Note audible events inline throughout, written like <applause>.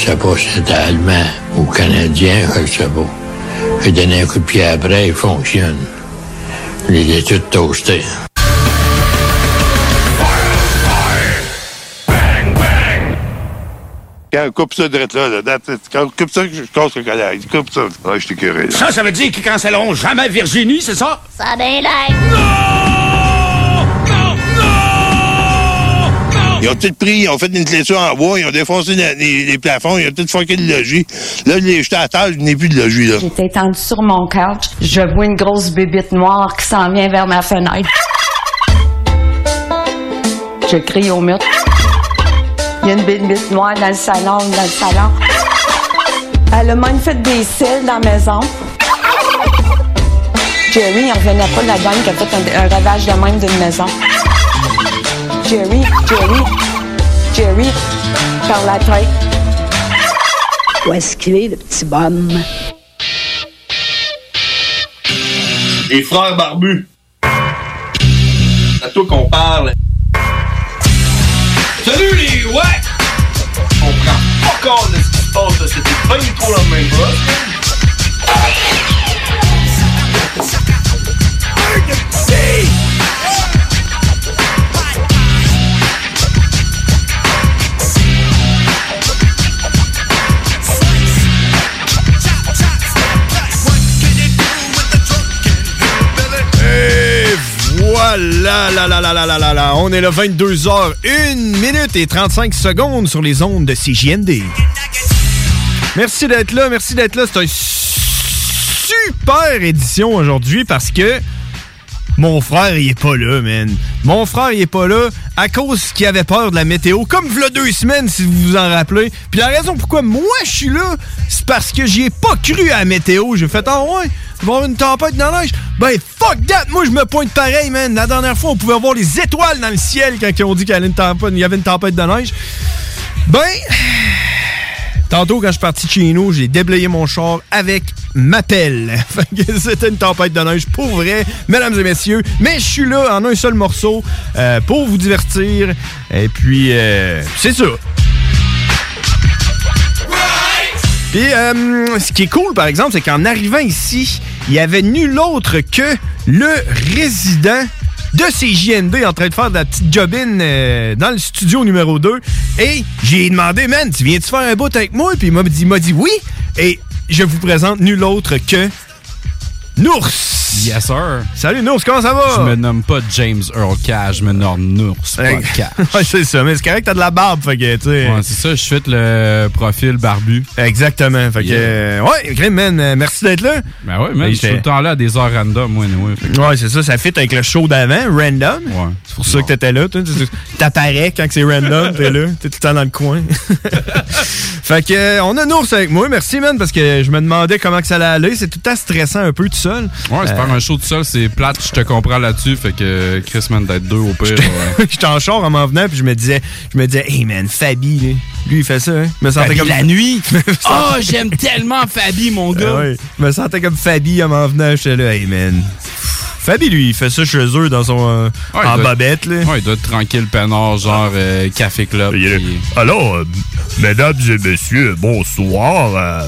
Je sais pas si c'était allemand ou canadien, je sais pas. J'ai donné un coup de pied après, il fonctionne. Je les ai tous toastés. Quand on coupe ça direct là, là, quand on coupe ça, je casse le colère. Il coupe ça. Ah, je t'ai curé. Ça, ça veut dire qu'ils cancelleront jamais Virginie, c'est ça? Ça délai. Ils ont tout pris, ils ont fait une clôture en bois, ils ont défoncé les, plafonds, ils ont tout fucké le logis. Là, jeté à terre, je n'ai plus de logis, là. J'étais étendue sur mon couch. Je vois une grosse bébite noire qui s'en vient vers ma fenêtre. Je crie au mur. Il y a une bébite noire dans le salon, dans le salon. Elle a même fait des cils dans la maison. Jerry, il revenait pas de la dame qui a fait un, un ravage de même d'une maison. Jerry, Jerry, Jerry, par la tête. Où est-ce qu'il est, le petit bonhomme? Les frères barbus. C'est à toi qu'on parle. Salut les ouais! On prend pas compte de ce qui se passe là, c'était pas du tout la même chose. On est le 22h, 1 minute et 35 secondes sur les ondes de CJND. Merci d'être là, merci d'être là. C'est une super édition aujourd'hui parce que mon frère, il est pas là, man. Mon frère, il est pas là à cause qu'il avait peur de la météo, comme v'là deux semaines, si vous vous en rappelez. Puis la raison pourquoi moi, je suis là, c'est parce que j'y ai pas cru à la météo. J'ai fait, ah ouais, avoir une tempête dans la neige? Ben, fuck that! Moi, je me pointe pareil, man. La dernière fois, on pouvait voir les étoiles dans le ciel quand ils ont dit qu'il y avait une tempête, de neige. Ben, Tantôt, quand je suis parti de chez nous, j'ai déblayé mon char avec ma pelle. <laughs> C'était une tempête de neige pour vrai, mesdames et messieurs. Mais je suis là en un seul morceau euh, pour vous divertir. Et puis, euh, c'est ça. Puis, euh, ce qui est cool, par exemple, c'est qu'en arrivant ici, il y avait nul autre que le résident de CJND en train de faire de la petite jobine euh, dans le studio numéro 2. Et j'ai demandé, man, tu viens-tu faire un bout avec moi? Puis il m'a dit, dit oui. Et je vous présente nul autre que Nours. Yes, sir. Salut Nours, comment ça va? Je me nomme pas James Earl Cash, je me nomme Nours, pas. Cash. <laughs> ouais, c'est ça, mais c'est correct, t'as de la barbe, fait que, tu sais. Ouais, c'est ça, je suis le profil barbu. Exactement, fait que, euh, ouais, Grim, man, euh, merci d'être là. Ben ouais, man, je suis tout le temps là à des heures random, moi, anyway. Fait que- Ouais, c'est ça, ça fit avec le show d'avant, random. Ouais. C'est pour ça que t'étais là. Tu- T'apparais quand c'est random, t'es là. T'es tout le temps dans le coin. <laughs> fait que, euh, on a Nours avec moi. Merci, man, parce que je me demandais comment que ça allait aller. C'est tout le temps stressant un peu tout seul. Ouais, c'est Euh, faire un show tout seul, c'est plate, je te comprends là-dessus, fait que Chris, man, d'être deux au pire. J'étais <laughs> en char en m'en venant, puis je me disais, je me disais, hey man, Fabi, lui, il fait ça, hein. Je me sentais Fabi comme la <laughs> nuit. Oh, j'aime tellement Fabi, mon gars. Ouais. Je me sentais comme Fabi en m'en venant. J'étais là, hey man. Fabi, lui, il fait ça chez eux dans son. euh, Ouais, en doit- bobette, là. Ouais, il doit être tranquille, peinard, genre euh, café club. puis- Alors, euh, mesdames et messieurs, bonsoir.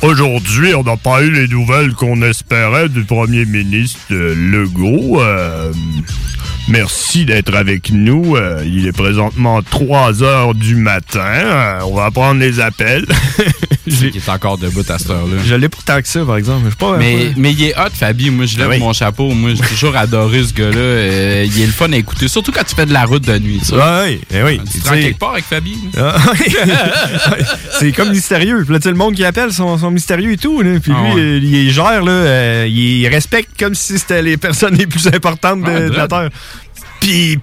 Aujourd'hui, on n'a pas eu les nouvelles qu'on espérait du premier ministre euh, Legault. Euh, merci d'être avec nous. Euh, il est présentement 3 heures du matin. Euh, on va prendre les appels. <laughs> Il est encore debout à cette heure-là. Je l'ai pas tant que ça, par exemple. Je sais pas, Mais, mais il est hot, Fabi. Moi, je lève Ah oui. mon chapeau. Moi, j'ai toujours <laughs> adoré ce gars-là. Euh, il est le fun à écouter, surtout quand tu fais de la route de nuit. Ça. Ouais, eh oui. Tu te rends quelque part avec Fabi? Ah, <laughs> c'est comme mystérieux. Puis là, tu sais, le monde qui appelle sont mystérieux et tout. Là. Puis Ah lui, ouais. il les gère, là, euh, il respecte comme si c'était les personnes les plus importantes de, Ah, de la. Terre. Puis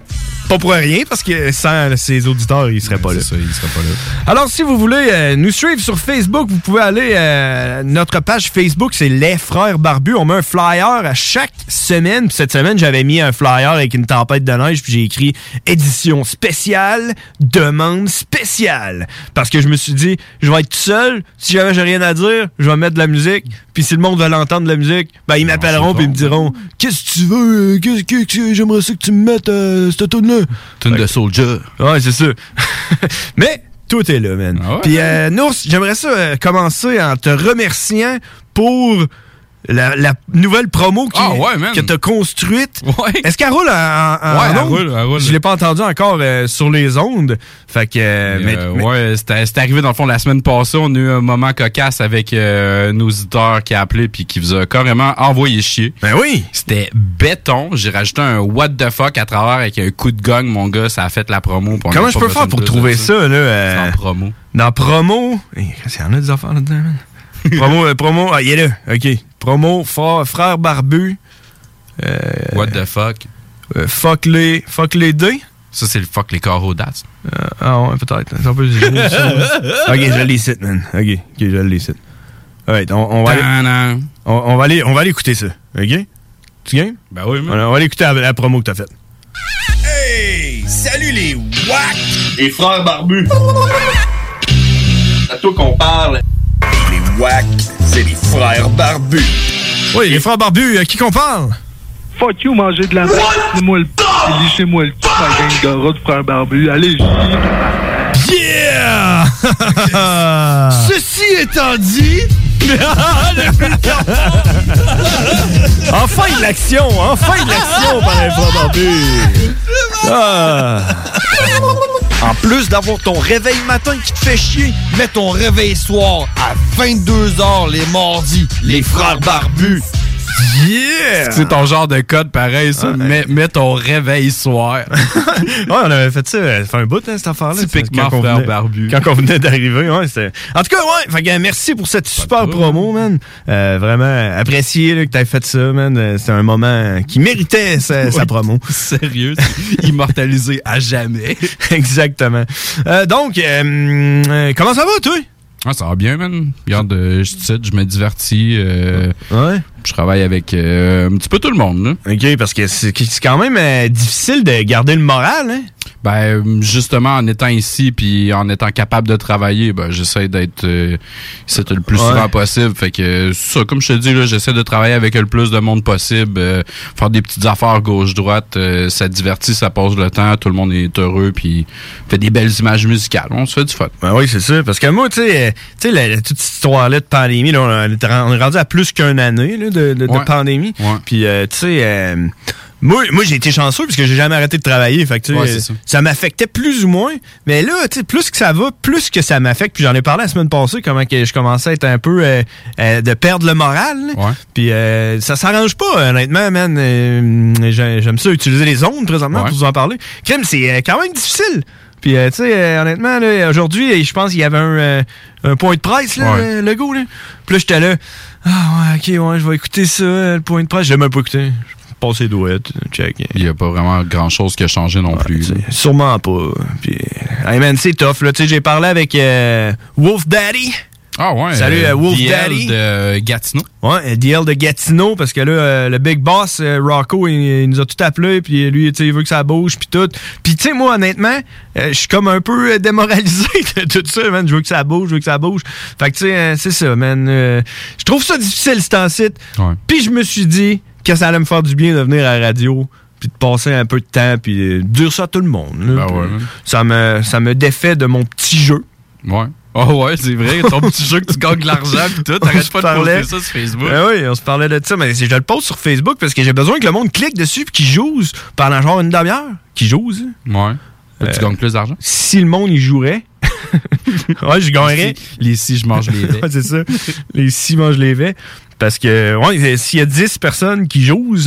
pas pour rien, parce que sans ses auditeurs, il serait pas là. C'est ça, il serait pas là. Alors, si vous voulez euh, nous suivre sur Facebook, vous pouvez aller euh, notre page Facebook, c'est Les Frères Barbus. On met un flyer à chaque semaine. Puis cette semaine, j'avais mis un flyer avec une tempête de neige, puis j'ai écrit édition spéciale, demande spéciale. Parce que je me suis dit, je vais être tout seul. Si jamais j'ai rien à dire, je vais mettre de la musique. Puis si le monde veut l'entendre de la musique, ben ils m'appelleront puis ils me diront, qu'est-ce que tu veux, qu'est-ce que que- j'aimerais ça que tu me mettes euh, cette tune là. Tune de Soldier. Ouais, c'est ça. <laughs> Mais tout est là, man. Ah ouais? Puis, euh, Nours, j'aimerais ça euh, commencer en te remerciant pour la, la nouvelle promo qui, Ah ouais, que tu as construite. Ouais. Est-ce qu'elle roule en, en- Ouais, en elle ondes? roule, elle roule. Je l'ai pas entendu encore euh, sur les ondes. Fait que... euh, mais- Euh, mais- Ouais, c'était c'était arrivé dans le fond la semaine passée. On a eu un moment cocasse avec euh, un auditeur qui a appelé puis qui vous a carrément envoyé chier. Ben oui! C'était béton. J'ai rajouté un what the fuck à travers avec un coup de gong, mon gars. Ça a fait la promo. Comment je peux faire pour trouver de ça, là? C'est en promo. Dans promo... Hey, Il y en a des affaires là-dedans, <laughs> promo, promo... Ah, il est là. OK. Promo, frère, frère barbu. Euh, What the fuck? euh, fuck les... Fuck les deux. Ça, c'est le fuck les carreaux dates. Euh, ah ouais, peut-être. C'est un peu génial, ça. <laughs> ok, je l'ai cite, man. Ok, ok, je l'ai cite. Alright, on, on va aller, on, on va aller, on va aller écouter ça. Ok? Tu gagnes? Ben oui, mais... On va aller écouter la, la promo que t'as faite. Hey! Salut les WAC! Les frères barbus! C'est <laughs> à toi qu'on parle. Les WAC, c'est les frères barbus. Oui, les frères barbus, à qui qu'on parle? Fuck you, manger de la merde. Lissez-moi le p. Lissez-moi le p. Ma gang de rats de frères barbus. Allez, Yeah! <laughs> Ceci étant dit. <laughs> enfin de l'action! Enfin de l'action par les frères barbus! Ah. En plus d'avoir ton réveil matin qui te fait chier, mets ton réveil soir à 22h les mardis. Les frères barbus. Yeah! C'est ton genre de code pareil, ça? Mets, mets ton réveil soir. <laughs> ouais, on avait fait ça, ça fait un bout, hein, cette affaire-là. Typiquement Quand on frère venait- barbu. <laughs> Quand on venait d'arriver, ouais, c'était... En tout cas, ouais, fait que, euh, merci pour cette super promo, man. Euh, vraiment apprécié là, que t'aies fait ça, man. Euh, C'était un moment qui méritait sa, <laughs> promo. Sérieux, immortalisé à jamais. Exactement. Euh, donc, euh, euh, comment ça va, toi? Ah, ça va bien, man. Regarde, euh, je cite, je me divertis. euh, Ouais. Je travaille avec euh, un petit peu tout le monde, là. OK, parce que c'est c'est quand même euh, difficile de garder le moral, hein? Ben, justement, en étant ici puis en étant capable de travailler, ben, j'essaie d'être euh, le plus Ouais. souvent possible. Fait que, c'est ça, comme je te dis, là, j'essaie de travailler avec le plus de monde possible, euh, faire des petites affaires gauche-droite, euh, ça divertit, ça passe le temps, tout le monde est heureux puis fait des belles images musicales. On se fait du fun. Ben oui, c'est ça. Parce que moi, tu sais, euh, tu sais, toute cette histoire-là de pandémie, là, on, est rendu à plus qu'une année là, de, de- de Ouais. pandémie. Ouais. Puis, euh, tu sais, euh, moi, moi j'ai été chanceux parce que j'ai jamais arrêté de travailler. Fait que, Ouais, ça. ça m'affectait plus ou moins. Mais là, tu sais, plus que ça va, plus que ça m'affecte. Puis j'en ai parlé la semaine passée, comment que je commençais à être un peu euh, euh, de perdre le moral. Ouais. Puis euh, ça s'arrange pas, honnêtement, man. Euh, j'ai- J'aime ça utiliser les ondes présentement Ouais. pour vous en parler. Crème, c'est euh, quand même difficile. Puis, euh, tu sais, euh, honnêtement, aujourd'hui, je pense qu'il y avait un, euh, un point de presse, là, Ouais. le go, là. Puis là, j'étais là, ah ouais, ok, ouais, je vais écouter ça, le point de presse. J'ai même pas écouté. Je passe les douettes, check. Il y a pas vraiment grand-chose qui a changé non plus. Sûrement pas. Puis, hey man, c'est tough, là. J'ai parlé avec euh, Wolf Daddy. Ah ouais. Salut, euh, Wolf DL Daddy. de Gatineau. Ouais, euh, DL de Gatineau, parce que là, euh, le big boss, euh, Rocco, il, il nous a tout appelé, puis lui, il veut que ça bouge, puis tout. Puis, tu sais, moi, honnêtement, je suis comme un peu démoralisé <laughs> de tout ça, man. Je veux que ça bouge, je veux que ça bouge. Fait que, tu sais, euh, c'est ça, man. Je trouve ça difficile, ce temps-ci. Ouais. Puis, je me suis dit que ça allait me faire du bien de venir à la radio, puis de passer un peu de temps, puis de dire ça à tout le monde. là. Ben ouais, ça, me, ça me défait de mon petit jeu. Ouais. Oh ouais, c'est vrai. Ton petit jeu que tu gagnes de l'argent pis tout. T'arrêtes pas de poster ça sur Facebook. Ben oui, on se parlait de ça, mais je le poste sur Facebook parce que j'ai besoin que le monde clique dessus et qu'il joue pendant genre une demi-heure. Qu'il joue. Ouais. tu gagnes plus d'argent? Si le monde y jouerait. <laughs> ouais, je gagnerais. Les si je mange les <laughs> vets. c'est ça. Les si mangent les vets. Parce que, ouais, s'il y a 10 personnes qui jouent,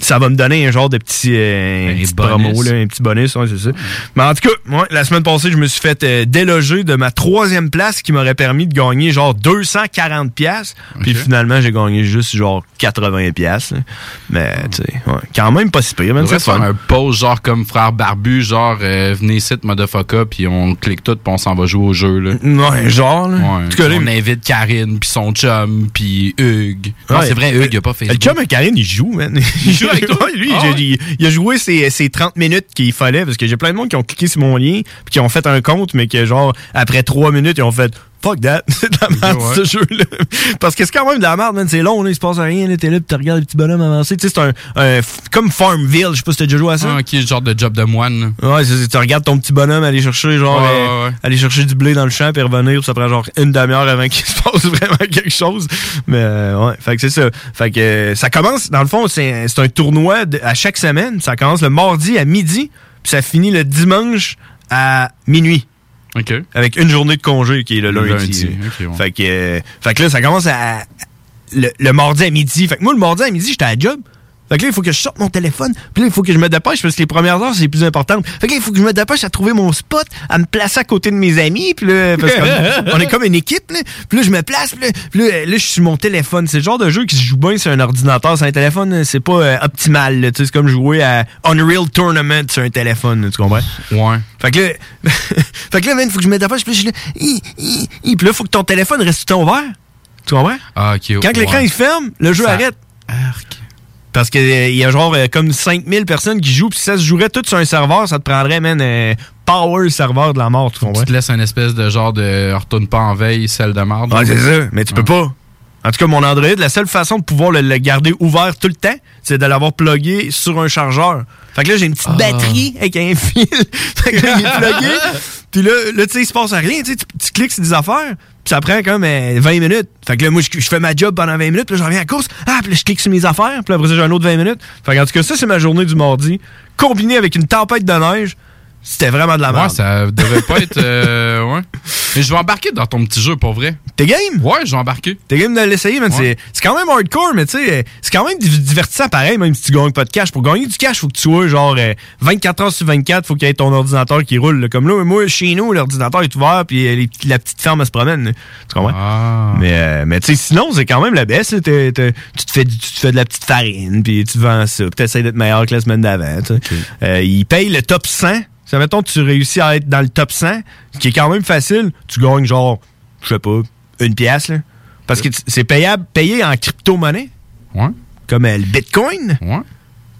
ça va me donner un genre de petit, euh, un petit promo, là, un petit bonus, ouais, c'est ça. Mais en tout cas, ouais, la semaine passée, je me suis fait euh, déloger de ma troisième place qui m'aurait permis de gagner genre 240 pièces. Puis finalement, j'ai gagné juste genre 80 pièces. Mais tu sais, ouais, quand même pas si pire. Même ça faire un pause genre comme frère barbu, genre euh, venez ici, motherfucker, puis on clique tout, puis on s'en va jouer au jeu. Là. Ouais, genre. Là. Ouais, en tout cas, on invite Karine, puis son chum, puis Hugues. Non, c'est vrai, Hugues, il a pas fait Le chum et Karine, il joue, man. Il joue <laughs> avec toi? lui, Ah il, a joué ses, ses 30 minutes qu'il fallait parce que j'ai plein de monde qui ont cliqué sur mon lien puis qui ont fait un compte, mais que genre, après 3 minutes, ils ont fait Fuck that, <laughs> c'est de la merde Ouais. ce jeu-là. Parce que c'est quand même de la merde, man. C'est long, là, il se passe rien, là, t'es là, pis tu regardes les petits bonhommes avancer. Tu sais, c'est un, comme Farmville, je sais pas si t'as déjà joué à ça. Ah, ok, genre de job de moine. Ouais, tu regardes ton petit bonhomme aller chercher genre Ouais, euh, ouais, aller chercher du blé dans le champ puis revenir, ça prend genre une demi-heure avant <laughs> qu'il se passe vraiment quelque chose. Mais euh, ouais, fait que c'est ça. Fait que euh, ça commence dans le fond, c'est c'est un tournoi de- à chaque semaine, ça commence le mardi à midi, puis ça finit le dimanche à minuit. Avec une journée de congé qui est le lundi. Ouais. fait, que, euh, fait que là, ça commence à. Le, le mardi à midi. Fait que moi, le mardi à midi, j'étais à la job. Fait que là, il faut que je sorte mon téléphone. Puis là, il faut que je me dépêche parce que les premières heures, c'est les plus importantes. Fait que là, il faut que je me dépêche à trouver mon spot, à me placer à côté de mes amis. Puis là, parce qu'on <laughs> on est comme une équipe, là. Puis là, je me place. Puis là, puis là, là, je suis sur mon téléphone. C'est le genre de jeu qui se joue bien sur un ordinateur. Sur un téléphone, c'est pas euh, optimal. là. Tu sais, C'est comme jouer à Unreal Tournament sur un téléphone. là, Tu comprends? Ouais. Fait que là, <laughs> fait que là, man, faut que je me dépêche. Puis là, je suis là, hi, hi, hi. Puis là, faut que ton téléphone reste tout le temps ouvert. Tu comprends? Ah, ok. Quand l'écran il se ferme, le jeu Ça- arrête. Parce qu'il y a genre euh, comme 5000 personnes qui jouent, puis si ça se jouerait tout sur un serveur, ça te prendrait, man, un power serveur de la mort, tu comprends? Tu te laisses un espèce de genre de retourne pas en veille, celle de marde. Ouais, c'est ça, mais tu peux pas. En tout cas, mon Android, la seule façon de pouvoir le, le garder ouvert tout le temps, c'est de l'avoir plugué sur un chargeur. Fait que là, j'ai une petite Ah. batterie avec un fil. <laughs> fait que là, il est plugué. Puis là, là tu sais, il se passe rien. Tu, cliques sur des affaires, puis ça prend comme euh, 20 minutes. Fait que là, moi, je, je fais ma job pendant 20 minutes, puis là, je reviens à la course. Ah, puis là, je clique sur mes affaires, puis là, après ça, j'ai un autre 20 minutes. Fait que, en tout cas, ça, c'est ma journée du mardi. Combiné avec une tempête de neige, c'était vraiment de la Ouais, merde. ça devrait pas être. euh, ouais. Mais je vais embarquer dans ton petit jeu pour vrai. T'es game? Ouais, je vais embarquer. T'es game de l'essayer, man. Ouais. C'est- quand même hardcore, mais tu sais, euh, c'est quand même div- divertissant pareil, même si tu gagnes pas de cash. Pour gagner du cash, faut que tu sois genre euh, 24 heures sur 24, faut qu'il y ait ton ordinateur qui roule. là. Comme là, moi, chez nous, l'ordinateur est ouvert, puis euh, les- la petite ferme elle se promène. là. Tu comprends? Ah. Mais, euh, mais tu sais, sinon, c'est quand même la baisse. tu, te fais, tu te fais de la petite farine, puis tu vends ça, puis t'essayes d'être meilleur que la semaine d'avant. Euh, ils payent le top 100. Si, mettons, tu réussis à être dans le top 100, ce qui est quand même facile, tu gagnes genre, je sais pas, une pièce, là. Parce que c'est payable, payé en crypto-monnaie. Ouais. Comme euh, le Bitcoin. Ouais.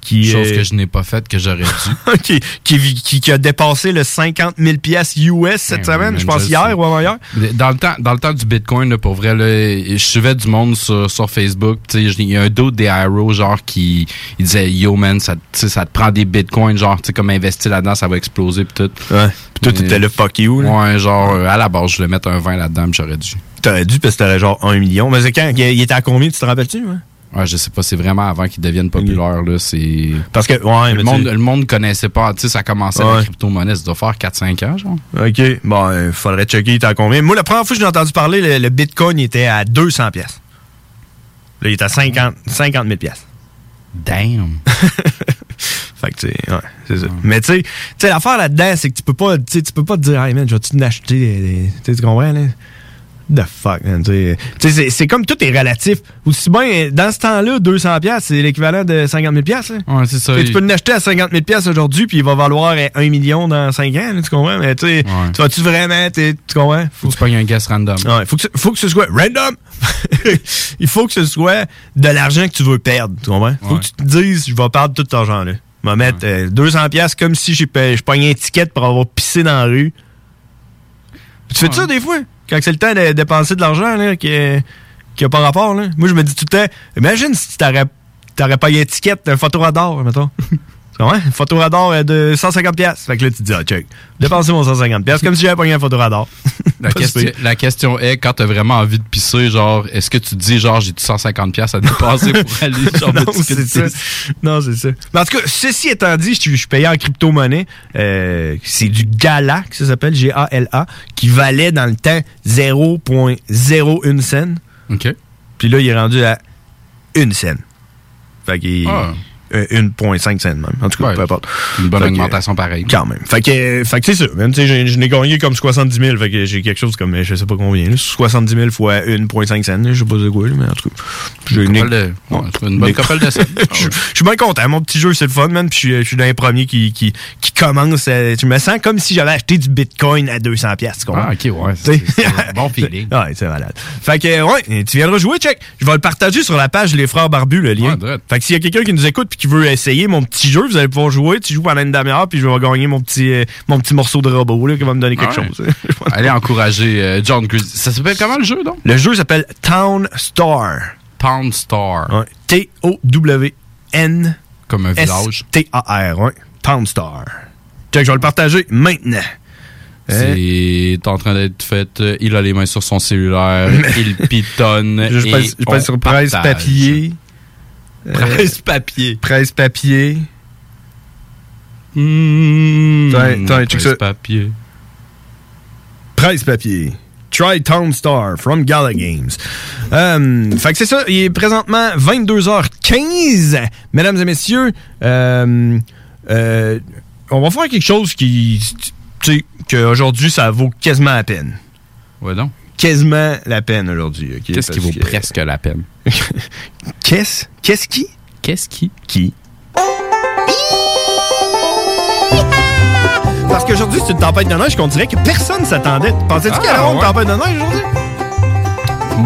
Qui, Chose que je n'ai pas faite que j'aurais dû. <laughs> qui, qui, qui- qui a dépassé le 50 000 pièces US cette Ouais, semaine, je pense je hier sais. ou avant-hier. Dans le temps, dans le temps du Bitcoin, là, pour vrai, là, je suivais du monde sur, sur Facebook. Tu sais, Il y a un dos des Arrow, genre, qui il disait Yo man, ça, ça te prend des bitcoins, genre, tu sais, comme investir là-dedans, ça va exploser pis tout. Ouais. Puis toi, t'étais le fuck you. là. Ouais, genre, euh, à la base, je voulais mettre un 20 là-dedans, mais j'aurais dû. T'aurais dû parce que t'aurais genre 1 million. Mais c'est quand il était à combien, tu te rappelles-tu? Ouais, je sais pas, c'est vraiment avant qu'ils deviennent populaires, là, c'est... Parce que, ouais, le monde, le monde connaissait pas, tu sais, ça commençait Ouais. la crypto-monnaie, ça doit faire 4-5 ans, genre. OK. Bon, il faudrait checker, il était à combien. Moi, la première fois que j'ai entendu parler, le, le Bitcoin il était à 200 pièces. Là, il est à 50, 50 000 pièces. Damn. <laughs> Fait que, tu sais, ouais, c'est ça. Mais, tu sais, l'affaire là-dedans, c'est que tu peux pas, tu peux pas te dire, hey man, je vais-tu n'acheter des, des- tu sais, tu comprends, là? The fuck, man, c'est- comme tout est relatif. Aussi bien, dans ce temps-là, 200 pièces c'est l'équivalent de 50 000 pièces Ouais, c'est ça. Tu sais, tu peux l'acheter à 50 000 pièces aujourd'hui, puis il va valoir euh, 1 million dans 5 ans, là, tu comprends? Mais, tu sais, tu vas-tu vraiment, tu comprends? Faut que tu pognes un guess random. Ouais, faut que, ce- faut que ce soit random. <laughs> Il faut que ce soit de l'argent que tu veux perdre, tu comprends? Faut Ouais. que tu te dises, je vais perdre tout cet argent-là. Je vais mettre euh, 200 pièces comme si je pognais un ticket pour avoir pissé dans la rue. Tu fais ça des fois? Quand c'est le temps de dépenser de l'argent, là, qui, qui a pas rapport, là. Moi, je me dis tout le temps, imagine si t'aurais, t'aurais payé un ticket d'un photo radar, mettons. <laughs> Ouais, photoradar euh, de 150$. pièces. Fait que là, tu te dis, ah, check, dépensez mon 150$, pièces comme si j'avais pogné un photoradar. <laughs> La, question, la question est, quand t'as vraiment envie de pisser, genre, est-ce que tu te dis, genre, j'ai 150$ pièces à dépenser pour <laughs> aller, genre, non, c'est ça. Non, c'est ça. Mais en tout cas, ceci étant dit, je, suis payé en crypto-monnaie. Euh, c'est du Gala, que ça s'appelle, G-A-L-A, qui valait dans le temps 0.01 cent. OK. Puis là, il est rendu à 1 cent. Fait qu'il... Ah. Euh, 1.5 cent même. En tout cas, peu importe. Une bonne Fait augmentation pareille. Quand même. Fait que, euh, fait que c'est ça. Même, tu sais, je n'ai gagné comme 70 000. Fait que j'ai quelque chose comme, euh, je sais pas combien, là, 70 000 fois 1,5 cents. Je sais pas de quoi, mais en tout cas. j'ai Une de- ouais, une bonne Né- couple de cents. <laughs> Je suis bien content. Mon petit jeu, c'est le fun, man. Puis je suis- dans les premiers qui, qui, qui commencent. Je me sens comme si j'avais acheté du bitcoin à 200 pièces. Ah, ok, ouais. <laughs> c'est bon feeling. <laughs> Ouais, c'est malade. Fait que, ouais, tu viendras jouer, check. Je vais le partager sur la page Les Frères Barbus, le lien. fait que s'il y a quelqu'un qui nous écoute qui veut essayer mon petit jeu, vous allez pouvoir jouer. Tu joues pendant une demi-heure puis je vais gagner mon petit, euh, mon petit morceau de robot, là, qui va me donner quelque Ouais. chose. <laughs> Allez encourager euh, John Grizzly. Ça s'appelle comment le jeu, donc? Le jeu s'appelle Town Star. Town Star. Ouais. T-O-W-N. Comme un village. Ouais. Town Star. Check, je vais le partager maintenant. C'est en train d'être fait. euh, il a les mains sur son cellulaire. <laughs> il pitonne. Je et pèse, je on pèse sur presse papier. Euh, Presse papier. Presse papier. Mmh, check presse ça. papier. Presse papier. Try Town Star from Gala Games. Euh, fait que c'est ça, il est présentement 22h15. Mesdames et messieurs, euh, euh, on va faire quelque chose qui, tu sais, qu'aujourd'hui, ça vaut quasiment la peine. Ouais, donc. Quasiment la peine aujourd'hui. Qu'est-ce qui vaut que- presque la peine? Qu'est-ce? Qu'est-ce qui? Qu'est-ce qui? Qui? Parce qu'aujourd'hui, c'est une tempête de neige qu'on dirait que personne s'attendait. Pensais-tu Ah, qu'il y avait une tempête de neige aujourd'hui?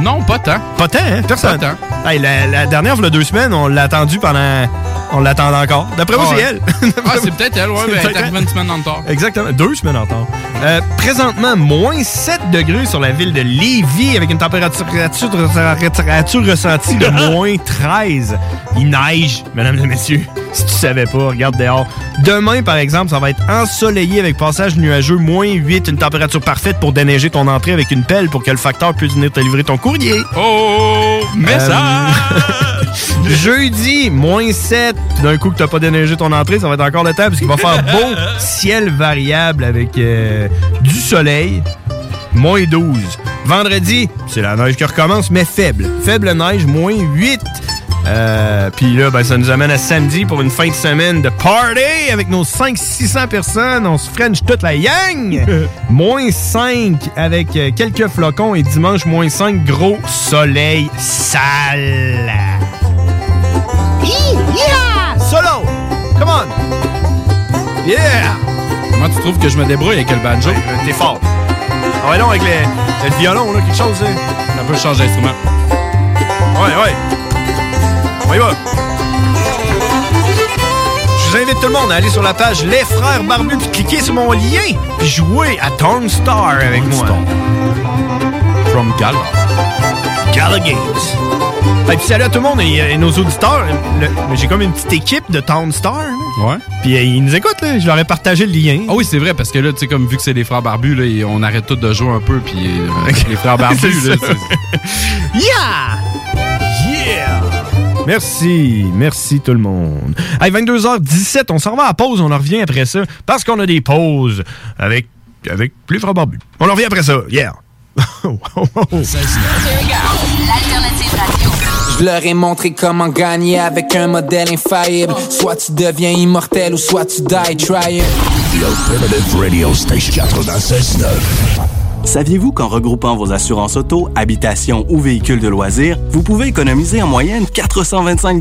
Non, pas tant. Pas tant, hein? Personne. Pas Hey, la, la dernière, il y a deux semaines, on l'a attendu pendant. On l'attend encore. D'après moi, Ah c'est ouais. elle. Ah, <laughs> c'est peut-être elle, ouais, mais elle est arrivée une semaine en retard. Exactement. Deux semaines en retard. Euh, présentement, moins 7 degrés sur la ville de Lévis avec une température, température ressentie de <laughs> moins 13. Il neige, mesdames et messieurs. Si tu savais pas, regarde dehors. Demain, par exemple, ça va être ensoleillé avec passage nuageux, moins 8, une température parfaite pour déneiger ton entrée avec une pelle pour que le facteur puisse venir te livrer ton courrier. Oh, message! <laughs> Jeudi, moins 7. D'un coup que t'as pas déneigé ton entrée, ça va être encore le temps parce qu'il va faire <laughs> beau, ciel variable avec euh, du soleil. Moins 12. Vendredi, c'est la neige qui recommence, mais faible. Faible neige, moins 8. Euh, Puis là, ben, ça nous amène à samedi pour une fin de semaine de party avec nos 500-600 personnes. On se french toute la yang. <laughs> moins 5 avec euh, quelques flocons et dimanche, moins 5, gros soleil sale. Yeah! Solo! Come on! Yeah! Comment tu trouves que je me débrouille avec le banjo? T'es fort. Ah ouais, non, avec le, le violon, là, quelque chose, là. Un peu changer d'instrument. Ouais, ouais. On y va. Je vous invite tout le monde à aller sur la page Les Frères Barbus puis cliquer sur mon lien puis jouer à Torn Star avec moi. From Gala. Gala Games. Et puis salut à tout le monde et, et nos auditeurs. J'ai comme une petite équipe de Town Star. là. Ouais. Puis euh, ils nous écoutent, là. Je leur ai partagé le lien. Ah oui, c'est vrai, parce que là, tu sais, comme vu que c'est les frères barbus, là, on arrête tous de jouer un peu, puis euh, les frères barbus, <laughs> là, <laughs> Yeah! Yeah! Merci, merci tout le monde. Hey, 22h17, on s'en va à pause, on en revient après ça, parce qu'on a des pauses avec, avec les frères barbus. On en revient après ça, yeah! <laughs> L'alternative radio. Je leur ai montré comment gagner avec un modèle infaillible. Soit tu deviens immortel ou soit tu die trying. The Alternative Radio Station 96.9. Saviez-vous qu'en regroupant vos assurances auto, habitation ou véhicules de loisirs, vous pouvez économiser en moyenne 425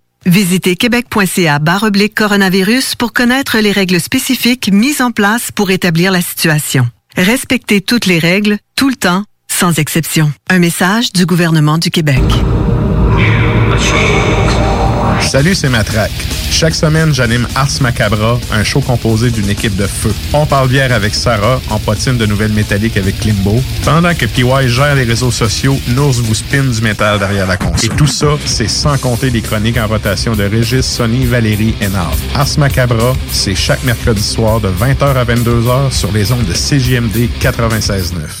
Visitez québec.ca oblique coronavirus pour connaître les règles spécifiques mises en place pour établir la situation. Respectez toutes les règles, tout le temps, sans exception. Un message du gouvernement du Québec. Salut, c'est Matraque. Chaque semaine, j'anime Ars Macabra, un show composé d'une équipe de feu. On parle bière avec Sarah, en potine de nouvelles métalliques avec Klimbo. Pendant que PY gère les réseaux sociaux, Nours vous spin du métal derrière la console. Et tout ça, c'est sans compter les chroniques en rotation de Régis, Sonny, Valérie et Nard. Ars Macabra, c'est chaque mercredi soir de 20h à 22h sur les ondes de CJMD 96.9.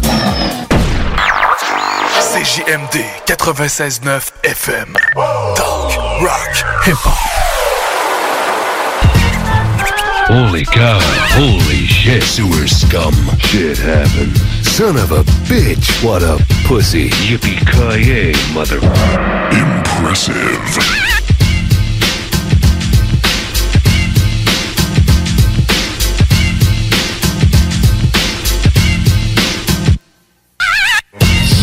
CJMD 96.9 FM. Talk, rock, hip-hop. Holy cow, holy shit, sewer scum. Shit happened. Son of a bitch, what a pussy. Yippee-ki-yay, mother... Impressive.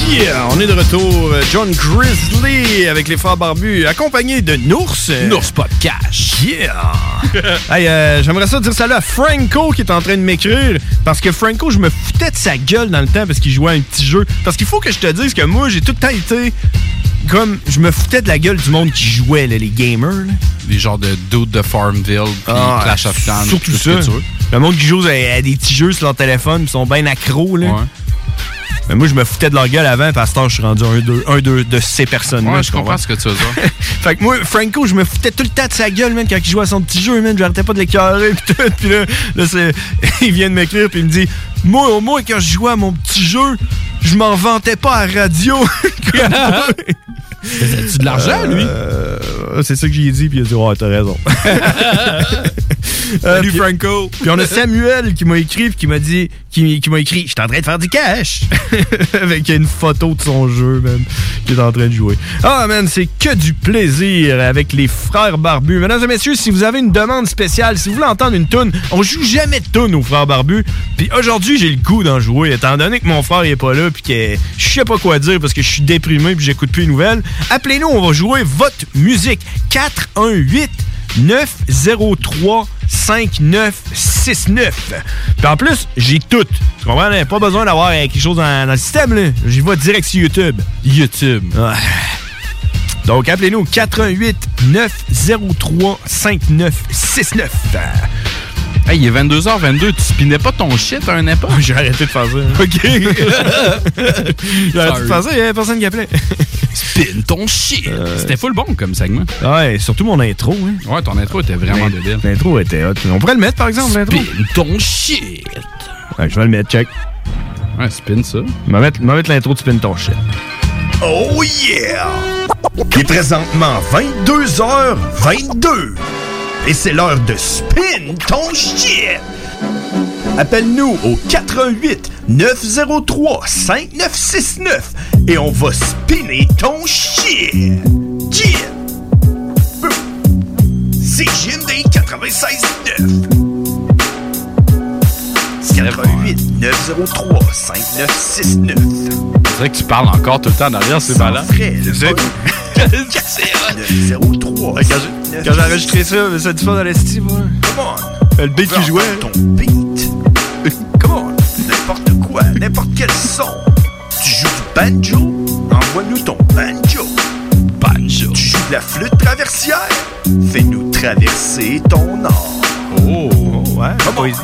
Yeah, on est de retour. John Grizzly avec les frères barbus, accompagné de Nours. Nours pas de cash. Yeah! <laughs> hey, euh, j'aimerais ça dire salut à Franco qui est en train de m'écrire. Parce que Franco, je me foutais de sa gueule dans le temps parce qu'il jouait à un petit jeu. Parce qu'il faut que je te dise que moi, j'ai tout le temps été comme je me foutais de la gueule du monde qui jouait, là, les gamers. Là. Les genres de dudes de Farmville, puis Ah, Clash of Clans, Surtout ça. Le monde qui joue à, à des petits jeux sur leur téléphone, ils sont bien accros. Là. Mais moi, je me foutais de leur gueule avant, parce que je suis rendu un, deux, un deux de ces personnes-là. Ouais, je comprends? ce que tu veux dire. <laughs> fait que moi, Franco, je me foutais tout le temps de sa gueule, man, quand il jouait à son petit jeu, man. J'arrêtais pas de l'écœurer, pis tout. Puis là, là <laughs> il vient de m'écrire, puis il me dit Moi, au moins, quand je jouais à mon petit jeu, je m'en vantais pas à radio. <laughs> Faisais-tu de l'argent, lui? Euh, c'est ça que j'ai dit, puis il a dit Ouais, t'as raison. <laughs> Salut, puis- Franco. Puis on a Samuel qui m'a écrit, puis qui m'a dit qui, qui m'a écrit Je suis en train de faire du cash <laughs> Avec une photo de son jeu, man, qui est en train de jouer. Ah, man, c'est que du plaisir avec les frères barbus. Mesdames et messieurs, si vous avez une demande spéciale, si vous voulez entendre une toune, on joue jamais de toune aux frères barbus. Puis aujourd'hui, j'ai le goût d'en jouer, étant donné que mon frère il est pas là, puis que je sais pas quoi dire parce que je suis déprimé, puis j'écoute plus les nouvelles. Appelez-nous, on va jouer votre musique. 418 903 5969. Puis en plus, j'ai tout. Tu comprends? hein? Pas besoin d'avoir euh, quelque chose dans, le système. là. J'y vais direct sur YouTube. YouTube. Donc, appelez-nous au 88 903 5969. Hey, il est 22h22, tu spinais pas ton shit à un époque? J'ai arrêté de faire ça. <laughs> OK. <laughs> J'ai arrêté de faire ça, il y avait personne qui appelait. <laughs> Spin ton shit! C'était full bon comme segment. Ouais, surtout mon intro. Hein. Ouais, ton intro était vraiment débile. L'intro était hot. On pourrait le mettre, par exemple, l'intro? Spin ton shit! Ouais, je vais le mettre, check. Ouais, spin ça. Je vais mettre, mettre l'intro de Spin ton shit. Oh yeah! Il est présentement 22h22. Et c'est l'heure de spin ton shit! Appelle-nous au 88 903 5969 et on va spinner ton shit. Yeah! C'est JMD 96.9. 88 903 5969. C'est vrai que tu parles encore tout le temps derrière, c'est malin. C'est C'est 903. <laughs> Quand j'ai- enregistré ça, ça du fun dans l'estime, moi. Come on. Le beat qui jouait. Ton beat. <laughs> Come on. N'importe quoi, n'importe quel son. Tu joues du banjo? Envoie-nous ton banjo. Banjo. Tu joues de la flûte traversière? Fais-nous traverser ton or. Oh, ouais, poésie.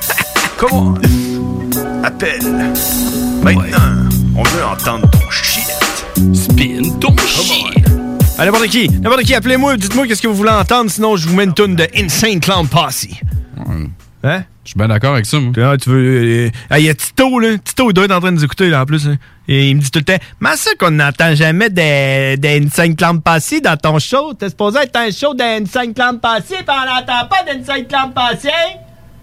<laughs> Come on. Appelle. Maintenant, on veut entendre ton shit. Spin ton shit. À n'importe qui, n'importe qui, appelez-moi, dites-moi qu'est-ce que vous voulez entendre, sinon je vous mets une toune de Insane Clown Posse. Hein? Je suis bien d'accord avec ça, moi. Ah, tu veux. euh, ah, il y a Tito, là. Tito, il doit être en train de nous écouter, là, en plus. hein. Et il me dit tout le temps Mais ça qu'on n'entend jamais des, des Insane Clown Posse dans ton show. T'es supposé être un show d'Insane Clown Posse, pis on n'entend pas d'Insane Clown Posse.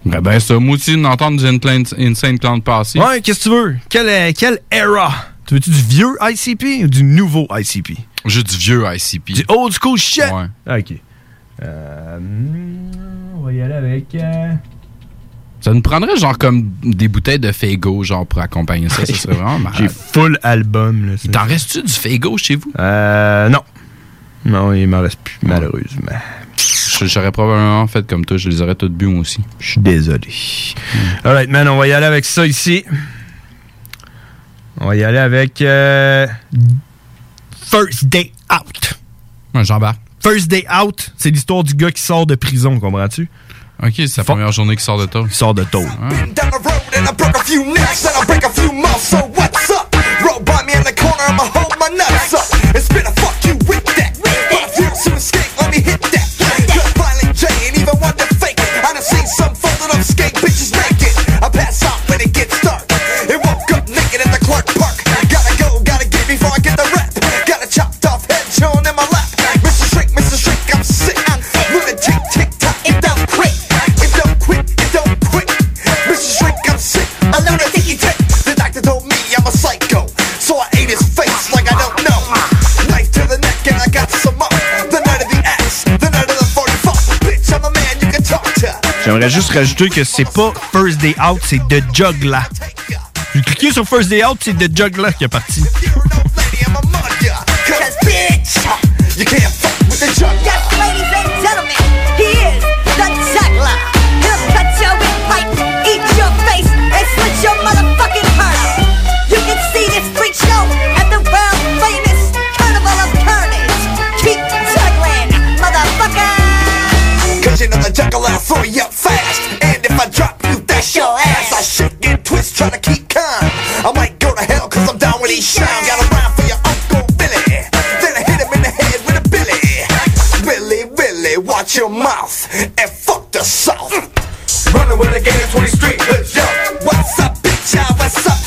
Ben, ben, ça, moi aussi, d'entendre du Insane Clown passer. Ouais, qu'est-ce que tu veux? Quelle, euh, quelle era? Tu veux-tu du vieux ICP ou du nouveau ICP? Juste du vieux ICP. Du old school shit? Ouais. Ah, ok. Euh, on va y aller avec. euh, Ça nous prendrait genre comme des bouteilles de Fago, genre pour accompagner ça. Ça serait vraiment <laughs> malade. J'ai full album. Là, Il t'en reste-tu du Fago chez vous? Euh, non. Non, il m'en reste plus, malheureusement. Je- J'aurais probablement fait comme toi, je les aurais toutes bu moi aussi. Je suis désolé. Alright, man, on va y aller avec ça ici. On va y aller avec euh, First Day Out. Ouais, j'embarque. First Day Out, c'est l'histoire du gars qui sort de prison, comprends-tu? Ok, c'est la première journée qui sort de tôt. Qui sort de tôt. down pass out J'aimerais juste rajouter que c'est pas First Day Out, c'est The Juggler. J'ai cliqué sur First Day Out, c'est The Juggler qui est parti. You the. You trying to keep calm. I might go to hell cause I'm down with these shine. Got a rhyme for your Uncle Billy. Then I hit him in the head with a billy. Willy, Willy, watch your mouth and fuck the South. Mm. Running with a gang of 20 street hoods, yo. What's up, bitch? What's up,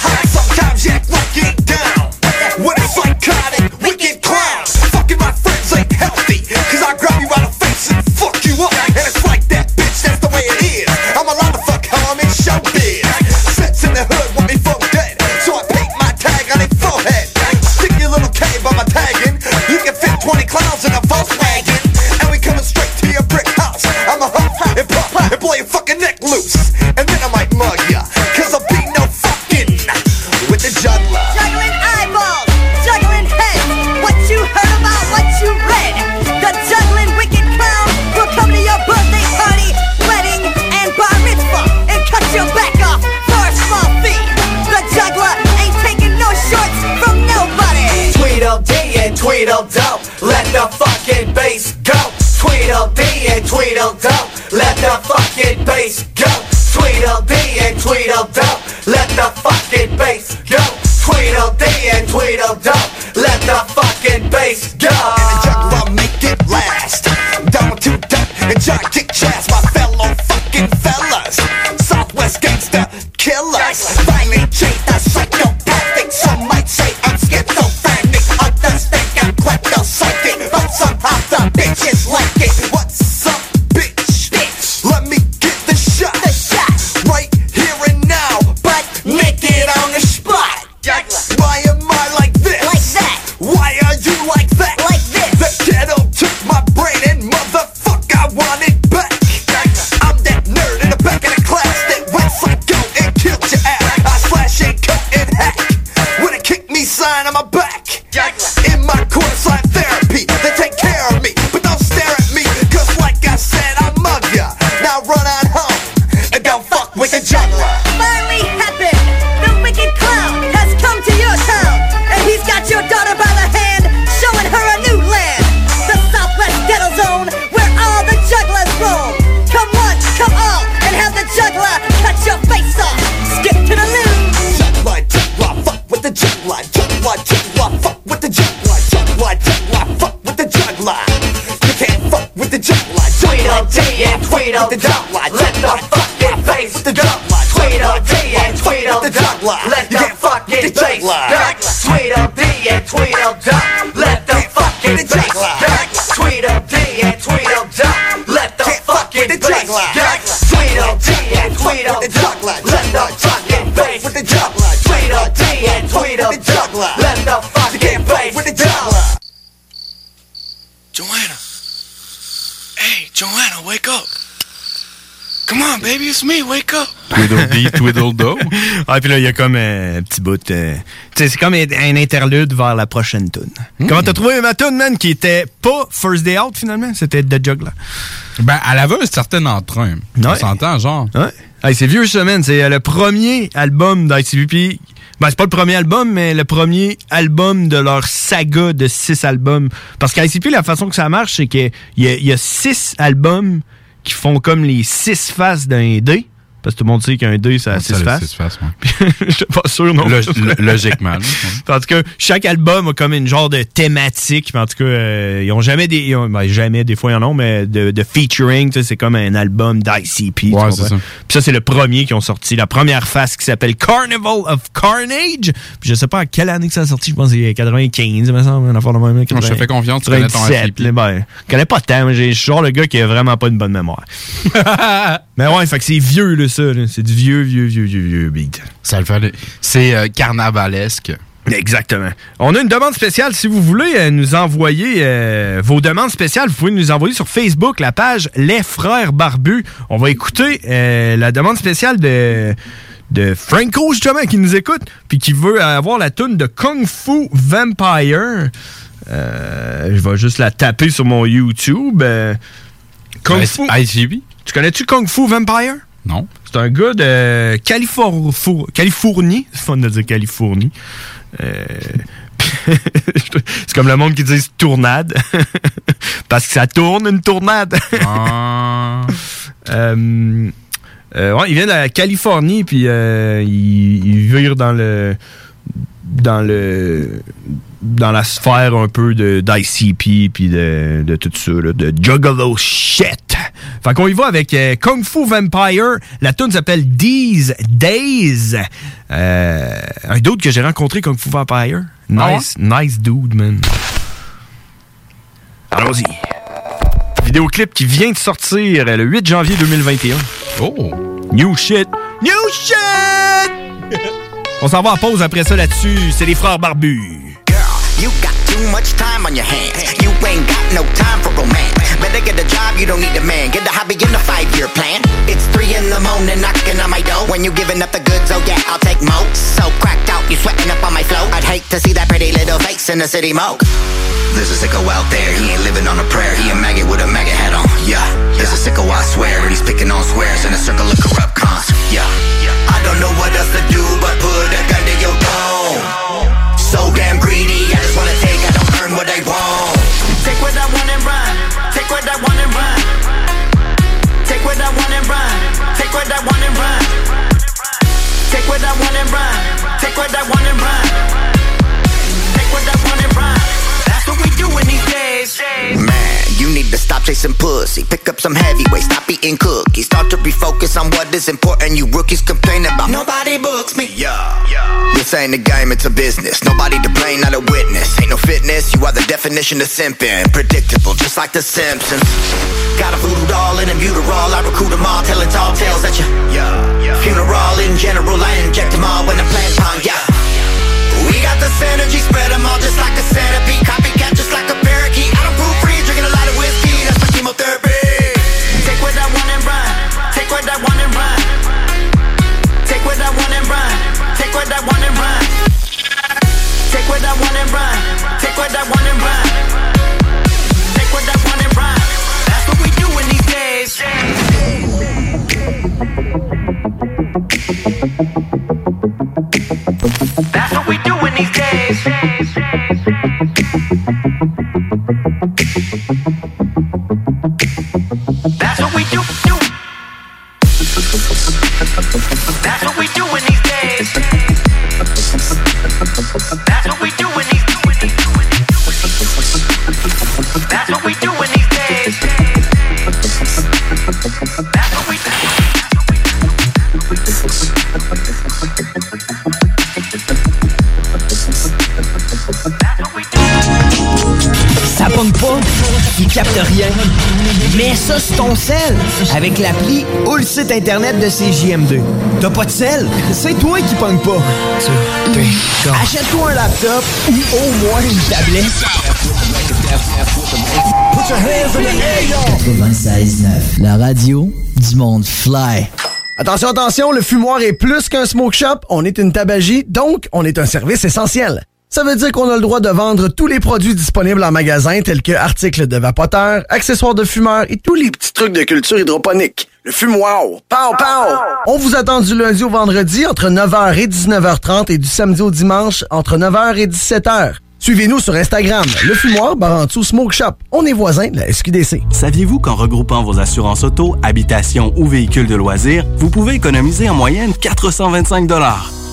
it's me, wake up. Tweedledee, Tweedledo. <laughs> ah, puis là, il y a comme un petit bout. euh, tu sais, c'est comme un, interlude vers la prochaine tune. Comment t'as trouvé ma tune, man, qui était pas First Day Out, finalement? C'était The Juggler. Ben, elle avait un certain entrain. On s'entend, genre. Ouais. Hey, c'est vieux semaine. C'est euh, le premier album d'ICVP. Ben, c'est pas le premier album, mais le premier album de leur saga de six albums. Parce qu'ICP, la façon que ça marche, c'est qu'il y, y a six albums qui font comme les six faces d'un D. Parce que tout le monde sait qu'un D, ça a Ça six a faces. six faces, ouais. <laughs> Je suis pas sûr, non. Log- lo- logiquement. <laughs> En tout cas, chaque album a comme une genre de thématique. En tout cas, euh, ils ont jamais des. ils ont- ben, jamais, des fois, ils en ont, mais de, de featuring. C'est comme un album d'ICP. Ouais, ça. Puis ça, c'est le premier qui ont sorti. La première face qui s'appelle Carnival of Carnage. Puis je sais pas à quelle année que ça a sorti. Je pense que c'est 95, il me semble. De même. Je te fais confiance, tu connais ton 97, ICP. là, ben, je connais pas tant. mais j'ai- Je suis genre le gars qui a vraiment pas une bonne mémoire. <laughs> mais ouais, fait que c'est vieux, là, ça. C'est du vieux, vieux, vieux, vieux, vieux beat. Ça le fait. C'est euh, carnavalesque. Exactement. On a une demande spéciale. Si vous voulez euh, nous envoyer euh, vos demandes spéciales, vous pouvez nous envoyer sur Facebook, la page Les Frères Barbus. On va écouter euh, la demande spéciale de, de Franco, justement, qui nous écoute, puis qui veut avoir la toune de Kung Fu Vampire. Je vais juste la taper sur mon YouTube. Kung Fu. ICB? Tu connais-tu Kung Fu Vampire? Non. C'est un gars de Californie. C'est fun de dire Californie. Euh, <laughs> c'est comme le monde qui dit tournade. <laughs> Parce que ça tourne une tournade. <laughs> Euh, euh, ouais, il vient de la Californie, puis euh, il, il vire dans le dans le dans la sphère un peu de d'ICP puis de, de tout ça là, de juggalo shit. Fait qu'on y va avec euh, Kung Fu Vampire. La tune s'appelle These Days. Euh, un d'autre que j'ai rencontré Kung Fu Vampire. Nice, nice dude man. Allons-y. Vidéoclip qui vient de sortir le 8 janvier 2021. Oh! New shit! New shit! <laughs> On s'en va en pause après ça là-dessus. C'est les frères barbus. You got too much time on your hands. You ain't got no time for romance. Better get a job, you don't need a man. Get a hobby and a five-year plan. It's three in the morning, knocking on my door. When you giving up the goods, oh yeah, I'll take more. So cracked out, you sweating up on my flow. I'd hate to see that pretty little face in the city smoke. There's a sicko out there, he ain't living on a prayer. He a maggot with a maggot hat on. Yeah, there's a sicko, I swear, and he's picking on squares in a circle of corrupt cons. Yeah, I don't know what else to do but put chasing pussy. Pick up some heavyweight. Stop eating cookies. Start to refocus on what is important. You rookies complain about nobody books me. Yeah, yeah. This ain't a game, it's a business. Nobody to blame, not a witness. Ain't no fitness. You are the definition of simping. Predictable, just like the Simpsons. Got a voodoo doll and a buterol. I recruit them all, telling tall tales at you. Yeah, yeah. Funeral in general, I inject them all when the plant pond. Yeah. We got this energy, spread them all just like a centipede. What we doing these days. Mets ça sur ton sel avec l'appli ou le site internet de CJM2. T'as pas de sel? C'est toi qui pogne pas. Achète-toi un laptop ou au moins une tablette. 96.9, la radio du monde fly. Attention, attention, le fumoir est plus qu'un smoke shop, on est une tabagie, donc on est un service essentiel. Ça veut dire qu'on a le droit de vendre tous les produits disponibles en magasin, tels que articles de vapoteurs, accessoires de fumeurs et tous les petits trucs de culture hydroponique. Le fumoir, pow, pow! On vous attend du lundi au vendredi entre 9h et 19h30 et du samedi au dimanche entre 9h et 17h. Suivez-nous sur Instagram, le fumoir Barantou Smoke Shop. On est voisins de la SQDC. Saviez-vous qu'en regroupant vos assurances auto, habitation ou véhicules de loisirs, vous pouvez économiser en moyenne 425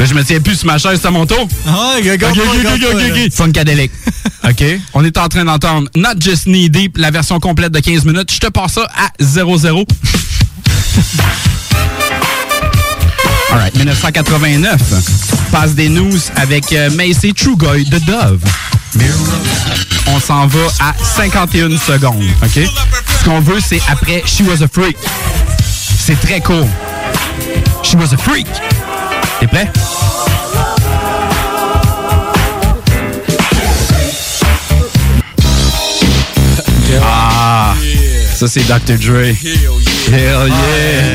Là, je me tiens plus sur ma chaise, c'est à mon tour. Ah, ok. Funkadelic. <laughs> OK. On est en train d'entendre Not Just Knee Deep, la version complète de 15 minutes. Je te passe ça à 0-0. Alright, 1989. Passe des news avec euh, Macy Trugoy de Dove. On s'en va à 51 secondes, OK? Ce qu'on veut, c'est après She Was a Freak. C'est très court. She Was a Freak. Ah, ça c'est Dr. Dre. Hell yeah.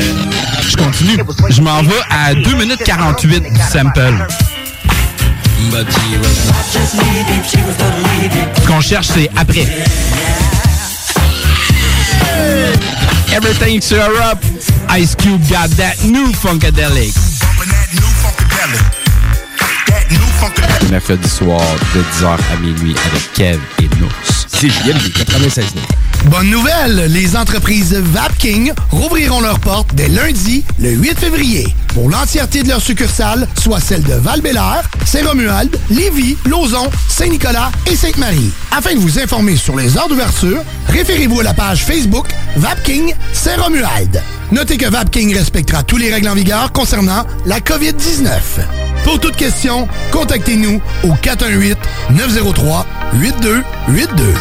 Je continue. Je m'en vais à 2 minutes 48 du sample. Ce qu'on cherche, c'est après. Everything's up. Ice Cube got that new Funkadelic. Mercredi soir de 10h à minuit avec Kev et Nous. C'est JMD 96 Bonne nouvelle, les entreprises Vapking rouvriront leurs portes dès lundi, le 8 février, pour l'entièreté de leurs succursales, soit celles de val Saint-Romuald, Lévis, Lauson, Saint-Nicolas et Sainte-Marie. Afin de vous informer sur les heures d'ouverture, référez-vous à la page Facebook Vapking Saint-Romuald. Notez que Vapking respectera tous les règles en vigueur concernant la COVID-19. Pour toute question, contactez-nous au 418-903-8282.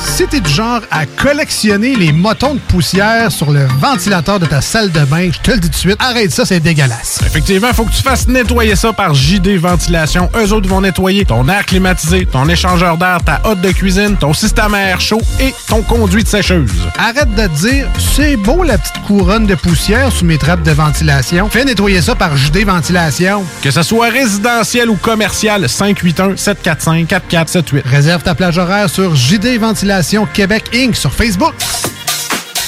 Si t'es du genre à collectionner les motons de poussière sur le ventilateur de ta salle de bain, je te le dis tout de suite, arrête ça, c'est dégueulasse. Effectivement, faut que tu fasses nettoyer ça par JD Ventilation. Eux autres vont nettoyer ton air climatisé, ton échangeur d'air, ta hotte de cuisine, ton système à air chaud et ton conduit de sécheuse. Arrête de te dire, c'est beau la petite couronne de poussière sous mes trappes de ventilation. Fais nettoyer ça par JD Ventilation. Que ce soit résidentiel ou commercial, 581-745-4478. Réserve ta plage horaire sur JD Ventilation Québec Inc. sur Facebook.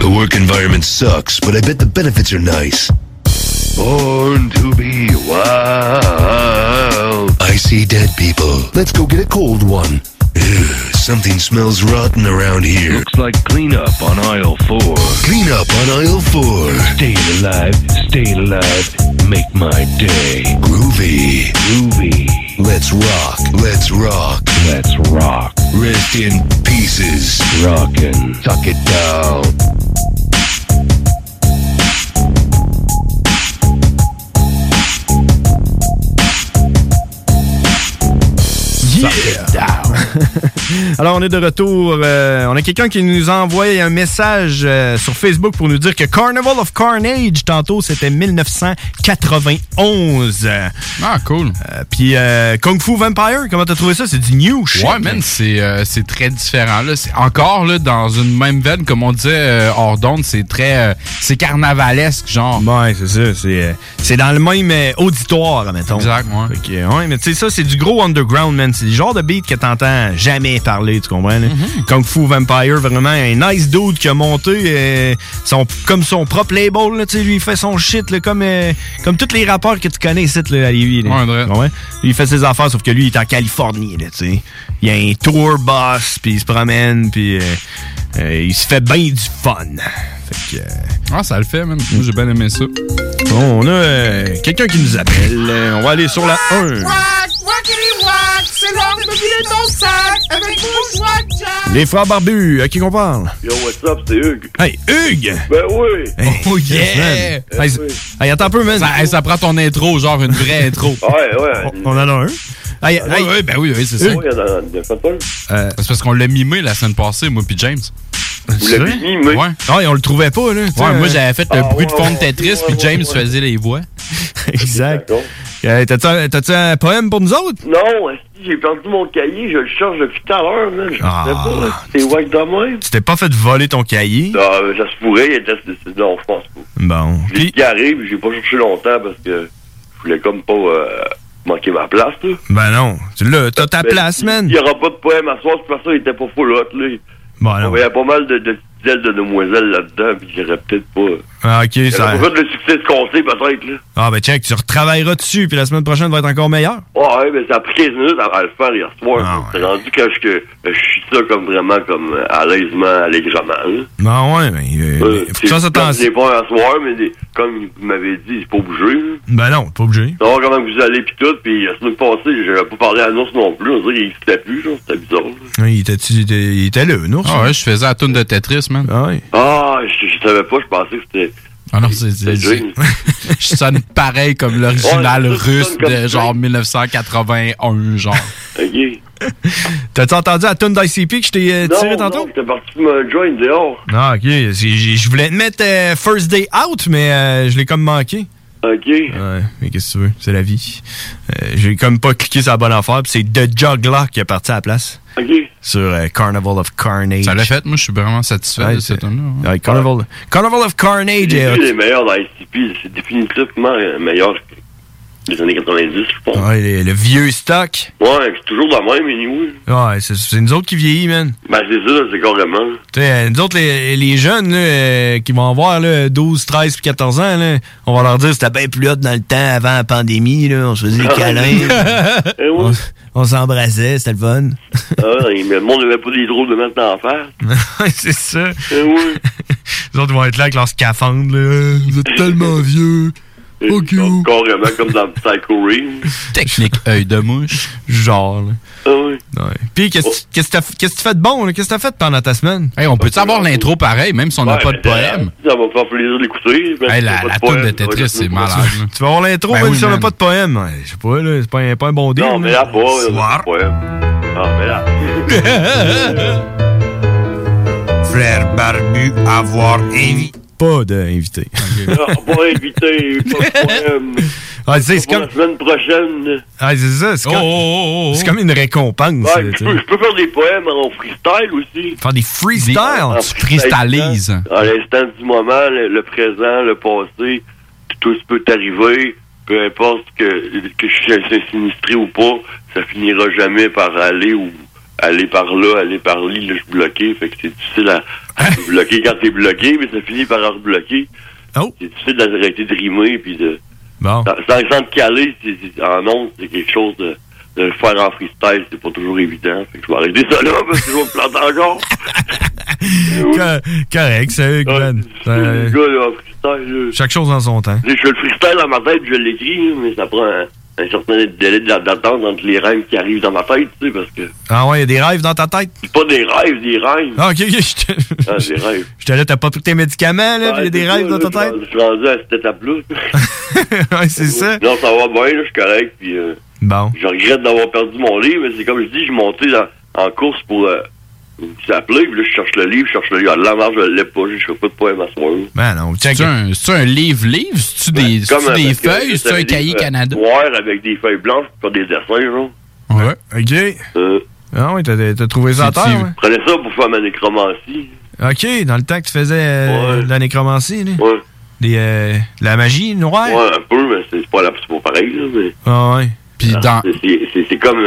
The work environment sucks, but I bet the benefits are nice. Born to be wild. I see dead people. Let's go get a cold one. Ugh, something smells rotten around here. Looks like cleanup on aisle four. Clean up on aisle four. Stay alive, stay alive, make my day. Groovy. Groovy. Let's rock. Let's rock. Let's rock. Rest in pieces. Rockin'. Tuck it down. Yeah. <laughs> Alors, on est de retour. euh, on a quelqu'un qui nous a envoyé un message euh, sur Facebook pour nous dire que Carnival of Carnage, tantôt, c'était 1991. Ah, cool. Puis euh, Kung Fu Vampire, comment t'as trouvé ça? C'est du new shit. Ouais, man, c'est très différent. Là. Encore là, dans une même veine, comme on disait hors d'onde, c'est très. c'est carnavalesque, genre. Ouais, c'est ça. C'est c'est dans le même auditoire, mettons. Exact, ouais. Fait que, ouais, mais tu sais, ça, c'est du gros underground, man. C'est le genre de beat que t'entends jamais parler, tu comprends? là? Mm-hmm. Kung Fu Vampire, vraiment un nice dude qui a monté euh, son, comme son propre label, là, lui, il fait son shit, là, comme, euh, comme tous les rappeurs que tu connais ici, là, à Lévis, là. Ouais, il fait ses affaires, sauf que lui, il est en Californie, là, tu sais. Il a un tour boss, puis il se promène, puis euh, euh, il se fait bien du fun. Fait que... Ah, ça le fait, man. Moi, j'ai bien aimé ça. Bon, on a euh, quelqu'un qui nous appelle. Euh, on va aller sur la 1. Wack, wackity wack, c'est l'heure de me vider ton sac avec jack. Les frères barbus, à qui qu'on parle? Yo, what's up, c'est Hugues. Hey, Hugues! Ben oui! Oh yeah! Hey, c'est- hey, attends un peu, man. Ça, hey, ça prend ton intro, genre une vraie intro. Ouais, ouais. On en a un. Ouais, ouais, ben oui, oui, c'est ça. Euh, c'est parce qu'on l'a mimé la semaine passée, moi puis James. Vous l'avez mimé? Ouais. Ah, et on le trouvait pas, là. Ouais, moi euh, j'avais fait le Ah, bruit de fond de Tetris, puis James ouais. faisait les voix. <laughs> Exact. Euh, T'as-tu un, un poème pour nous autres? Non, j'ai perdu mon cahier, je le cherche depuis tout à l'heure, Ah. sais pas, là. C'est wack de même. Tu t'es pas fait voler ton cahier? Ah, ça se pourrait, il était... Non, je pense pas. Bon. Je l'ai garé, puis j'ai pas cherché longtemps parce que je voulais comme pas euh, manquer ma place, là. Ben non. Tu l'as, t'as ta Mais place, man. Il y aura pas de poème à soir, de toute façon, il était pas full hot, là. Bon, y a pas mal de, ailes de demoiselles là-dedans, puis j'aurais peut-être pas... Ah, ok, J'aurais ça. pas fait le succès escompté, peut-être, là. Ah, ben check, tu retravailleras dessus, puis la semaine prochaine va être encore meilleure. Ouais, mais ça a pris 15 minutes à, à le faire hier soir. Ah, C'est rendu que je, que je suis ça comme vraiment comme euh, à l'aisement, allègrement. là. Ben ouais, mais euh, Euh, faut que. Je l'ai pas hier soir, mais des- comme vous m'avez dit, c'est pas bougé. là. Ben non, pas obligé. Savoir comment vous allez pis tout, pis la semaine passée, j'avais pas parlé à Nours non plus. On dirait qu'il existait plus, genre, c'était bizarre. là. Ouais, Il était, il était, il était là, non? Ah ouais, je faisais la toune de Tetris, man. Ah. Ah, je, je savais pas, je pensais que c'était... Ah non, c'est. <laughs> Je sonne pareil comme l'original Ouais, russe de genre 1981, genre. <laughs> Ok. T'as-tu entendu la tune d'ICP que je t'ai euh, tiré non, tantôt? non, j'étais parti de me join dehors. Ah, ok. Je voulais te mettre euh, First Day Out, mais euh, je l'ai comme manqué. Ok. Ouais, mais qu'est-ce que tu veux? C'est la vie. Euh, j'ai comme pas cliqué sur la bonne affaire, puis c'est The Juggler qui est parti à la place. Ok. Sur euh, Carnival of Carnage. Ça l'a fait, moi je suis vraiment satisfait Ouais, de cette c'est- tune-là. Ouais, Carnival, Carnival of Carnage. C'est est dans ICP, c'est définitivement meilleur les années 90, je pense. Ouais, le, le vieux stock. Ouais, c'est toujours la même, anyway. Ouais, c'est, c'est nous autres qui vieillit, man. Ben, c'est ça, c'est carrément. Tu sais, nous autres, les, les jeunes là, euh, qui vont avoir là, 12, 13 puis 14 ans, là, on va leur dire c'était bien plus hot dans le temps avant la pandémie. Là, on se faisait des câlins. <laughs> Eh on, oui. on s'embrassait, c'était le fun. Ah, mais le monde n'avait pas des drôles de maintenant en faire. Ouais, c'est ça. Eh oui. <laughs> Les autres vont être là avec leur scaphandre. Là. Vous êtes tellement vieux. Ok. Carrément comme dans Psycho Ring. Technique œil de mouche. Genre. Là. Ah oui. Ouais. Puis, qu'est-ce que qu'est-ce que tu fais de bon? là? Qu'est-ce que t'as fait pendant ta semaine? Hey, on peut-tu avoir l'intro pareil, même si on n'a Ouais, pas de poème? Ça va me faire plaisir d'écouter. Hey, la la toune de Tetris, c'est malade. Tu vas avoir l'intro Ben même oui, si on n'a pas de poème. Ouais, je sais pas, là, c'est pas, un- pas un bon deal. Non, mais là, pas, de poème. Ah, mais là. <laughs> <laughs> Frère Barbu, avoir invité. Pas d'invité. <laughs> Ah, pas invité, pas de. Ah, c'est comme. La semaine prochaine. Ah, c'est ça, c'est Oh, comme, oh, oh, c'est comme une récompense. Ouais, là, je tu peux, sais. je peux faire des poèmes en freestyle aussi. Faire des freestyles. En Tu freestylises. À l'instant du moment, le, le présent, le passé, tout ce peut t'arriver. Peu importe que, que je suis sinistré ou pas, ça finira jamais par aller ou aller par là, aller par là, là, je suis bloqué. Fait que c'est difficile à, à se bloquer quand t'es bloqué, mais ça finit par rebloquer. Oh. C'est difficile d'arrêter de rimer puis de. Bon. Sans, sans te caler, en ondes, c'est quelque chose de, de le faire en freestyle, c'est pas toujours évident. Fait que je vais arrêter ça là parce que je vais me planter encore. <laughs> Cor- Correct, c'est Euh, là. Chaque chose en son temps. Je fais le freestyle dans ma tête, je l'écris, mais ça prend un, certain délai d'attente entre les rêves qui arrivent dans ma tête, tu sais, parce que Ah ouais, il y a des rêves dans ta tête? c'est pas des rêves, des rêves. Ah, ok, ok, je te... Ah, des rêves. <laughs> Je te là, t'as pas pris tes médicaments, là, puis il y a des rêves dans ta tête? Je suis rendu à cette étape-là. <laughs> ouais, c'est ça. Non, ça va bien, là, je suis correct, puis euh, Bon. je regrette d'avoir perdu mon livre, mais c'est comme je dis, je suis monté dans, en course pour euh, s'appeler, puis là, je cherche le livre, je cherche le livre. À la marge, je l'ai pas, je fais pas de poème à soir. Ben non, C'est un, c'est un livre-livre? C'est-tu des, c'est-tu Comme des euh, feuilles? C'est un livre, cahier euh, Canada? Noir avec des feuilles blanches pour faire des dessins, genre. Ouais. OK. Ah oui, t'as, trouvé ça à terre, ouais. Je prenais ça pour faire ma nécromancie. OK, dans le temps que tu faisais euh, de la nécromancie, là. Ouais. Des, euh, de la magie noire? Ouais, un peu, mais c'est pas, la- c'est pas pareil, là, mais... Ah ouais. Puis dans... C'est- C'est c'est- c'est comme...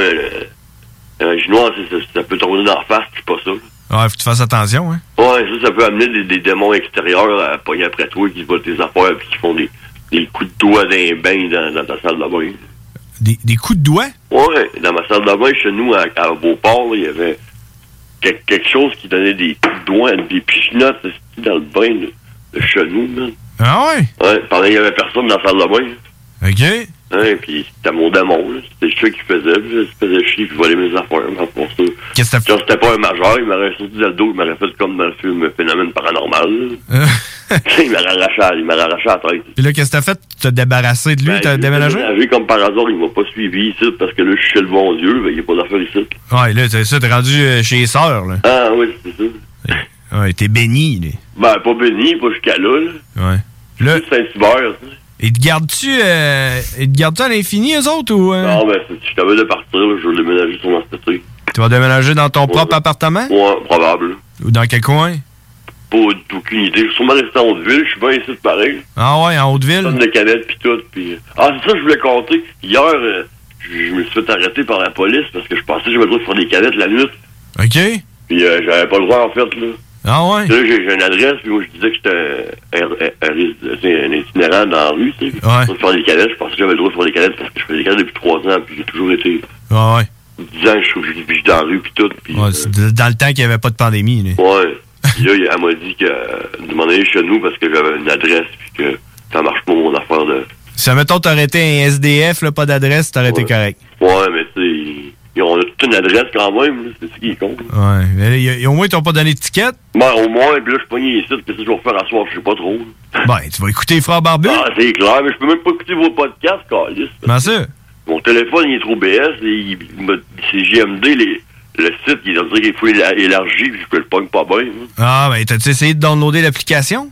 Euh, un chinois, ça, peut tourner dans la face, c'est pas ça. là. Ouais, faut que tu fasses attention, hein. Ouais, ça, ça peut amener des, des démons extérieurs à pogner après toi qui volent tes affaires puis qui font des, des coups de doigts d'un bain dans, dans ta salle de bain. Des, des coups de doigts? Ouais, dans ma salle de bain, chez nous, à, à Beauport, il y avait quelque, quelque chose qui donnait des coups de doigts, des pichinottes dans le bain de, de chez nous, man? Ah ouais? Ouais, pendant qu'il y avait personne dans la salle de bain. OK. Ouais, puis c'était mon démon, là. C'était ça qu'il faisait, puis se faisait chier, puis volait mes affaires, mais pour ça. Qu'est-ce que t'as Genre, c'était pas un majeur, il m'aurait sorti dans le dos, il m'aurait fait comme dans le film Phénomène Paranormal, là. <laughs> il m'aurait arraché, à- il m'aurait arraché à la tête. Puis là, qu'est-ce que t'as fait? Tu t'as débarrassé de lui? t'as J'ai déménagé? déménagé comme par hasard, il m'a pas suivi ici, parce que là, je suis chez le bon Dieu, ben, il n'y a pas d'affaire ici. Ouais, là, c'est ça, t'es rendu euh, chez les sœurs, là. Ah, oui, c'est ça. Ouais, t'es béni, là. Ben, pas béni, pas jusqu'à là, là. Ouais. Là, Saint-Hubert. Ils te gardent-tu euh, ils te gardent-tu à l'infini, eux autres, ou... euh, Non, ben, c'est- je t'avais de partir, je vais déménager sur mon statut. Tu vas déménager dans ton propre appartement? Ouais, probable. Ou dans quel coin? Pas aucune idée. Je suis sûrement resté en Haute-Ville, je suis bien ici, pareil. Ah ouais, en Haute-Ville? Tonne de canettes pis tout, pis... Ah, c'est ça que je voulais compter. Hier, euh, je je me suis fait arrêter par la police parce que je pensais que j'avais le droit de faire des canettes la nuit. OK. Puis euh, j'avais pas le droit, en fait, là. Ah ouais? Là, j'ai une adresse, puis moi, je disais que j'étais un, un, itinérant dans la rue, tu sais. Ouais. Pour faire des canettes, je pensais que j'avais le droit de faire des canettes parce que je fais des canettes depuis trois ans, puis j'ai toujours été... Ah ouais. 10 ans, je suis dans la rue, puis tout, puis... Ouais, de- dans le temps qu'il n'y avait pas de pandémie, là. Ouais. Puis là, elle m'a dit que euh, chez nous parce que j'avais une adresse puis que ça marche pas mon affaire de. Si, mettons, t'aurais été un SDF, là, pas d'adresse, t'aurais été correct. Ouais, mais tu sais, ils- ont toute une adresse quand même, c'est ce qui est con. Ouais. Mais là, y a- au moins, ils t'ont pas donné d'étiquette. Ben, au moins, puis là, je suis pogné ici, qu'est-ce que je vais faire à soir, je sais pas trop. Ben, tu vas écouter les Frères Barbus. Ah, c'est clair, mais je peux même pas écouter vos podcasts, Calis. Comment ça? Mon téléphone, il est trop BS, et c'est JMD, les, le site, il a dit qu'il faut éla- élargir, puis je peux le pogne pas bien. hein. Ah, ben, t'as-tu essayé de downloader l'application?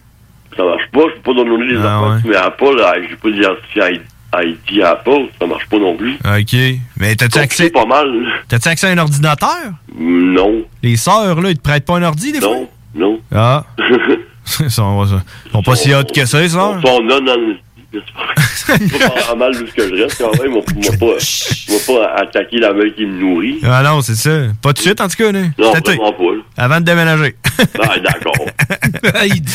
Ça marche pas, je peux pas donner des Ah, affaires, mais Apple, là, j'ai pas d'identifié ID Apple, ça marche pas non plus. OK. Mais t'as-tu accès... pas mal. T'as-tu accès à un ordinateur? Non. Les sœurs, là, ils te prêtent pas un ordi, des fois? Non, non. Ah. <laughs> ils sont, ils sont pas si hot que ça, les sœurs. Son non, non, c'est pas mal d'où ce que je reste quand même. On m'a pas, pas attaqué la meule qui me nourrit. Ah non, c'est ça. Pas de suite, en tout cas, là. Non, vraiment pas. là. Avant de déménager. Ah, d'accord. <laughs>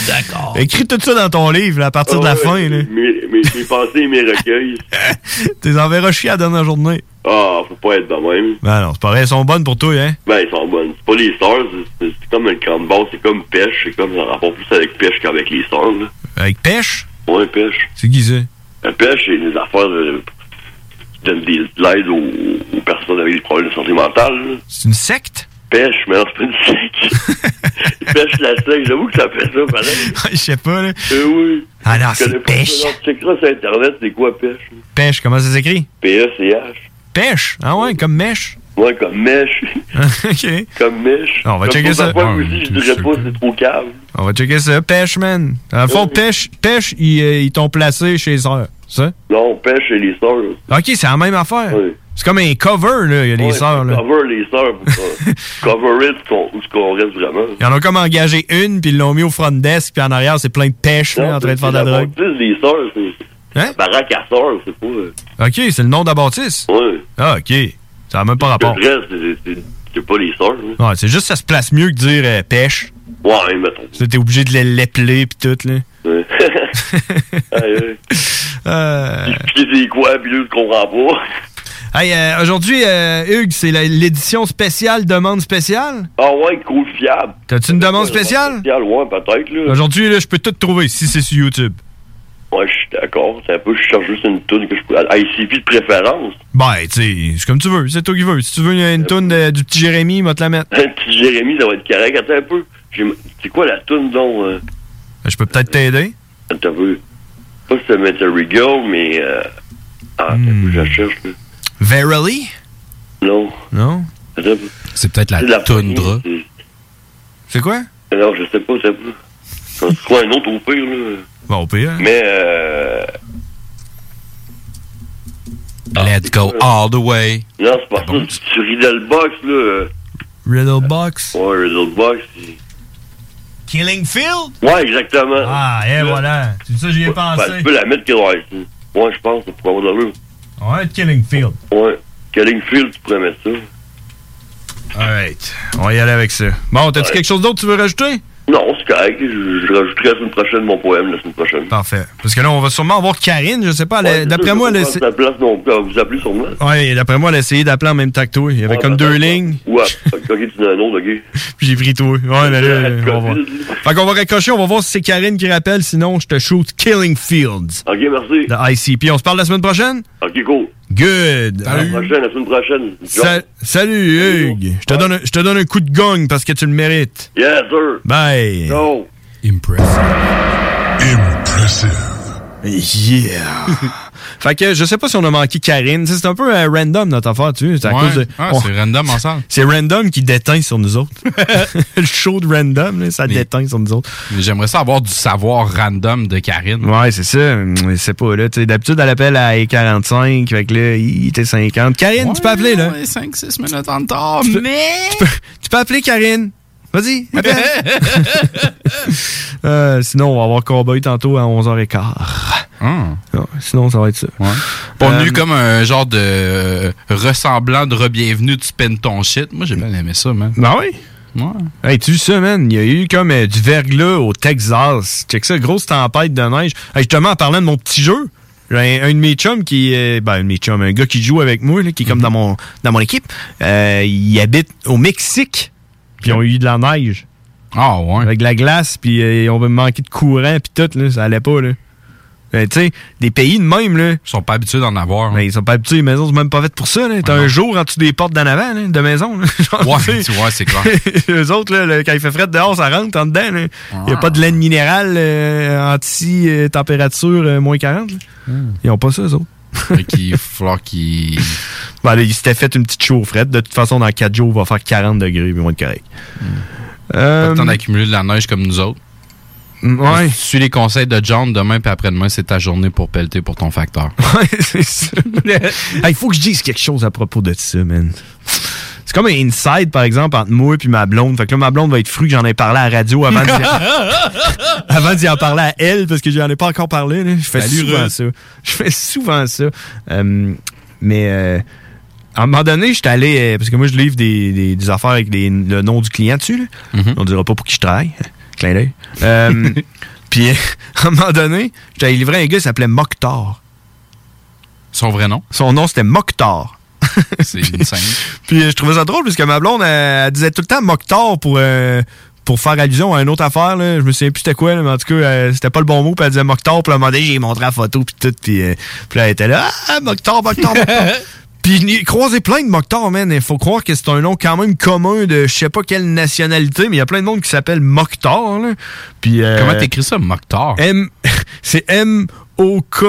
D'accord. Écris tout ça dans ton livre, là, à partir de la Ah, fin, là. Mes, mes, pensées et mes recueils. <laughs> T'es enverras chier à la dernière journée. Ah, faut pas être de même. Ben non, c'est pareil, elles sont bonnes pour toi, hein. Ben, ils sont bonnes. C'est pas les sœurs, c'est- comme grande base, c'est comme pêche. C'est comme ça rapport plus avec pêche qu'avec les sœurs, là. Avec pêche? Ouais, pêche. C'est qui ça? La pêche, c'est des affaires de, qui donnent des- de l'aide aux, aux personnes avec des problèmes de santé mentale. C'est une secte? Pêche, mais non, c'est pas une secte. <laughs> pêche la secte, j'avoue que ça fait ça, pareil. <laughs> Je sais pas, là. Euh, oui. Ah non, Je c'est pêche. ça. Tu checkeras sur Internet, c'est quoi pêche? Pêche, comment ça s'écrit? P-E-C-H. Pêche? Ah ouais, comme mèche? Ouais, comme mèche. <laughs> OK. comme mèche. On va Comme checker ça. femme Ah, aussi, je dirais pas, c'est trop cave. On va checker ça. Pêche, man. Dans le fond, pêche, pêche, ils, euh, ils t'ont placé chez les sœurs. Ça? Non, pêche et les sœurs. OK, c'est la même affaire. C'est comme un cover, là, il y a les Ouais, sœurs, là. Cover les sœurs. pour ça. <laughs> cover it, ce qu'on reste vraiment. Ils en ont comme engagé une, puis ils l'ont mis au front desk, puis en arrière, c'est plein de pêche, là, en train de faire de la drogue. bâtisse, les sœurs, c'est. Hein? Baraque à sœurs, c'est pas. euh, OK, c'est le nom de la bâtisse? Ouais. Ah, OK. Ça n'a même pas rapport. Le reste, c'est- pas les sœurs. hein. Ouais, c'est juste ça se place mieux que dire euh, pêche. Ouais, mettons. Tu T'es obligé de les l'épeler, puis tout, là. Ouais. <laughs> Aïe, aïe. Euh... Puis c'est quoi, puis je comprends pas. Hey, euh, aujourd'hui, euh, Hugues, c'est la- l'édition spéciale demande spéciale? Ah ouais, cool, fiable. T'as-tu une demande spéciale? Spécial, ouais, peut-être, là. Aujourd'hui, là, je peux tout trouver si c'est sur YouTube. Ouais, je suis d'accord. C'est un peu, je cherche juste une toune que je peux. À ICP de préférence. Ben, tu sais, c'est comme tu veux. C'est toi qui veux. Si tu veux une, une toune de- du petit Jérémy, il va te la mettre. <laughs> Un petit Jérémy, ça va être correct. Attends un peu. J'ai- C'est quoi la toune, donc? euh, Je peux peut-être t'aider. Attends un peu. Pas Cemetery Girl, mais. Euh... Ah, attends un peu, je la cherche, là. Verily? Non. Non? C'est peut-être la la toundra. poignée, C'est quoi? Alors, je sais pas, c'est quoi un autre au pire, là? Bon, au pire. Mais, euh. Let's go all the way. Non, c'est pas ça. Sur Riddle Box, là. euh, Riddle Box. Ouais, Riddle Box. c'est- Killing Field? Ouais, exactement. Ah, et voilà. C'est ça que j'y ai Ben, pensé. tu peux la mettre, ouais. Ouais, je pense, pour avoir de l'eau. Ouais, Killing Field. Ouais. Killingfield, tu pourrais mettre ça. Alright. On va y aller avec ça. Bon, t'as-tu quelque chose d'autre que tu veux rajouter? Non, c'est correct. Je, je rajouterai la semaine prochaine mon poème, la semaine prochaine. Parfait. Parce que là, on va sûrement avoir Karine, je sais pas. Ouais, d'après moi, elle place non va vous appeler sûrement. ouais, d'après moi, elle a essayé d'appeler en même temps que toi. Il y avait Ouais, comme deux lignes, Ouais, ok, tu n'as un autre, ok. <laughs> puis j'ai pris toi. Ouais, mais là, <laughs> on va. Fait qu'on va raccrocher, on va voir si c'est Karine qui rappelle, sinon je te shoot Killing Fields. Ok, merci. De ICP. On se parle la semaine prochaine? Ok, cool. Good. À la prochaine, la semaine prochaine. Sa- salut, Hugues. Je te, donne un, je te donne un coup de gong parce que tu le mérites. Yes, sir. Bye. Go. Impressive. Yeah. <laughs> fait que je sais pas si on a manqué Karine. C'est un peu euh, random notre affaire, tu sais. C'est à Ouais. cause de. Ah, on- c'est random ensemble. <laughs> C'est random qui déteint sur nous autres. <laughs> le show de random, là, ça Mais- déteint sur nous autres. J'aimerais ça avoir du savoir random de Karine. Ouais, c'est ça. Mais C'est pas là. D'habitude, elle appelle à 45. Fait que là, il était 50. Karine, tu peux appeler, là. 5-6 minutes en retard, mais... Tu peux, tu peux appeler Karine. Vas-y, appelle. <laughs> Euh, sinon, on va avoir Cowboy tantôt à 11h15. Ah. Non, sinon, ça va être ça. On a Euh, eu comme un genre de euh, ressemblant de re-bienvenue, tu spends ton shit. Moi, j'ai bien aimé ça, man. Ben oui? Ouais. Hey, tu vu ça, man? Il y a eu comme euh, du verglas au Texas. Check ça, grosse tempête de neige. Hey, justement, en parlant de mon petit jeu, j'ai un, un de mes chums qui est. Ben, un de mes chums, un gars qui joue avec moi, là, qui est comme dans mon dans mon équipe. euh, il habite au Mexique. Puis ils ont eu de la neige. Ah, ouais. Avec de la glace, puis euh, on va manquer de courant, puis tout, là, ça allait pas, là. Euh, tu sais, des pays de même, là. Ils sont pas habitués d'en avoir. Ben, ils sont pas habitués, les maisons sont même pas faites pour ça, là. T'as un jour en dessous des portes d'en avant, là, de maison, là. <laughs> Genre, Ouais, tu vois, c'est clair. <laughs> Eux autres, là, quand il fait frais dehors, ça rentre en dedans. Il n'y a Ah. pas de laine minérale euh, anti-température euh, moins 40. là. Ils ont pas ça, eux autres. Fait qu'il va falloir qu'ils. Ben, là, ils s'étaient fait une petite chaufferette. De toute façon, dans 4 jours, il va faire 40 degrés, puis ils vont être corrects. Pas Euh, le temps d'accumuler de la neige comme nous autres. Ouais. Suis les conseils de John demain, puis après-demain, c'est ta journée pour pelleter pour ton facteur. <laughs> Ouais, c'est ça. <laughs> Hey, Il faut que je dise quelque chose à propos de ça, man. C'est comme un inside, par exemple, entre moi et ma blonde. Fait que là, ma blonde va être frue que j'en ai parlé à la radio avant d'y <laughs> avant d'y en parler à elle, parce que j'en ai pas encore parlé. là. Je fais Salut, souvent ça. Je fais souvent ça. Euh, mais euh, à un moment donné, j'étais allé... euh, parce que moi, je livre des, des- des affaires avec le nom du client dessus. là. On dira pas pour qui je travaille. Clin d'œil. Euh, <laughs> Puis, à un moment donné, j'étais allé livrer un gars qui s'appelait Mokhtar. Son vrai nom? Son nom, c'était Mokhtar. <laughs> C'est une scène. Puis euh, je trouvais ça drôle parce que ma blonde, elle, elle disait tout le temps Mokhtar pour, euh, pour faire allusion à une autre affaire. Là. Je me souviens plus c'était quoi, là, mais en tout cas, euh, c'était pas le bon mot. Puis elle disait Mokhtar. Puis un moment donné, j'ai montré la photo. Puis tout. Puis, euh, puis là, elle était là, ah, Mokhtar, Mokhtar, Mokhtar. <laughs> Puis j'ai croisé plein de Mokhtar, man. Il faut croire que c'est un nom quand même commun de je sais pas quelle nationalité, mais il y a plein de monde qui s'appelle Mokhtar. Là. Puis, euh, Comment t'écris ça, Mokhtar? M, <laughs> c'est M-O-K.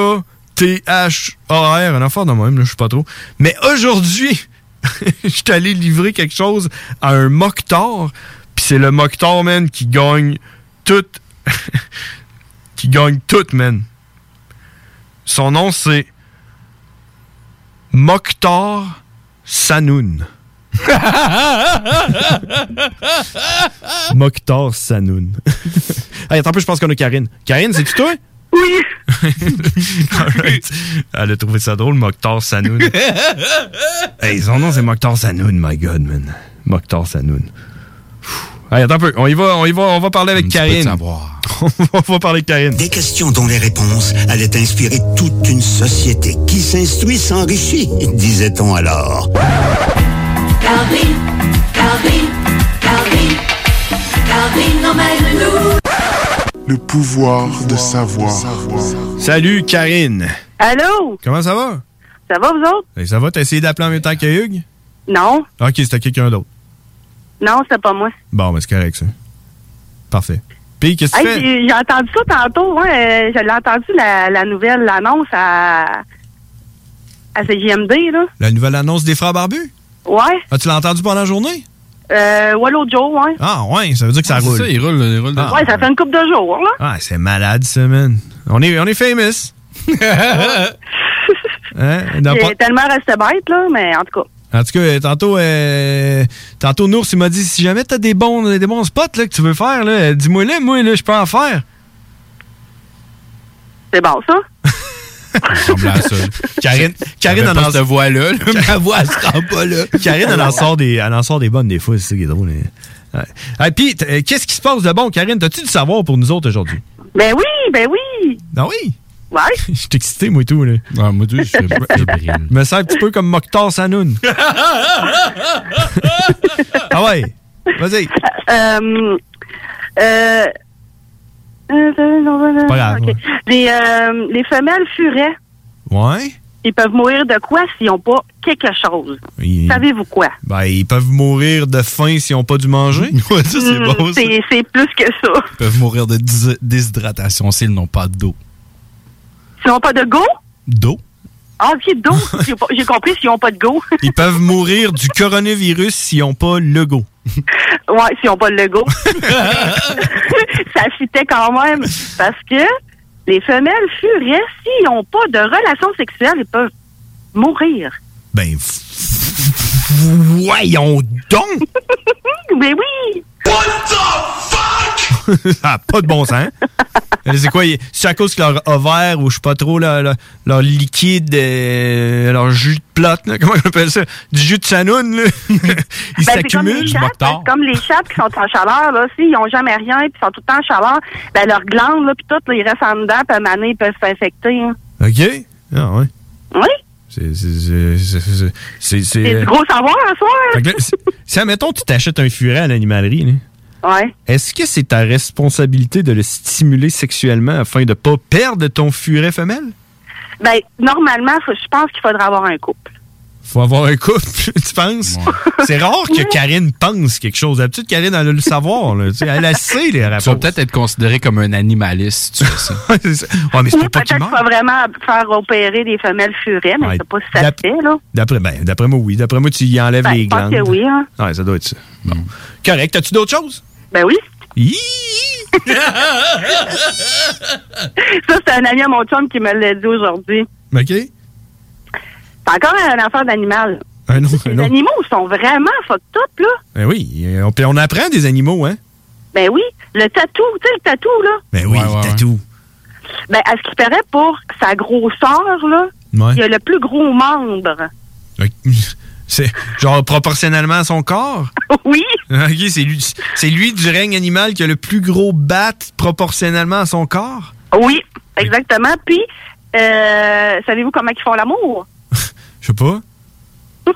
T-H-A-R, un affaire de même, je sais pas trop. Mais aujourd'hui, <laughs> je suis allé livrer quelque chose à un Mokhtar, puis c'est le Mokhtar, man, qui gagne tout. <laughs> qui gagne tout, man. Son nom, c'est Mokhtar Sanoun. <laughs> Mokhtar Sanoun. hey, attends un peu, je pense qu'on a Karine. Karine, c'est-tu toi? Oui! Elle a trouvé ça drôle, Mokhtar Sanoun. hey, son nom, c'est Mokhtar Sanoun, my God, man. Mokhtar Sanoun. Hey, attends un peu, on y va, on y va, on va parler avec Karine. on va parler avec Karine. Des questions dont les réponses allaient inspirer toute une société qui s'instruit s'enrichit, disait-on alors. Calvin, Calvin, Calvin, Calvin emmène-nous. Le pouvoir de savoir. Salut, Karine. Allô? Comment ça va? Ça va, vous autres? Hey, ça va, t'as essayé d'appeler en même temps que Hugues? Non. Ok, c'était quelqu'un d'autre. Non, c'est pas moi. Bon, mais c'est correct, ça. Parfait. Puis, qu'est-ce que tu fais? j'ai j'ai entendu ça tantôt. Ouais, euh, je l'ai entendu, la, la nouvelle l'annonce à, à CGMD, là. La nouvelle annonce des frères barbus? Ouais. Ah, tu l'as entendu pendant la journée? Euh, Wallow Joe, ouais. Ah, ouais, ça veut dire que ça Ah, roule. ça, il roule, il roule. Ah, Ouais, ça fait une couple de jours, là. Ah, c'est malade, ça, man. On est, on est famous. <laughs> Hein? J'ai pas- tellement resté bête, là, mais en tout cas. En tout cas, tantôt, euh, tantôt Nours, il m'a dit si jamais t'as des bons, des bons spots là, que tu veux faire, là, dis-moi là, moi, là, je peux en faire. C'est bon, ça? Ressemble à ça. Karine, Karine en pas en cette voix-là, là, ma voix, elle se rend pas là. Karine, elle en <laughs> sort des, elle en sort des bonnes des fois, c'est ça qui est drôle. hein. Ouais. Hey, puis, euh, qu'est-ce qui se passe de bon, Karine? T'as-tu du savoir pour nous autres aujourd'hui? Ben oui, ben oui. Ah oui? Ouais. <laughs> Je suis excité, moi, et tout. Là. Ah, moi, tout, je suis <laughs> me sens un petit peu comme Mokhtar Sanoun. ah ouais? Vas-y. Euh, euh, Pas grave, ok. ouais. Les, euh, les femelles furets, Ouais? ils peuvent mourir de quoi s'ils n'ont pas quelque chose? Ils, Savez-vous quoi? ben, ils peuvent mourir de faim s'ils n'ont pas dû manger. <laughs> Ouais, ça, c'est Hmm, bon, c'est- C'est plus que ça. Ils peuvent mourir de dis- déshydratation s'ils n'ont pas d'eau. S'ils n'ont pas de go? D'eau? Ah, ok, d'eau. <laughs> J'ai compris s'ils n'ont pas de go. Ils peuvent mourir du coronavirus s'ils n'ont pas le go. <laughs> Ouais, s'ils n'ont pas le go. <laughs> ça fitait quand même. Parce que les femelles furets, s'ils n'ont pas de relation sexuelle, ils peuvent mourir. Ben, voyons donc! <laughs> Mais oui! <laughs> Ça n'a pas de bon sens. <laughs> C'est quoi? C'est à cause que leur ovaire ou je sais pas trop, leur, leur, leur liquide, euh, leur jus de plate, comment on appelle ça? Du jus de sanoun, là. <laughs> Il Ben, c'est comme comme les chattes qui sont en chaleur, là, s'ils n'ont jamais rien et sont tout le temps en chaleur, ben leurs glandes, là, puis tout, là, ils restent en dedans, puis à un moment donné, ils peuvent s'infecter. hein. OK? Ah ouais. Oui? C'est... C'est euh, du gros savoir, à soir. que là, si- admettons, tu t'achètes un furet à l'animalerie, Ouais. est-ce que c'est ta responsabilité de le stimuler sexuellement afin de pas perdre ton furet femelle? Ben, normalement, faut- je pense qu'il faudrait avoir un couple. Faut avoir un couple, <laughs> tu penses? C'est rare que Karine pense quelque chose. D'habitude, Karine, elle a le savoir. Là. Tu sais, Elle a sait les réponses. Tu vas peut-être être considéré comme un animaliste si tu fais ça. <laughs> C'est. Ouais, mais c'est pas peut-être faut vraiment faire opérer des femelles furets, mais Ouais. je sais pas si ça se fait, là. D'après, ben, d'après moi, oui. D'après moi, tu y enlèves Ben, les je pense glandes. que oui, hein. Ouais, ça doit être ça. Bon. Correct. As-tu d'autres choses? Ben oui. Hi! <laughs> Ça, c'est un ami à mon chum qui me l'a dit aujourd'hui. OK. C'est encore un affaire d'animal. Un autre, un Les autre. animaux sont vraiment fucked up, là. Ben oui. On, puis on apprend des animaux, hein? Ben oui. Le tatou, tu sais, le tatou, là. Ben oui, tatou. Ben, à ce qui paraît, pour sa grosseur, là, Ouais. il a le plus gros membre. <laughs> C'est genre proportionnellement à son corps? <laughs> Oui. OK, c'est lui, c'est lui du règne animal qui a le plus gros bat proportionnellement à son corps? Oui, exactement. Puis, euh, savez-vous comment ils font l'amour? Je sais pas. <laughs>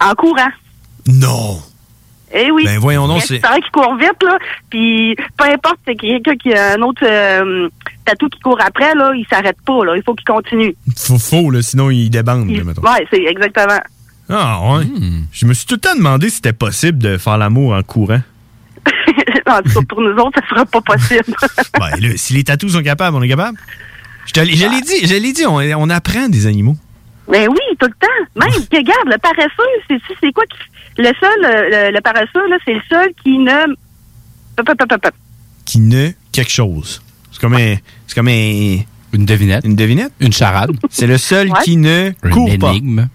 En courant. Non. Eh oui. Ben, voyons donc, C'est c'est- vrai qu'il court vite, là. Puis, peu importe, c'est quelqu'un qui a un autre euh, tatou qui court après, là, il s'arrête pas, là. Il faut qu'il continue. Faut, faut, là, sinon il débande, là, mettons. Ouais, c'est exactement. Ah, ouais. Je me suis tout le temps demandé si c'était possible de faire l'amour en courant. <laughs> en tout cas, pour nous autres, ça sera pas possible. <laughs> ben, là, si les tatous sont capables, on est capable. Je te l'ai je l'ai dit, je l'ai dit, on, on apprend des animaux. Mais oui, tout le temps. Même, que, regarde, le paresseux, c'est c'est quoi qui. Le seul, euh, le, le paresseux, là, c'est le seul qui ne. Qui ne quelque chose. C'est comme un. C'est comme un. Une devinette. Une devinette? Une charade. C'est le seul Ouais. qui ne Une court pas. énigme.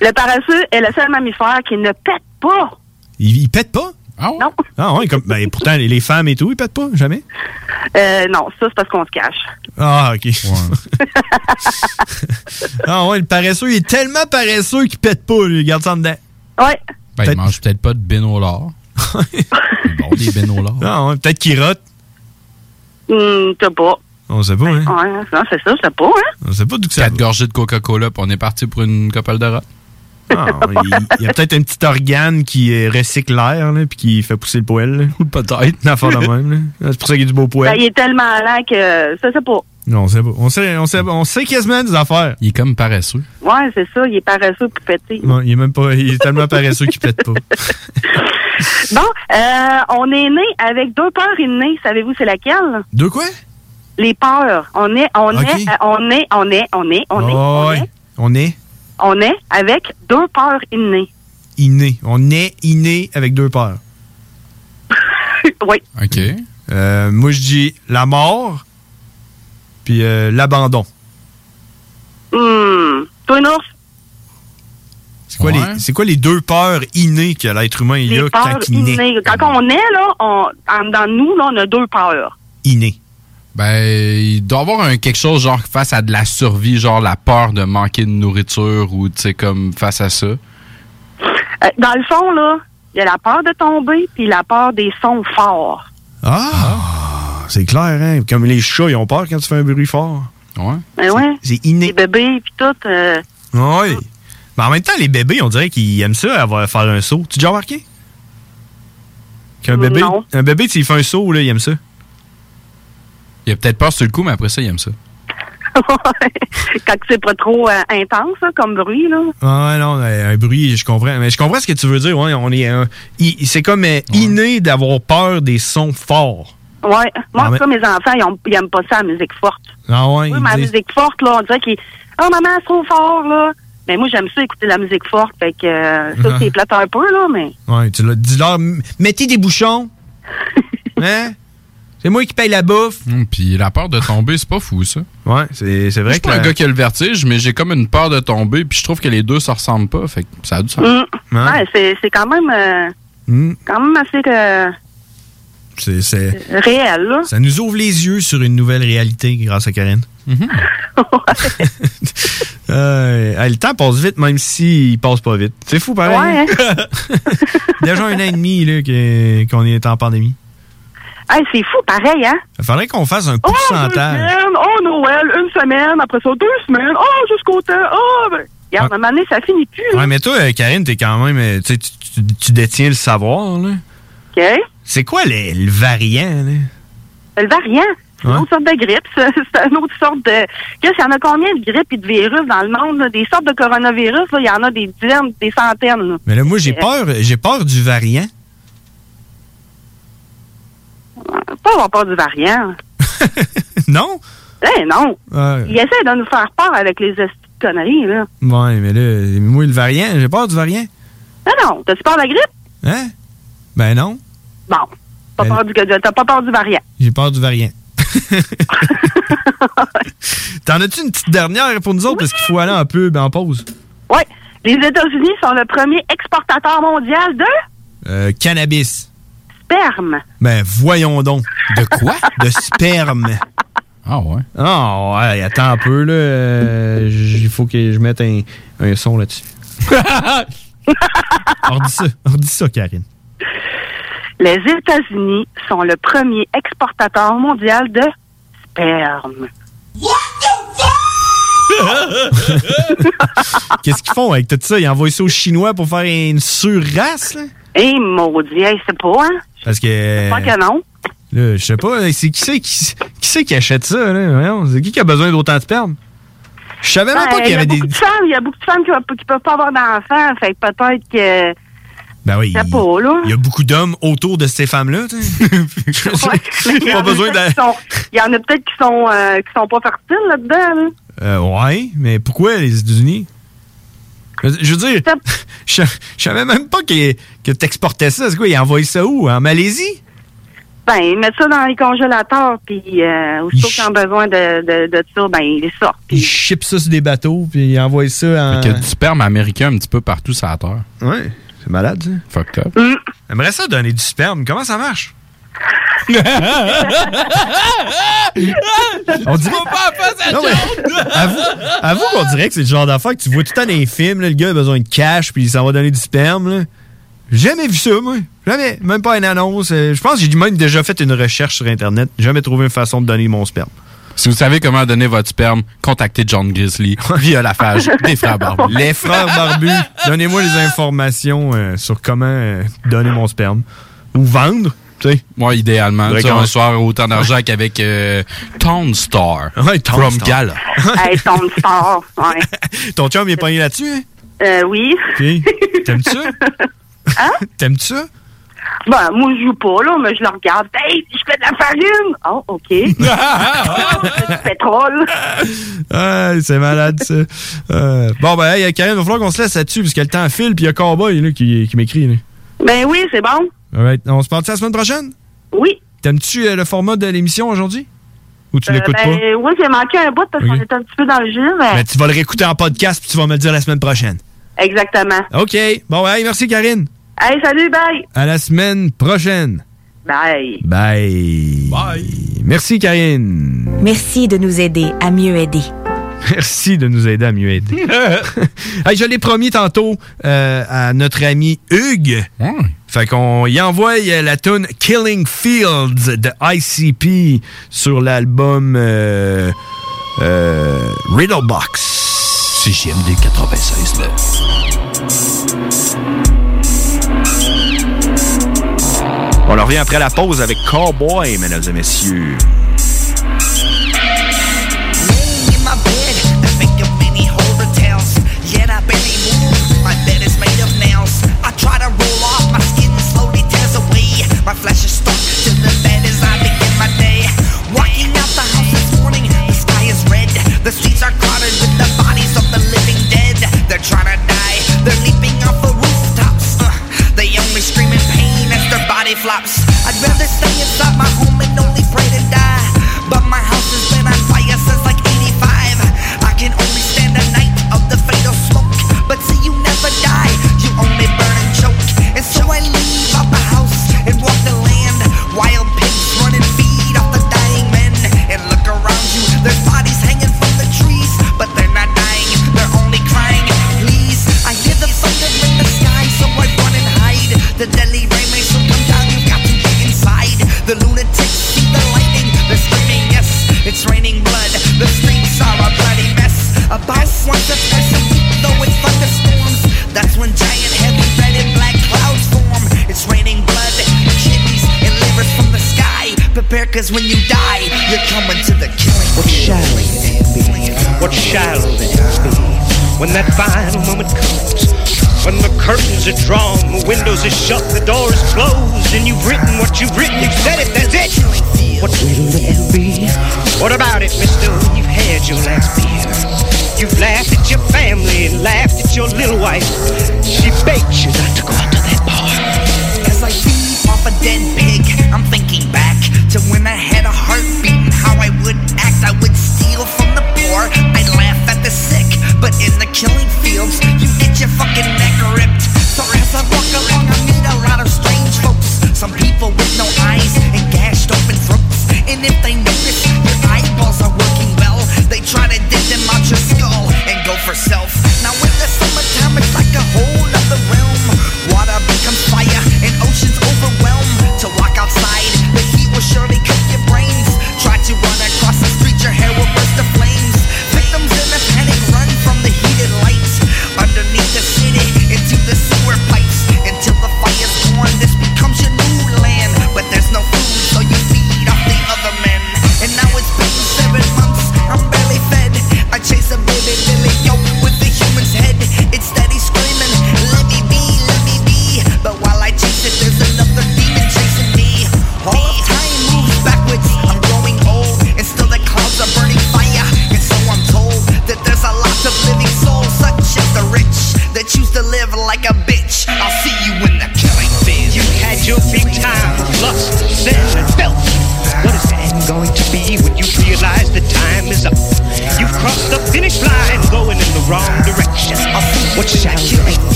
Le paresseux est le seul mammifère qui ne pète pas. Il, il pète pas? Non. Ah ouais, comme, ben, pourtant, les, femmes et tout, ils pètent pas, jamais? Euh, non, ça, c'est parce qu'on se cache. Ah, OK. <laughs> ah ouais, le paresseux, il est tellement paresseux qu'il pète pas, lui. Il garde ça en dedans. Ouais. Ben, il mange peut-être pas de bénolar. C'est bon, des bénolars. Ah ouais, peut-être qu'il rote. Hum, t'as pas. On sait pas, hein? Ouais, non, c'est ça, je sais pas, hein. On sait pas d'où que ça Quatre gorgées de Coca-Cola, puis on est parti pour une couple de rats. Ah, il, y a peut-être un petit organe qui recycle l'air, puis qui fait pousser le poil. Peut-être. Affaire de même. C'est pour ça qu'il y a du beau poil. Ben, il est tellement lent que. Ça, c'est pas. Non, on sait pas. On sait, on sait, on sait quasiment des affaires. Il est comme paresseux. Ouais, c'est ça, il est paresseux pour péter. Non, il est même pas. Il est tellement paresseux qu'il pète pas. <laughs> Bon, euh, on est né avec deux peurs innées. Savez-vous c'est laquelle? Deux quoi? Les peurs. On est, on est, euh, on est, on est, on est, on est, Oh, on ouais. est, On est on est avec deux peurs innées. inné. On est inné avec deux peurs. <laughs> oui. OK. Euh, moi, je dis la mort, puis euh, l'abandon. Hmm. Toi? C'est quoi, les, c'est quoi les deux peurs innées que l'être humain il Les a peurs quand il naît? innées. Quand on est, là, on, dans nous, là, on a deux peurs. Inné. Ben, il doit y avoir un, quelque chose genre face à de la survie, genre la peur de manquer de nourriture ou, tu sais, comme face à ça. Euh, dans le fond, là, il y a la peur de tomber, puis la peur des sons forts. Ah! C'est clair, hein? Comme les chats, ils ont peur quand tu fais un bruit fort. Ouais. Ben ouais. C'est inné. Les bébés, puis tout. euh, Oui. Mais en même temps, les bébés, on dirait qu'ils aiment ça, avoir, faire un saut. Tu as déjà remarqué? Qu'un bébé, Non. un bébé, s'il fait un saut, là, il aime ça. Il a peut-être peur sur le coup, mais après ça, il aime ça. <laughs> quand c'est pas trop euh, intense, comme bruit, là. Ah ouais, non, euh, un bruit, je comprends. Mais je comprends ce que tu veux dire. Ouais, on est, euh, c'est comme euh, inné d'avoir peur des sons forts. Ouais. Moi, Ah, en mais- tout cas, mes enfants, ils, ont- ils aiment pas ça, la musique forte. Ah ouais, Oui, ils mais la disent- musique forte, là, on dirait qu'ils. Oh, maman, c'est trop fort, là. Mais moi, j'aime ça, écouter la musique forte. Fait que euh, ça, Ah. c'est plate un peu, là, mais. Ouais, tu l'as dis-leur, m- mettez des bouchons. <laughs> hein? C'est moi qui paye la bouffe. Hum, Puis la peur de tomber, c'est pas fou, ça. Ouais, c'est, c'est Je vrai suis que. pas un la- gars qui a le vertige, mais j'ai comme une peur de tomber, puis je trouve que les deux se ressemblent pas, fait que ça a du sens. Mm. Ouais, c'est, c'est quand même. euh, Mm. quand même assez euh, C'est, c'est- réel, là. Ça nous ouvre les yeux sur une nouvelle réalité grâce à Karine. <laughs> Euh, hey, le temps passe vite, même s'il passe pas vite. C'est fou, pareil. Ouais, hein? <laughs> Déjà un an et demi là, que- qu'on est en pandémie. Hey, c'est fou, pareil, hein? Il faudrait qu'on fasse un Oh, pourcentage. semaines, oh, Noël, une semaine, après ça, deux semaines, oh, jusqu'au temps, oh, ben. Regarde, à un moment donné, ça finit plus. Ouais, mais toi, euh, Karine, t'es quand même. euh, tu, détiens le savoir, là. OK? C'est quoi le, le variant, là? Le variant, c'est une Ouais. autre sorte de grippe. <laughs> C'est une autre sorte de. Qu'est-ce qu'il y en a combien de grippes et de virus dans le monde? là? Des sortes de coronavirus, il y en a des dizaines, des centaines. là. Mais là, moi, j'ai Euh, peur, j'ai peur du variant. Pas avoir peur du variant. <laughs> non? Eh non. Ouais. Ils essaient de nous faire peur avec les conneries, là. Ouais, mais là, moi, le variant, j'ai peur du variant. Non, non. T'as-tu peur de la grippe? Hein? Ben non. Bon. Ben- t'as pas peur du variant. J'ai peur du variant. <laughs> T'en as-tu une petite dernière pour nous autres? Parce qu'il faut aller en pub, en pause? Oui. Les États-Unis sont le premier exportateur mondial de? Euh, cannabis. Sperme. Ben, voyons donc. De quoi? De sperme. Ah ouais? Ah ouais, attends un peu, là. Euh, Il faut que je mette un, un son là-dessus. <laughs> on dit ça, on dit ça, Karine. Les États-Unis sont le premier exportateur mondial de sperme. Qu'est-ce qu'ils font avec tout ça? Ils envoient ça aux Chinois pour faire une surrace, là? Eh, maudit, hey, c'est pas, hein? Parce que... Pas que non. Là, je sais pas, c'est qui c'est qui, qui, c'est qui achète ça, là? C'est qui qui a besoin d'autant de sperme? Je savais même Ben, pas qu'il y avait des... beaucoup de femmes, il y a beaucoup de femmes qui, qui peuvent pas avoir d'enfants, fait que peut-être que... Ben oui, pas, là. il y a beaucoup d'hommes autour de ces femmes-là, tu sais. <laughs> Il y en pas a besoin peut-être de... qui sont- Il y en a peut-être qui sont, euh, qui sont pas fertiles là-dedans, là. Euh, ouais, mais pourquoi les États-Unis? Je veux dire, <laughs> je, je savais même pas que, que t'exportais ça. C'est quoi, ils envoyaient ça où? En Malaisie? Ben, ils mettent ça dans les congélateurs, puis euh, aussitôt qu'ils ont besoin de, de, de ça, ben, ils les sortent. Ils shippent ça sur des bateaux, puis ils envoient ça en... Fait qu'il y a du sperme américain un petit peu partout sur la Terre. Ouais, c'est malade, ça. Fucked up. Mm. J'aimerais ça donner du sperme. Comment ça marche? On dirait... Non, mais <laughs> avoue, avoue qu'on dirait que c'est le genre d'affaire que tu vois tout le temps dans les films. là, le gars a besoin de cash, puis il s'en va donner du sperme. là. Jamais vu ça, moi. Jamais. Même pas une annonce. Euh, Je pense que j'ai même déjà fait une recherche sur Internet. Jamais trouvé une façon de donner mon sperme. Si vous savez comment donner votre sperme, contactez John Grizzly <laughs> via la page <laughs> des frères barbus. Les frères barbus, donnez-moi les informations euh, sur comment euh, donner mon sperme. Ou vendre, moi idéalement. Tu on soir autant d'argent qu'avec euh, Tone Star. Hey, Tone Star. <laughs> Ton chum, il est pogné là-dessus, hein? Euh, oui. T'aimes-tu ça? <laughs> Hein? T'aimes-tu ça? Ben, moi, je joue pas, là, mais je le regarde. Hey, je fais de la farine! Oh, OK. <laughs> Ah, du pétrole. C'est malade, ça. Euh, bon, ben, hey, Karine, il va falloir qu'on se laisse là-dessus, parce que le temps file, puis il y a Cowboy là, qui, qui m'écrit. Ben oui, c'est bon. Alright. On se parle la semaine prochaine? Oui. T'aimes-tu euh, le format de l'émission aujourd'hui? Ou tu euh, l'écoutes ben, pas? Oui, j'ai manqué un bout parce okay. qu'on était un petit peu dans le jus. Mais... mais tu vas le réécouter en podcast puis tu vas me le dire la semaine prochaine. Exactement. OK. Bon, hey, merci Karine. Hey, salut, bye. À la semaine prochaine. Bye. Bye. Bye. Merci Karine. Merci de nous aider à mieux aider. <laughs> Merci de nous aider à mieux aider. <laughs> je l'ai promis tantôt euh, à notre ami Hugues. Fait qu'on y envoie euh, la tune Killing Fields de ICP sur l'album euh, euh, CGMD 96 On revient après la pause avec Cowboy, mesdames et messieurs. My flesh is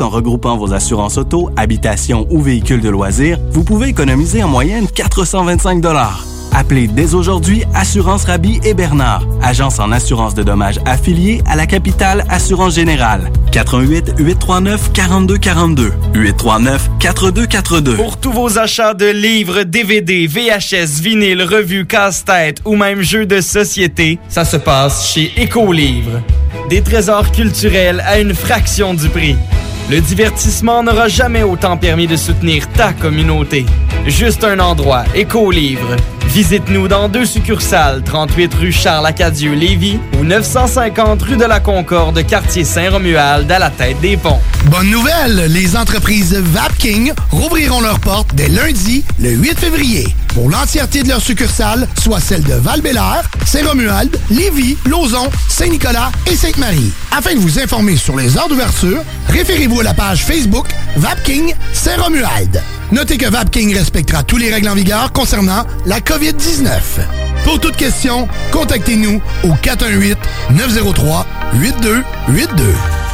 qu'en regroupant vos assurances auto, habitation ou véhicules de loisirs, vous pouvez économiser en moyenne 425 Appelez dès aujourd'hui Assurance Rabi et Bernard, agence en assurance de dommages affiliée à la capitale Assurance Générale. 88 839 4242 839 4242. Pour tous vos achats de livres, DVD, VHS, vinyle, revues, casse-tête ou même jeux de société, ça se passe chez Écolivre. Des trésors culturels à une fraction du prix. Le divertissement n'aura jamais autant permis de soutenir ta communauté. Juste un endroit, Écolivre. Visite-nous dans deux succursales, 38 rue Charles-Acadieux-Lévis ou 950 rue de la Concorde, quartier Saint-Romuald, à la tête des ponts. Bonne nouvelle, les entreprises Vapking rouvriront leurs portes dès lundi, le 8 février, pour l'entièreté de leurs succursales, soit celles de val Saint-Romuald, Lévis, Lauson, Saint-Nicolas et Sainte-Marie. Afin de vous informer sur les heures d'ouverture, référez-vous à la page Facebook Vapking Saint-Romuald. Notez que Vapking respectera tous les règles en vigueur concernant la COVID-19. Pour toute question, contactez-nous au 418-903-8282.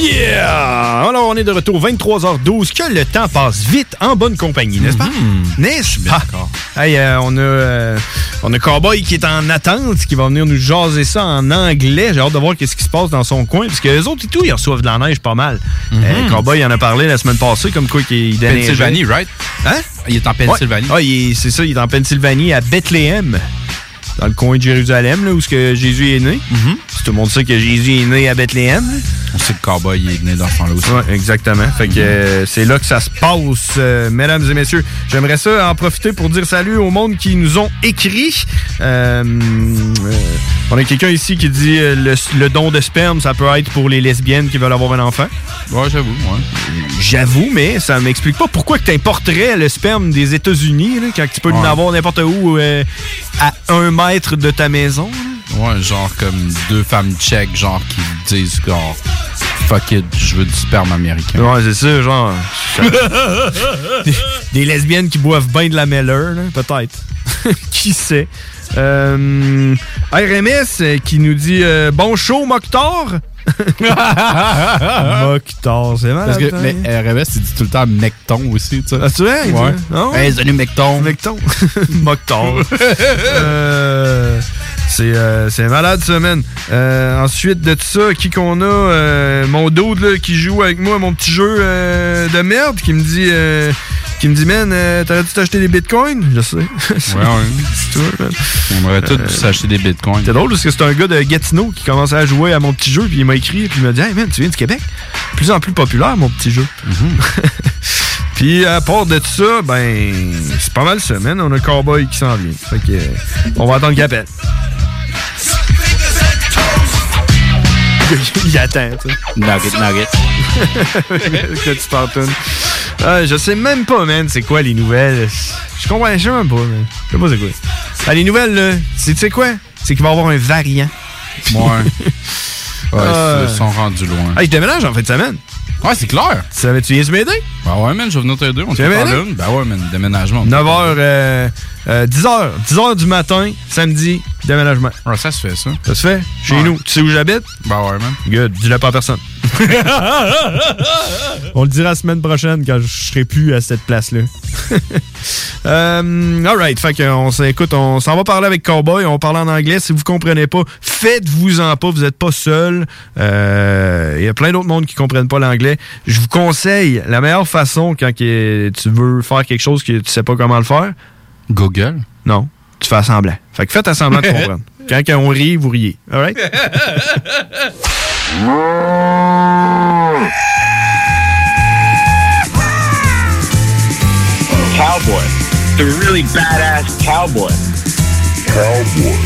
Yeah! Alors, on est de retour 23h12. Que le temps passe vite en bonne compagnie, n'est-ce pas? N'est-ce pas? Hey, euh, on, a, euh, on a Cowboy qui est en attente, qui va venir nous jaser ça en anglais. J'ai hâte de voir qu'est-ce qui se passe dans son coin, parce que les autres et tout, ils reçoivent de la neige pas mal. Euh, Cowboy en a parlé la semaine passée, comme quoi qu'il donnait... Pennsylvanie, right? Hein? Il est en Pennsylvanie. Ouais, est- c'est ça, il est en Pennsylvanie, à Bethléem, dans le coin de Jérusalem, là, où ce que Jésus est né. Si Tout le monde sait que Jésus est né à Bethléem. On sait que Cowboy est né dans ce temps-là aussi. Ouais, exactement. Fait que euh, c'est là que ça se passe, euh, mesdames et messieurs. J'aimerais ça en profiter pour dire salut au monde qui nous ont écrit. Euh, on a quelqu'un ici qui dit le, le don de sperme, ça peut être pour les lesbiennes qui veulent avoir un enfant. Ouais, j'avoue, ouais. J'avoue, mais ça m'explique pas pourquoi que t'importerais le sperme des États-Unis quand tu peux en Ouais. avoir n'importe où à un mètre de ta maison. là. Ouais, genre comme deux femmes tchèques, genre qui disent genre fuck it, je veux du sperme américain. Ouais, c'est ça, genre. des, <laughs> des lesbiennes qui boivent bien de la Meller, là, peut-être. <laughs> qui sait? Euh, RMS euh, qui nous dit euh, Bon show, Mokhtar. <laughs> Mokhtar, c'est mal. Parce que mais RMS, il dit tout le temps mecton aussi, tu sais. Ah, tu vois? Ouais. dit- non? Hey, salut mecton. Mecton. Mokhtar. Euh, c'est euh, malade, ça, man. Euh, ensuite de ça, qui qu'on a? Euh, mon dude là, qui joue avec moi à mon petit jeu de merde, qui me dit, euh, qui me dit, man, t'aurais dû t'acheter des bitcoins? Je sais. <laughs> Ouais, ouais. On aurait tous Euh, s'acheter des bitcoins. C'est drôle parce que c'est un gars de Gatineau qui commençait à jouer à mon petit jeu, puis il m'a écrit, puis il m'a dit Hey man, tu viens du Québec De Plus en plus populaire, mon petit jeu. <laughs> Puis à part de ça, ben, c'est pas mal ça, man. On a Cowboy qui s'en vient. Fait que, euh, on va attendre qu'il appelle. <laughs> Il attend, tu sais. Nugget, nugget. <laughs> que tu. Ah, je sais même pas, man, c'est quoi les nouvelles. Je comprends, je sais même pas, man. Je sais pas c'est quoi. Ah, les nouvelles, là, c'est, tu sais quoi? C'est qu'il va y avoir un variant. Ouais. <laughs> Ouais, Ah. ils sont rendus loin. Ah, je déménage en fin de semaine. Ouais, c'est clair. Tu savais, tu viens m'aider? Ben ouais, man, je vais venir t'aider. On viens pas m'aider? là. Ben ouais, man, déménagement. 9h, euh, 10h. 10h du matin, samedi, déménagement. Ouais, ça se fait, ça. Ça se fait? Chez Ouais. nous. Tu sais où j'habite? Ben ouais, man. Good. Dis-le pas à personne. <laughs> On le dira la semaine prochaine quand je serai plus à cette place-là. <laughs> euh, alright. Fait qu'on s- écoute, on s'en va parler avec Cowboy. On va parler en anglais. Si vous comprenez pas, faites-vous-en pas. Vous êtes pas seul. Euh, Il y a plein d'autres mondes qui comprennent pas l'anglais. Je vous conseille la meilleure façon quand que tu veux faire quelque chose que tu sais pas comment le faire. Google? Non. Tu fais semblant. Fait que faites à semblant de <laughs> comprendre. Quand on rit, vous riez. Alright? Cowboy. The really badass cowboy. Cowboy.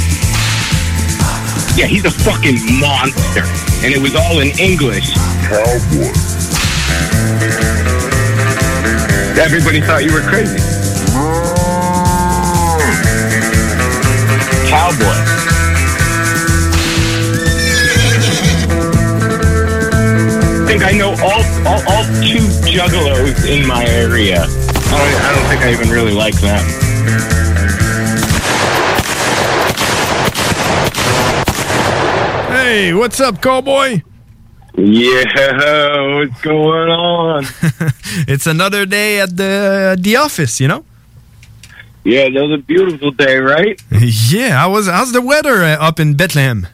Yeah, he's a fucking monster. And it was all in English. Cowboy. Everybody thought you were crazy. Cowboy. I think I know all, all, all two juggalos in my area. I don't, I don't think I even really like them. Hey, what's up, Cowboy? Yeah, what's going on? <laughs> it's another day at the uh, the office, you know. Yeah, another beautiful day, right? <laughs> yeah, how was how's the weather uh, up in Bethlehem?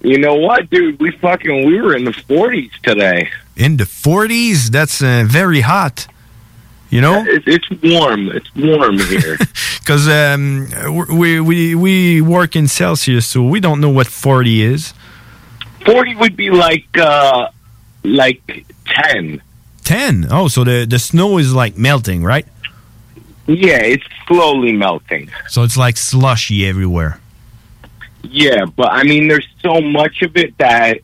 You know what, dude? We fucking we were in the 40s today. In the 40s, that's uh, very hot. You know, It's, it's warm. It's warm here. <laughs> because um, we we we work in Celsius, so we don't know what 40 is. 40 would be like uh like 10. 10. Oh, so the the snow is like melting, right? Yeah, it's slowly melting. So it's like slushy everywhere. Yeah, but I mean, there's so much of it that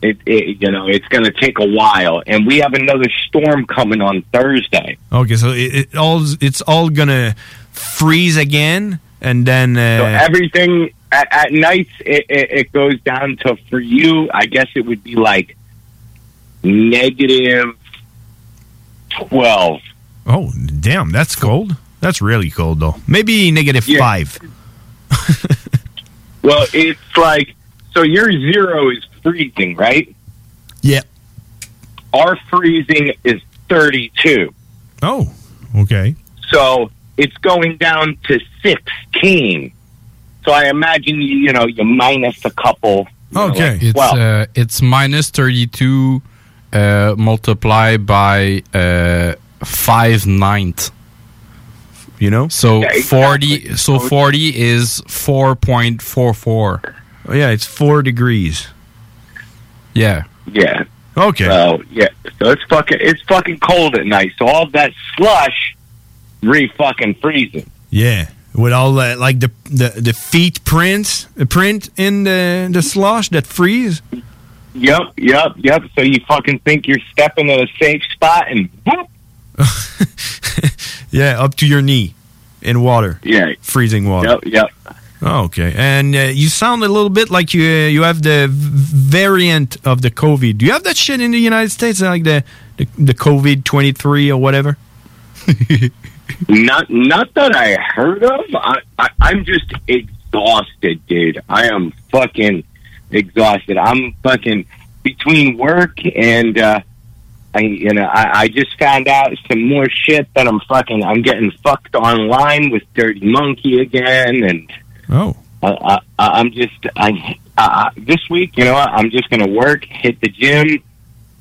it, it you know it's going to take a while, and we have another storm coming on Thursday. Okay, so it, it all it's all gonna freeze again, and then uh, So everything at, at nights it, it, it goes down to for you. I guess it would be like negative twelve. Oh, damn, that's cold. That's really cold, though. Maybe negative five. <laughs> Well, it's like so your zero is freezing, right? Yeah. Our freezing is thirty-two. Oh, okay. So it's going down to 16. So I imagine, you, you know, you minus a couple. Okay, know, like It's uh, it's minus thirty two uh, multiplied by uh, five ninth. You know, so Yeah, forty. So forty is four point four four. Oh, yeah, it's four degrees. Yeah. yeah. Okay. So, yeah. So it's fucking, it's fucking cold at night. So all that slush re fucking freezing. Yeah, with all that, like the the, the feet prints, the print in the the slush that freeze. Yep, yep, yep. So you fucking think you're stepping in a safe spot and whoop. <laughs> Yeah, up to your knee in water. Yeah. freezing water. Yep, yep. Oh, okay, and uh, you sound a little bit like you uh, you have the variant of the COVID. Do you have that shit in the United States, like the the, the COVID twenty three or whatever? <laughs> Not, not that I heard of. I, I, I'm just exhausted, dude. I am fucking exhausted. I'm fucking between work and, uh, I, you know, I, I just found out some more shit that I'm fucking, I'm getting fucked online with Dirty Monkey again. And, Oh. I, I, I'm just, I, uh, this week, you know what? I'm just going to work, hit the gym.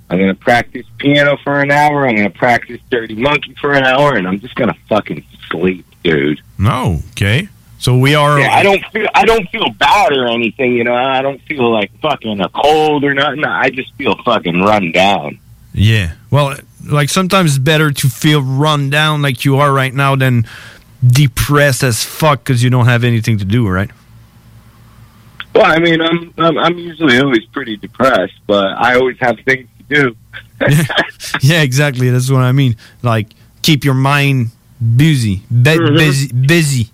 I'm going to practice piano for an hour. I'm going to practice Dirty Monkey for an hour, and I'm just going to fucking sleep, dude. No, okay. So we are. Yeah, I don't feel I don't feel bad or anything, you know. I don't feel like fucking a cold or nothing. I just feel fucking run down. Yeah. Well, like sometimes it's better to feel run down like you are right now than depressed as fuck because you don't have anything to do, right? Well, I mean, I'm, I'm I'm usually always pretty depressed, but I always have things to do. <laughs> yeah, exactly. That's what I mean. Like keep your mind busy, Be- Mhm. busy, busy.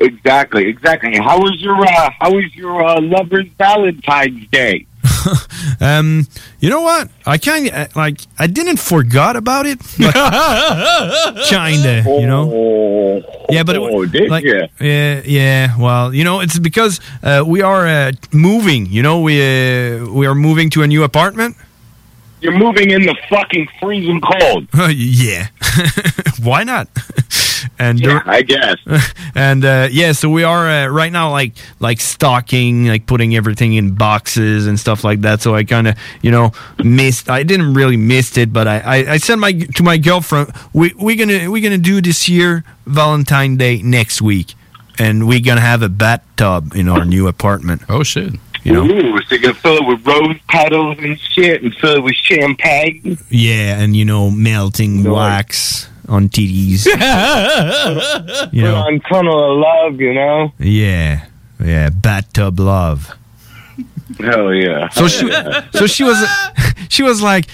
Exactly, exactly. How was your uh, How was your uh, lover's Valentine's Day? <laughs> Um, you know what? I kind of like I didn't forgot about it, but <laughs> kinda, you know. Yeah, but it, Oh, did like, ya? yeah, yeah. Well, you know, it's because uh, we are uh, moving. You know, we uh, we are moving to a new apartment. You're moving in the fucking freezing cold. <laughs> yeah, why not? And Yeah, I guess. <laughs> and uh, yeah, so we are uh, right now like like stocking, like putting everything in boxes and stuff like that. So I kind of you know missed. I didn't really missed it, but I, I I said my to my girlfriend we we gonna we gonna do this year Valentine Day next week, and we gonna have a bathtub in our new apartment. Oh shit! You know. Ooh, so you're gonna fill it with rose petals and shit, and fill it with champagne. Yeah, and you know melting wax on TDs. <laughs> you know. on tunnel of love, you know. Yeah, yeah, bathtub love. Hell yeah. So she, so she was, <laughs> she was like,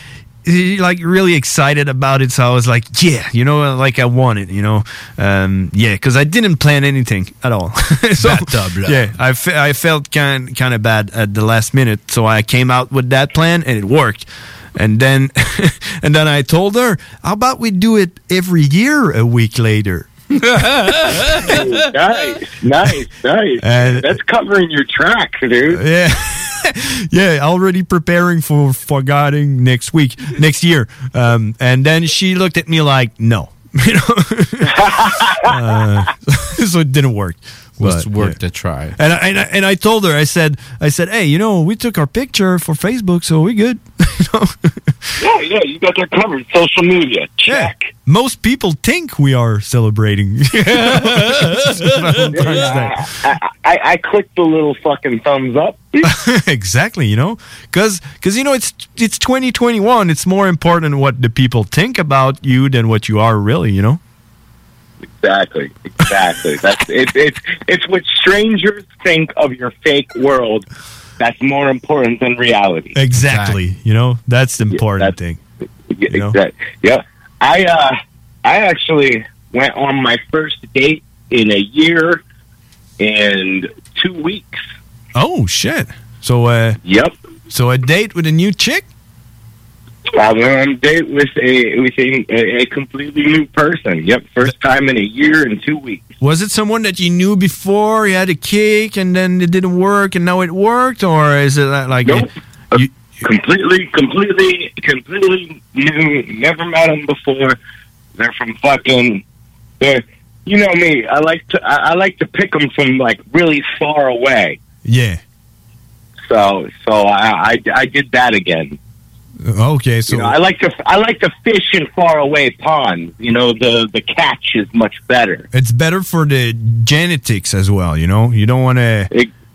like really excited about it. So I was like, yeah, you know, like I want it, you know, um, yeah, because I didn't plan anything at all. <laughs> so, Bathtub love. yeah, I, fe- I felt kind kind of bad at the last minute, so I came out with that plan and it worked. And then, <laughs> and then I told her, how about we do it every year a week later? nice, nice, nice. <laughs> That's covering your tracks, dude. Yeah. <laughs> yeah, already preparing for forgetting next week, next year. Um, and then she looked at me like, no. You know? uh, so it didn't work. Was But, worth yeah. to try. And I, and, I, and I told her, I said, I said, hey, you know, we took our picture for Facebook, so we good. <laughs> Yeah, yeah, you got that covered. Social media, check. Most people think we are celebrating. <laughs> <laughs> Valentine's Day. I, I, I clicked the little fucking thumbs up. exactly, you know, because because you know it's it's 2021. It's more important what the people think about you than what you are really. You know. Exactly, exactly. That's <laughs> it's it's it's what strangers think of your fake world. That's more important than reality. Exactly. You know, that's the important thing. Yeah, You know? exact- yeah. I uh I actually went on my first date in a year and two weeks. Oh shit! So uh. Yep. So a date with a new chick. I went on a date with a with a, a completely new person. Yep, first time in a year and two weeks. Was it someone that you knew before? You had a kick, and then it didn't work, and now it worked, or is it like Nope. Uh, completely, completely, completely new. Never met them before. They're from fucking. They're, you know me. I like to. I, I like to pick them from like really far away. Yeah. So, so I, I, I did that again. Okay, so You know, I like to. I like to fish in far away ponds. You know, the the catch is much better. it's better for the genetics as well. You know, you don't want to,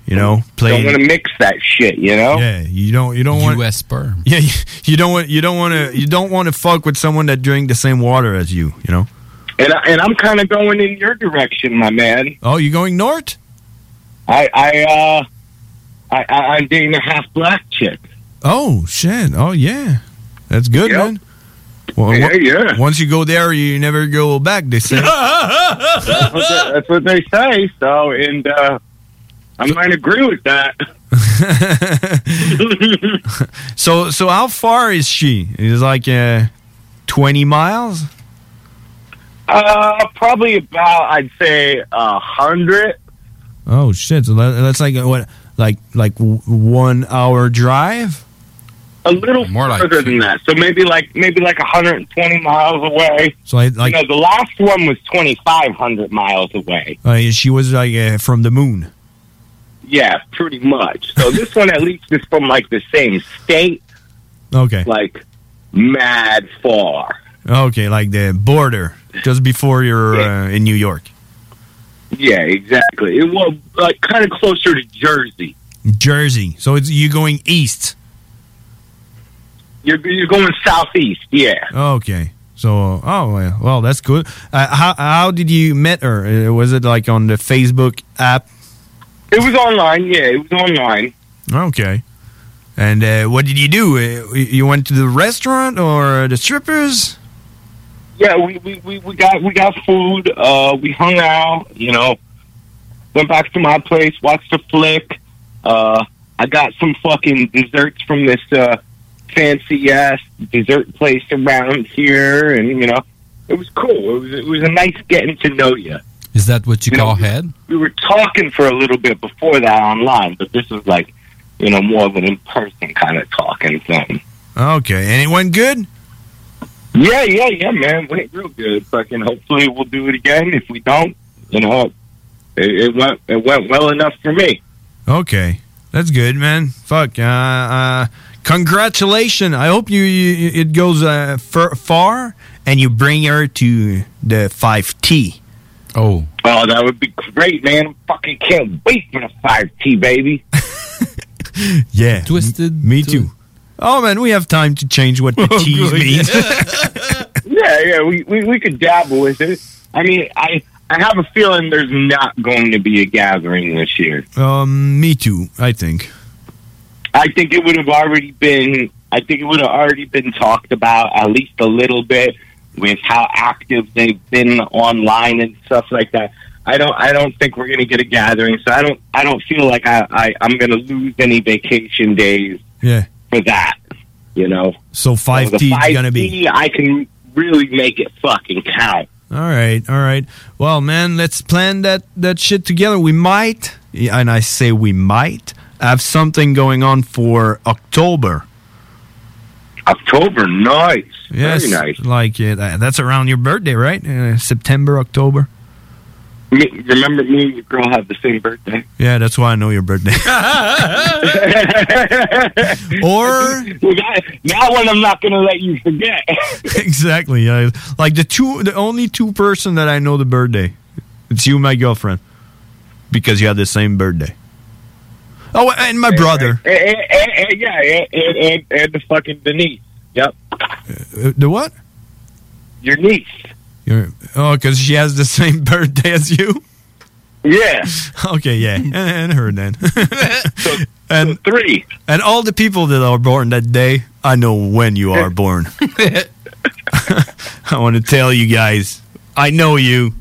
you know, play. Don't want to mix that shit. You know. Yeah, you don't. You don't want U.S. sperm. <laughs> Yeah, you, you don't want. You don't want to. You don't want to fuck with someone that drink the same water as you. You know. And I, and I'm kind of going in your direction, my man. Oh, you going north? I I uh I, I I'm dating a half black chick. Oh shit! Oh yeah, that's good, man. Well, Yeah, yeah. Once you go there, you never go back. They say. <laughs> that's, what they, that's what they say. So, and uh, I might agree with that. <laughs> <laughs> so, so how far is she? Is it like uh, twenty miles? Uh, probably about I'd say a hundred. Oh shit! So that, that's like what, like like one hour drive? A little More further than that. So maybe like maybe like 120 miles away. So I, like you know, the last one was 2,500 miles away. uh, she was like uh, from the moon. Yeah, pretty much. So <laughs> this one at least is from like the same state, Okay. like mad far. Okay, like the border, just before you're uh, in New York. Yeah, exactly. It was like kind of closer to Jersey. Jersey. So it's you going east. You're you're going southeast. Yeah. Okay. So, oh well, well that's good. Uh, how how did you met her? Uh, Was it like on the Facebook app? It was online. Yeah, it was online. Okay. And uh, what did you do? Uh, you went to the restaurant or the strippers? Yeah, we, we, we, we got we got food. Uh, we hung out. You know, went back to my place, watched a flick. Uh, I got some fucking desserts from this uh, fancy ass dessert place around here, and you know, it was cool. It was it was a nice getting to know you. Is that what you, call head? We were talking for a little bit before that online, but this was like, you know, more of an in person kind of talking thing. Okay, and it went good. Yeah, yeah, yeah, man. Went real good. Fucking. Hopefully, we'll do it again. If we don't, you know, it, it went it went well enough for me. Okay, that's good, man. Fuck. Uh, uh, congratulations. I hope you, you it goes uh, far, far and you bring her to the five T. Oh. Oh, that would be great, man. Fucking can't wait for the five T, baby. <laughs> Yeah. Twisted. Me too. Oh man, we have time to change what the T's mean. <laughs> yeah, yeah, we, we we could dabble with it. I mean, I I have a feeling there's not going to be a gathering this year. um, me too. I think. I think it would have already been. I think it would have already been talked about at least a little bit with how active they've been online and stuff like that. I don't. I don't think we're going to get a gathering. So I don't. I don't feel like I. I I'm going to lose any vacation days Yeah. for that. You know. So five So T is gonna be. 5T, I can really make it fucking count. All right, all right. Well, man, let's plan that that shit together. We might, and I say we might have something going on for October. October, nice. Yes, Very nice. Like uh, that's around your birthday, right? Uh, September, October. Me, remember, me and your girl have the same birthday. Yeah, that's why I know your birthday. <laughs> or <laughs> well, that, that one I'm not going to let you forget. <laughs> exactly. Yeah, like the two, the only two person that I know the birthday. It's you, and my girlfriend, because you have the same birthday. Oh, and my brother. and, and, and, and, yeah, and, and, the fucking the niece. Yep, Uh, the what? your niece. Your, oh, because she has the <laughs> same birthday as you. Yeah. <laughs> Okay, yeah, and, and her then. <laughs> and three. And all the people that are born that day, I know when you are born. I want to tell you guys, I know you.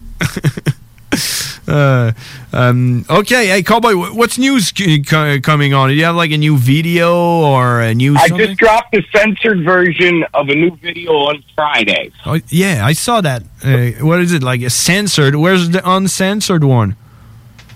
Uh, um, okay, hey, Cowboy, what's news c- coming on? Do you have like a new video or a new I something? just dropped the censored version of a new video on Friday. Oh, yeah, I saw that. Uh, what is it like? A censored? Where's the uncensored one?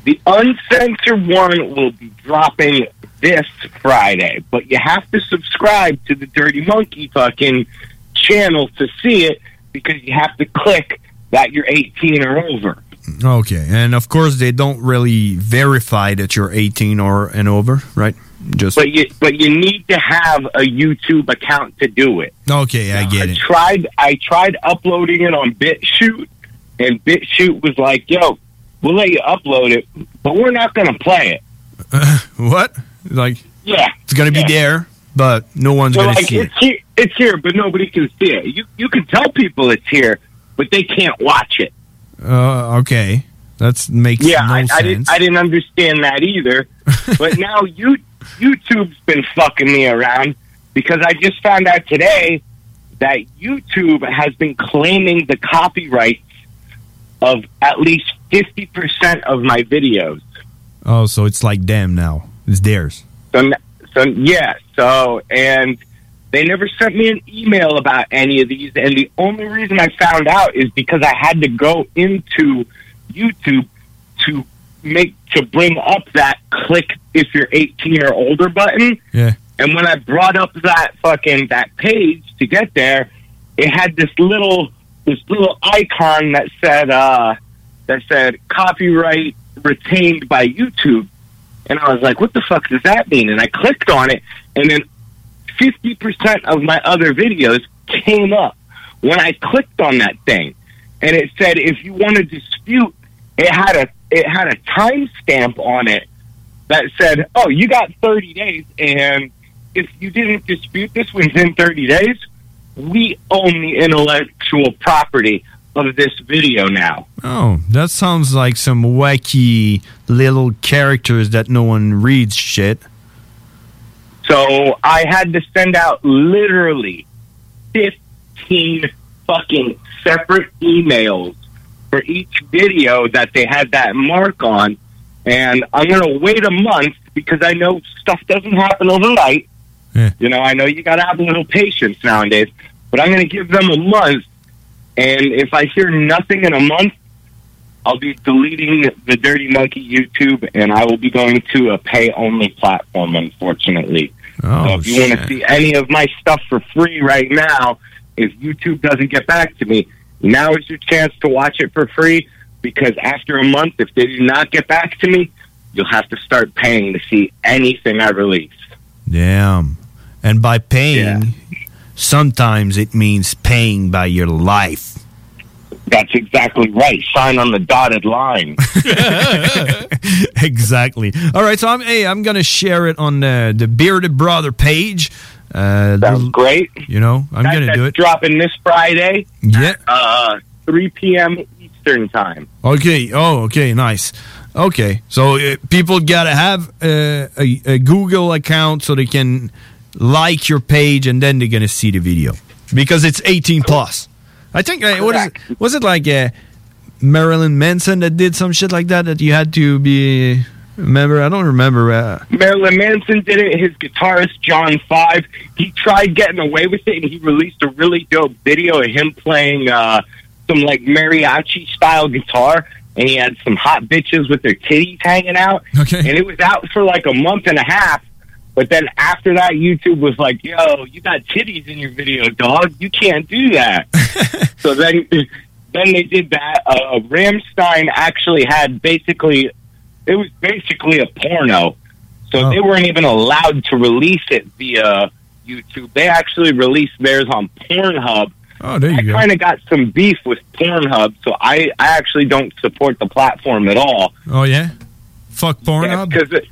The uncensored one will be dropping this Friday, but you have to subscribe to the Dirty Monkey fucking channel to see it because you have to click that you're 18 or over. Okay, and of course they don't really verify that you're 18 or and over, right? Just But you but you need to have a YouTube account to do it. okay, I get I it. tried I tried uploading it on BitChute, and BitChute was like, "Yo, we'll let you upload it, but we're not going to play it." <laughs> what? Like Yeah, it's gonna be Yeah. there, but no one's gonna like, see it. it's here, it's here, but nobody can see it. You you can tell people it's here, but they can't watch it. Uh, okay, that makes Yeah, no I, I sense. didn't I didn't understand that either. <laughs> but now you YouTube's been fucking me around because I just found out today that YouTube has been claiming the copyrights of at least fifty percent of my videos. oh, so it's like them now. It's theirs. So, so yeah. So and they never sent me an email about any of these. And the only reason I found out is because I had to go into YouTube to make to bring up that click if you're 18 or older button. Yeah. And when I brought up that fucking that page to get there, it had this little this little icon that said uh that said copyright retained by YouTube. And I was like, what the fuck does that mean? And I clicked on it and then 50% of my other videos came up when I clicked on that thing. And it said if you want to dispute, it had a it had a timestamp on it that said, "Oh, you got 30 days and if you didn't dispute this within 30 days, we own the intellectual property of this video now. Oh, that sounds like some wacky little characters that no one reads shit. So I had to send out literally 15 fucking separate emails for each video that they had that mark on. And I'm going to wait a month because I know stuff doesn't happen overnight. You know, I know you got to have a little patience nowadays, but I'm going to give them a month. And if I hear nothing in a month, I'll be deleting the Dirty Monkey YouTube and I will be going to a pay only platform, unfortunately. Oh, so if you want to see any of my stuff for free right now, if YouTube doesn't get back to me, now is your chance to watch it for free because after a month, if they do not get back to me, you'll have to start paying to see anything I release. Damn. And by paying, sometimes it means paying by your life. That's exactly right. Sign on the dotted line. <laughs> <laughs> exactly. All right, so I'm hey, I'm gonna share it on the the Bearded Brother page. Uh, Sounds great. You know, I'm That- gonna that's do it. Dropping this Friday, Yeah. uh, 3 p.m. Eastern time. Okay. Oh, okay. Nice. Okay. So uh, people gotta have uh, a, a Google account so they can like your page, and then they're gonna see the video because it's 18 plus. I think uh, what is it? Was it like uh, Marilyn Manson that did some shit like that that you had to be a member? I don't remember. Uh, Marilyn Manson did it. His guitarist John Five, he tried getting away with it, and he released a really dope video of him playing uh, some like mariachi style guitar, and he had some hot bitches with their titties hanging out. Okay, and it was out for like a month and a half. But then after that, YouTube was like, "Yo, you got titties in your video, dog. You can't do that." <laughs> so then, then they did that. Uh, Ramstein actually had basically, it was basically a porno. So they weren't even allowed to release it via YouTube. They actually released theirs on Pornhub. Oh, there you I go. kind of got some beef with Pornhub, so I, I actually don't support the platform at all. oh yeah. Fuck Pornhub. because it-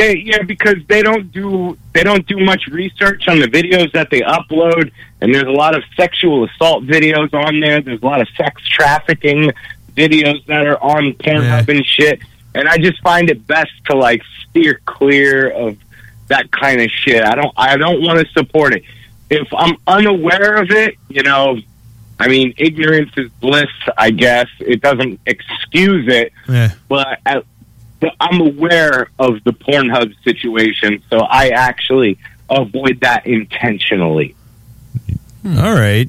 they yeah because they don't do they don't do much research on the videos that they upload, and there's a lot of sexual assault videos on there. There's a lot of sex trafficking videos that are on Pornhub and shit. And I just find it best to like steer clear of that kind of shit. I don't I don't want to support it. If I'm unaware of it, you know, I mean, ignorance is bliss. I guess it doesn't excuse it Yeah. but, but I'm aware of the Pornhub situation, so I actually avoid that intentionally. All right.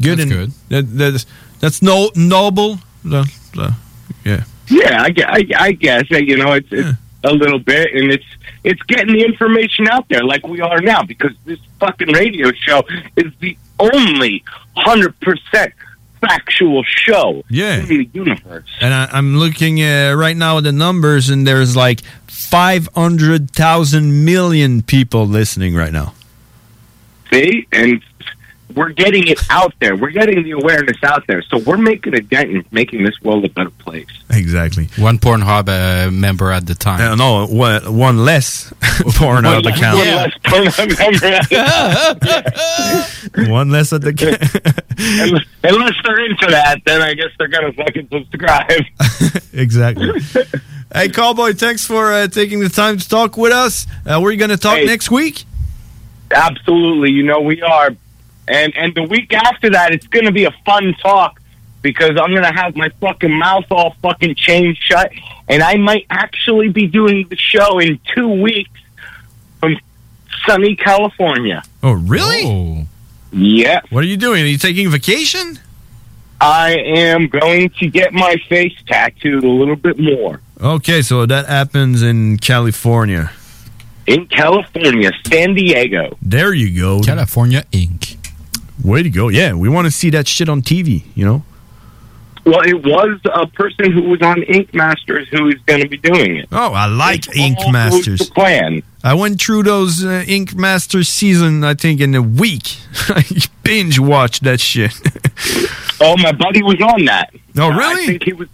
Good. and good. That, that's that's no noble. The- the- yeah. Yeah, I, I, I guess uh, you know it's, it's a little bit, and it's it's getting the information out there like we are now because this fucking radio show is the only hundred percent factual show Yeah. in the universe. And I, I'm looking uh, right now at the numbers, and there's like 500,000 million people listening right now. See, and we're getting it out there. We're getting the awareness out there, so we're making a dent in making this world a better place. Exactly. One Pornhub uh, member at the time. Uh, no, one, one less <laughs> Pornhub One- account. one less Pornhub member. <laughs> One less at the. unless, <laughs> unless they're into that, then I guess they're gonna fucking subscribe. exactly. hey, Cowboy, thanks for uh, taking the time to talk with us. Uh, we're going to talk Hey. next week. Absolutely, you know we are, and and the week after that, it's gonna be a fun talk because I'm gonna have my fucking mouth all fucking chained shut, and I might actually be doing the show in two weeks from sunny California. Oh, really? Oh. Yeah. What are you doing? Are you taking vacation? I am going to get my face tattooed a little bit more. Okay, so that happens in California. In California, San Diego. There you go. California Inc. Way to go. Yeah, we want to see that shit on TV, you know? Well, it was a person who was on Ink Masters who is going to be doing it. Oh, I like It's Ink Masters. the plan. I went through those uh, Ink Masters season, I think, in a week. <laughs> I binge watched that shit. <laughs> Oh, my buddy was on that. Oh, really? I think he was.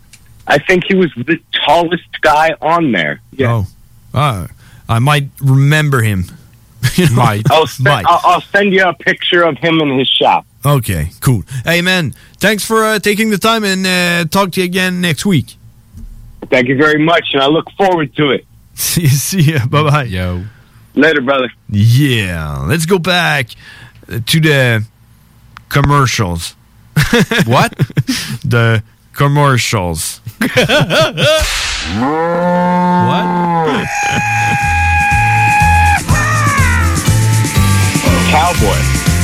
I think he was the tallest guy on there. Yeah. Oh, ah, I might remember him. <laughs> Might. I'll, send, Might. I'll, I'll send you a picture of him in his shop. Okay, cool. Hey, man, thanks for uh, taking the time and uh, talk to you again next week. Thank you very much, and I look forward to it. See, <laughs> see ya. Bye bye. Yo. Later, brother. Yeah. Let's go back to the commercials. <laughs> what? the commercials. Cowboy.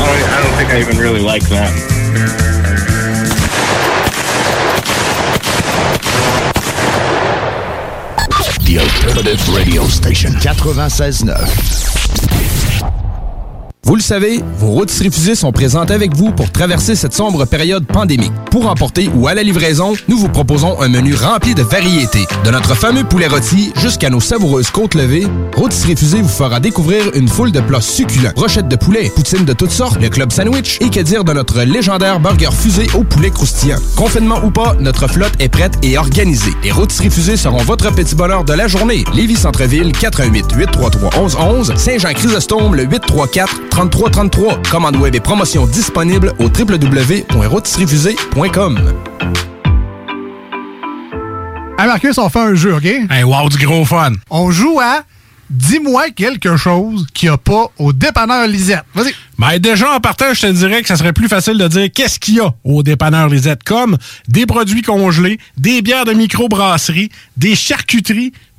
Oh, I don't, I don't think I even really like them. The Alternative Radio Station 96.9. Vous le savez, vos rôtisseries fusées sont présentes avec vous pour traverser cette sombre période pandémique. Pour emporter ou à la livraison, nous vous proposons un menu rempli de variétés. De notre fameux poulet rôti jusqu'à nos savoureuses côtes levées, Rôtisserie Fusée vous fera découvrir une foule de plats succulents. Brochettes de poulet, poutines de toutes sortes, le club sandwich et que dire de notre légendaire burger fusé au poulet croustillant. Confinement ou pas, notre flotte est prête et organisée. Les Rôtisseries Fusées seront votre petit bonheur de la journée. Lévis Centreville, 88 833 1111 Saint-Jean-Chrysostome, le 834 3333. Commande web et promotion disponible au www.rotisseriefusée.com. Hey Marcus, on fait un jeu, OK? Hey, wow, du gros fun. On joue à Dis-moi quelque chose qu'il n'y a pas au dépanneur Lisette. Vas-y. Ben déjà, en partant, je te dirais que ça serait plus facile de dire qu'est-ce qu'il y a au dépanneur Lisette, comme des produits congelés, des bières de microbrasserie, des charcuteries,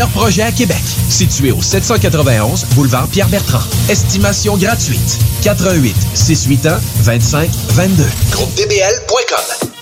projets à Québec. Situé au 791 boulevard Pierre-Bertrand. Estimation gratuite. 88 681 25 22. GroupeDBL.com.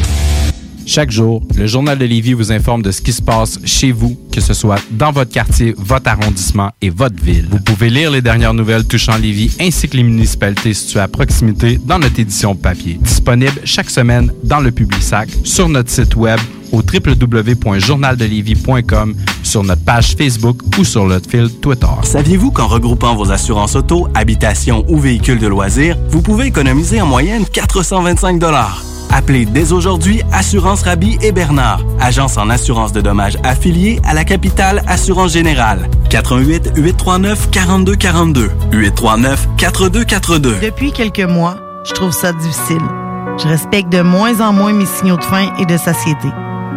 Chaque jour, le Journal de Lévis vous informe de ce qui se passe chez vous, que ce soit dans votre quartier, votre arrondissement et votre ville. Vous pouvez lire les dernières nouvelles touchant Lévis ainsi que les municipalités situées à proximité dans notre édition papier. Disponible chaque semaine dans le Publisac, sur notre site web au www.journaldelévis.com, sur notre page Facebook ou sur notre fil Twitter. Saviez-vous qu'en regroupant vos assurances auto, habitation ou véhicules de loisirs, vous pouvez économiser en moyenne 425 Appelez dès aujourd'hui Assurance Rabi et Bernard, agence en assurance de dommages affiliée à la capitale Assurance Générale. 88 839 4242 839 4242. Depuis quelques mois, je trouve ça difficile. Je respecte de moins en moins mes signaux de faim et de satiété.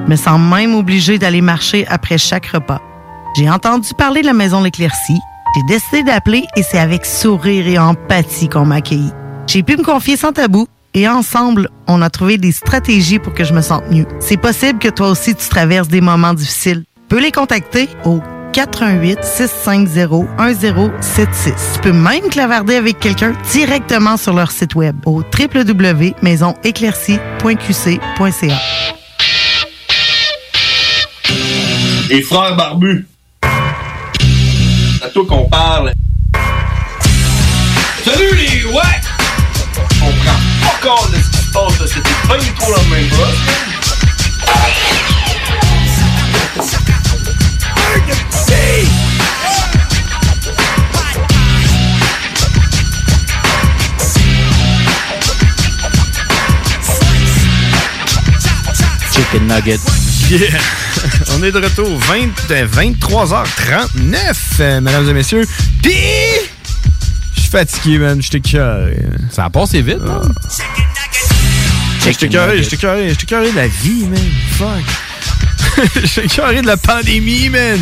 Je me sens même obligée d'aller marcher après chaque repas. J'ai entendu parler de la maison L'Éclaircie. J'ai décidé d'appeler et c'est avec sourire et empathie qu'on m'a accueilli. J'ai pu me confier sans tabou et ensemble, on a trouvé des stratégies pour que je me sente mieux. C'est possible que toi aussi tu traverses des moments difficiles. Peux les contacter au 418-650-1076. Tu peux même clavarder avec quelqu'un directement sur leur site web au www.maisonéclaircie.qc.ca. Les frères barbus. C'est à toi qu'on parle. Salut les ouais! Compte de ce qui se pas la même chose. Chicken nugget. Yeah! <laughs> On est de retour 20, euh, 23h39, euh, mesdames et messieurs. Pis! Je suis fatigué, man. J'étais carré. Ça a passé vite, non? J'étais carré, j'étais carré, j'étais carré de la vie, man. Fuck. <laughs> j'étais carré de la pandémie, man.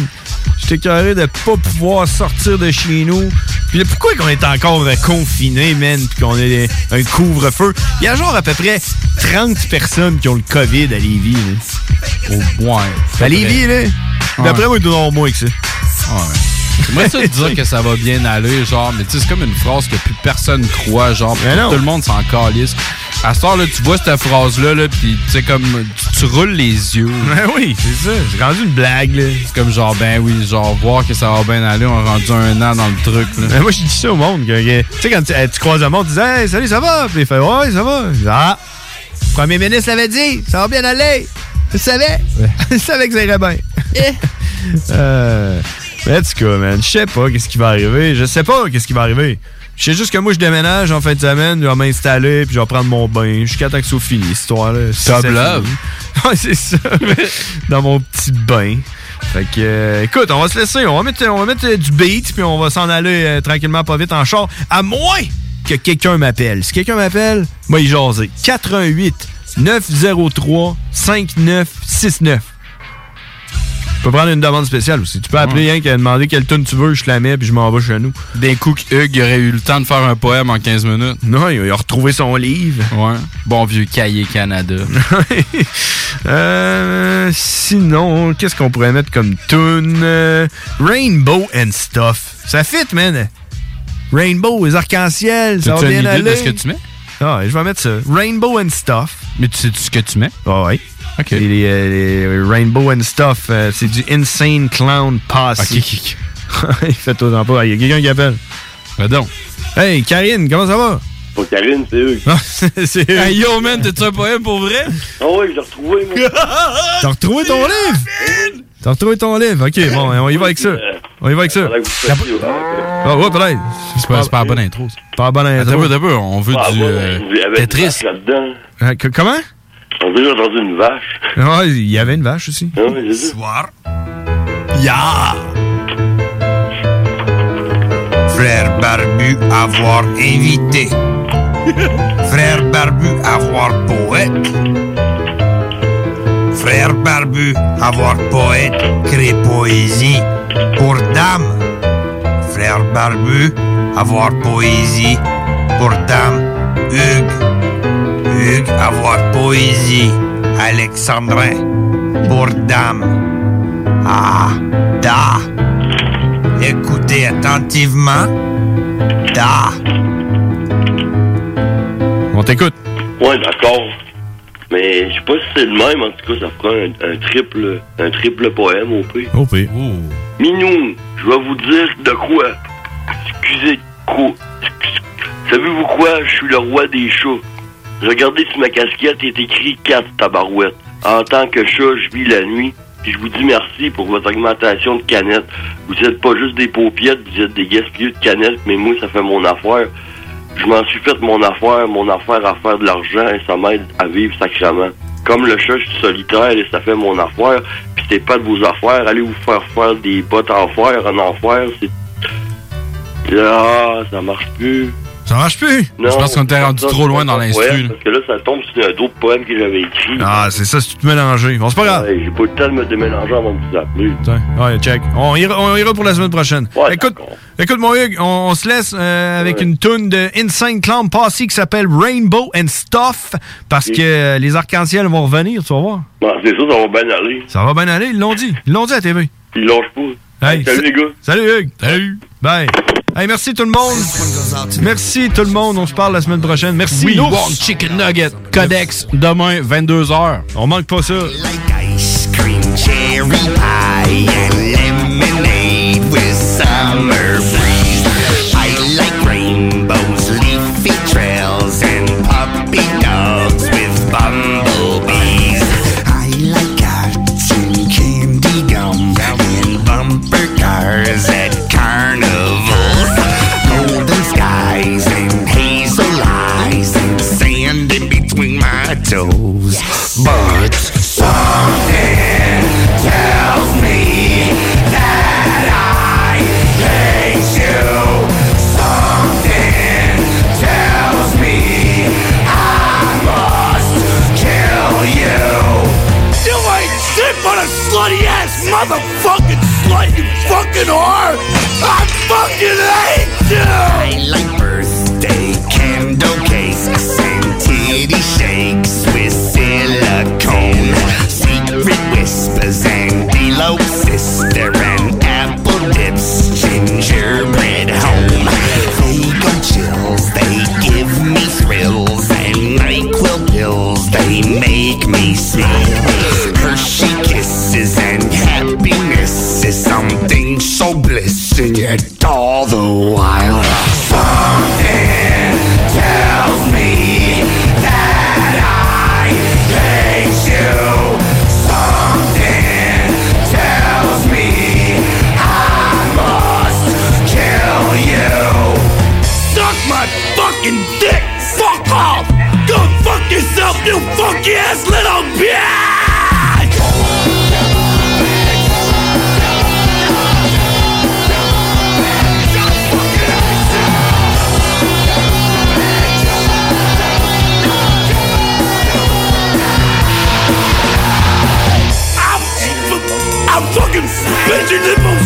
J'étais carré de pas pouvoir sortir de chez nous. Puis pourquoi qu'on est encore confiné, man, puis qu'on est un couvre-feu? Il y a genre à peu près 30 personnes qui ont le COVID à Lévis, là. Au moins. À Lévis, là. D'après moi, il doit y en avoir moins que ça. Ouais. Moi, ça, <laughs> dire que ça va bien aller, genre, mais tu sais, c'est comme une phrase que plus personne croit, genre, pis tout le monde s'en calisse. À ce là tu vois cette phrase-là, là, pis tu sais, comme, tu, tu roules les yeux. <laughs> Ben oui, c'est ça. C'est rendu une blague, là. C'est comme genre, ben oui, genre, voir que ça va bien aller, on a rendu un an dans le truc, là. Ben moi, je dis ça au monde. que- que- Tu sais, quand tu, euh, tu croises le monde, tu dis Hey, salut, ça va? Puis il fait Ouais, ça va. Dis, ah, le premier ministre l'avait dit, ça va bien aller. Je savais? Je <laughs> savais que ça irait bien. euh, mais en tout cas, man, je sais pas qu'est-ce qui va arriver. Je sais pas qu'est-ce qui va arriver. Je sais juste que moi, je déménage en fin de semaine, je vais m'installer, puis je vais prendre mon bain jusqu'à temps que ça finisse, cette histoire-là. Top ça love. <laughs> Ouais, c'est ça. <laughs> Dans mon petit bain. Fait que, euh, écoute, on va se laisser. On va mettre, on va mettre euh, du beat, puis on va s'en aller euh, tranquillement, pas vite en char. À moins que quelqu'un m'appelle. Si quelqu'un m'appelle, moi, il jaser. 88 903 5969. Tu peux prendre une demande spéciale aussi. Tu peux appeler rien qu'à demander quelle tune tu veux, je te la mets, puis je m'en vais chez nous. D'un coup, Hugues aurait eu le temps de faire un poème en 15 minutes. Non, il a retrouvé son livre. Ouais. Bon vieux cahier Canada. <laughs> Euh, sinon, qu'est-ce qu'on pourrait mettre comme tune? Euh, Rainbow and Stuff. Ça fit, man. Rainbow, les arcs-en-ciel, ça va bien aller. de ce que tu mets? Ah, je vais mettre ça. Rainbow and Stuff. Mais tu sais ce que tu mets? Ah oui. OK. Les, les- les Rainbow and Stuff, euh, c'est du Insane Clown Posse. Ok, <laughs> Il fait tout en pas. Il y a quelqu'un qui appelle. Ben donc. Hey, Karine, comment ça va? Pas Karine, c'est eux. <laughs> c'est Hey, yo, man, t'es-tu un poème pour vrai? Ah ouais, j'ai retrouvé, moi. <laughs> T'as retrouvé ton livre? T'as retrouvé ton livre? Ok, bon, on y va avec ça. On y va avec ça. Ah, ouais, peut-être. C'est pas, c'est pas la bonne intro. ça. Pas la bonne intro. attends un peu, on veut Ah, du euh, Tetris. Euh, comment? On j'ai entendu une vache. Ouais, il y avait une vache aussi. Ah ouais. Soir. Ya! Frère Barbu avoir invité. Frère Barbu avoir poète. Frère Barbu avoir poète crée poésie pour dame. Frère Barbu avoir poésie pour dame. Hugues. Hugues avoir poésie. Alexandrin pour dame. Ah, da. Écoutez attentivement. Da. On t'écoute. Ouais, d'accord. Mais je sais pas si c'est le même, en tout cas, ça fera un, un triple un triple poème au pire. Au pire. Minou, je vais vous dire de quoi. Excusez, quoi. Savez-vous quoi? Je suis le roi des chats. Regardez sur ma casquette, est écrit 4 tabarouettes. En tant que chat, je vis la nuit. Puis je vous dis merci pour votre augmentation de canettes. Vous êtes pas juste des paupiettes, vous êtes des gaspilleux de canettes, mais moi, ça fait mon affaire. Je m'en suis fait mon affaire, mon affaire à faire de l'argent et ça m'aide à vivre sacrément. Comme le chat, je suis solitaire et ça fait mon affaire. Puis c'est pas de vos affaires. Allez vous faire faire des bottes en fer, en enfer. C'est... Ah, ça marche plus. Ça marche plus? Non, Je pense qu'on était rendu trop loin dans ouais, l'instru. Parce que là, ça tombe sur un autre poème que j'avais écrit. Ah, c'est ça, c'est tout mélangé. Bon, c'est pas grave. Ouais, j'ai pas le temps de me démélanger avant de vous appeler. Tiens, Ouais, check. On ira, on ira pour la semaine prochaine. écoute, écoute, mon Hugues, on, on se laisse euh, avec une tune de Insane Clown Posse qui s'appelle Rainbow and Stuff parce que euh, les arcs-en-ciel vont revenir, tu vas voir. Bon, c'est ça, ça va bien aller. Ça va bien aller, ils l'ont dit. Ils l'ont dit à TV. Ils lâchent pas. Hey, Salut, les gars. Salut, Hugues. Salut. Bye. Hey, merci tout le monde. Merci tout le monde. On se parle la semaine prochaine. Merci. We l'ours. want chicken nugget. Codex, demain, 22h. On manque pas ça. ice cream, cherry pie, and lemonade with summer motherfucking slut, you fucking whore! I fucking hate you! I like birthday candle cases and titty shakes with silicone. Secret whispers and elope sister and apple dips, gingerbread home. They go chills, they give me thrills, and NyQuil pills, they make me smile. Bliss, and yet all the while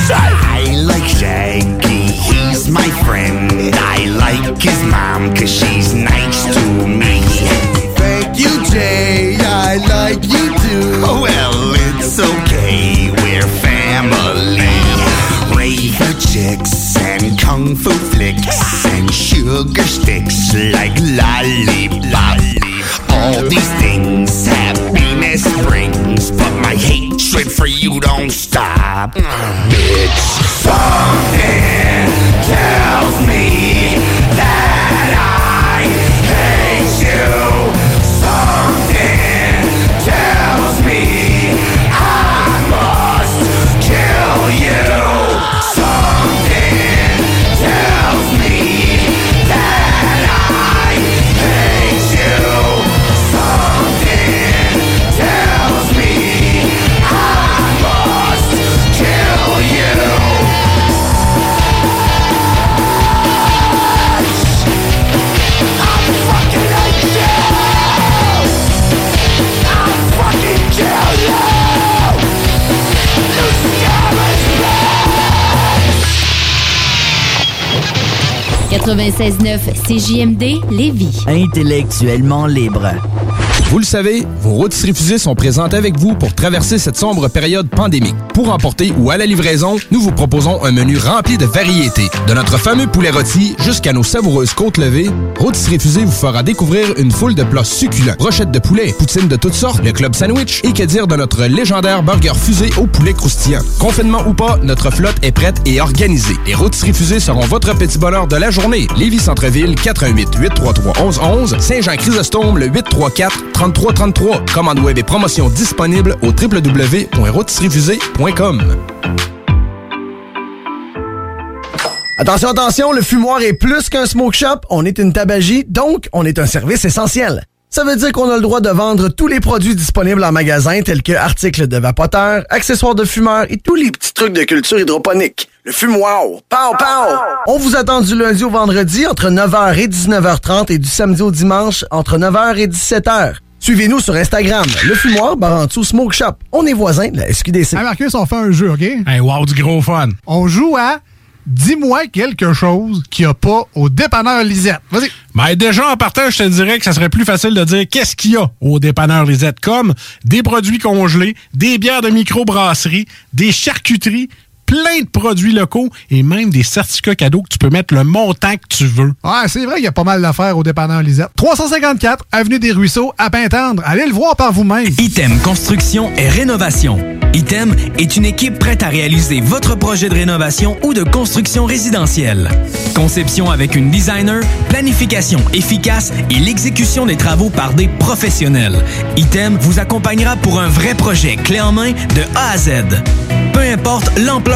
bitching! I like Shaggy, he's my friend. I like his mom, cause she's nice to me. Thank you, Jay, I like you too. Oh, well, it's okay, we're family. Raver chicks and kung fu flicks and sugar sticks like lollipop. All these things stop. bitch! fun and 96.9 CJMD Lévis. Intellectuellement libre. Vous le savez, vos rôtisseries fusées sont présentes avec vous pour traverser cette sombre période pandémique. Pour emporter ou à la livraison, nous vous proposons un menu rempli de variétés. De notre fameux poulet rôti jusqu'à nos savoureuses côtes levées, Rôtisserie Fusée vous fera découvrir une foule de plats succulents. Brochettes de poulet, poutines de toutes sortes, le club sandwich et que dire de notre légendaire burger fusée au poulet croustillant. Confinement ou pas, notre flotte est prête et organisée. Les Rôtisseries Fusées seront votre petit bonheur de la journée. Lévis Centreville, 418 833 1111 Saint-Jean-Chrysostome, le 834 3333. Commande web et promotion disponible au www.rôtisseriefusée.com. Attention, attention, le fumoir est plus qu'un smoke shop, on est une tabagie, donc on est un service essentiel. Ça veut dire qu'on a le droit de vendre tous les produits disponibles en magasin, tels que articles de vapoteurs, accessoires de fumeurs et tous les petits trucs de culture hydroponique. Le fumoir, pow pow! On vous attend du lundi au vendredi entre 9h et 19h30 et du samedi au dimanche entre 9h et 17h. Suivez-nous sur Instagram, le fumoir Barantou Smoke Shop. On est voisins de la SQDC. Hey Marcus, on fait un jeu, OK? Hey, wow, du gros fun. On joue à Dis-moi quelque chose qu'il n'y a pas au dépanneur Lisette. Vas-y. Ben déjà, en partant, je te dirais que ça serait plus facile de dire qu'est-ce qu'il y a au dépanneur Lisette, comme des produits congelés, des bières de microbrasserie, des charcuteries, plein de produits locaux et même des certificats cadeaux que tu peux mettre le montant que tu veux. Ouais, c'est vrai qu'il y a pas mal d'affaires au dépanneur Lisette. 354 Avenue des Ruisseaux, à Pintendre. Allez le voir par vous-même. Item Construction et Rénovation. Item est une équipe prête à réaliser votre projet de rénovation ou de construction résidentielle. Conception avec une designer, planification efficace et l'exécution des travaux par des professionnels. Item vous accompagnera pour un vrai projet clé en main de A à Z. Peu importe l'ampleur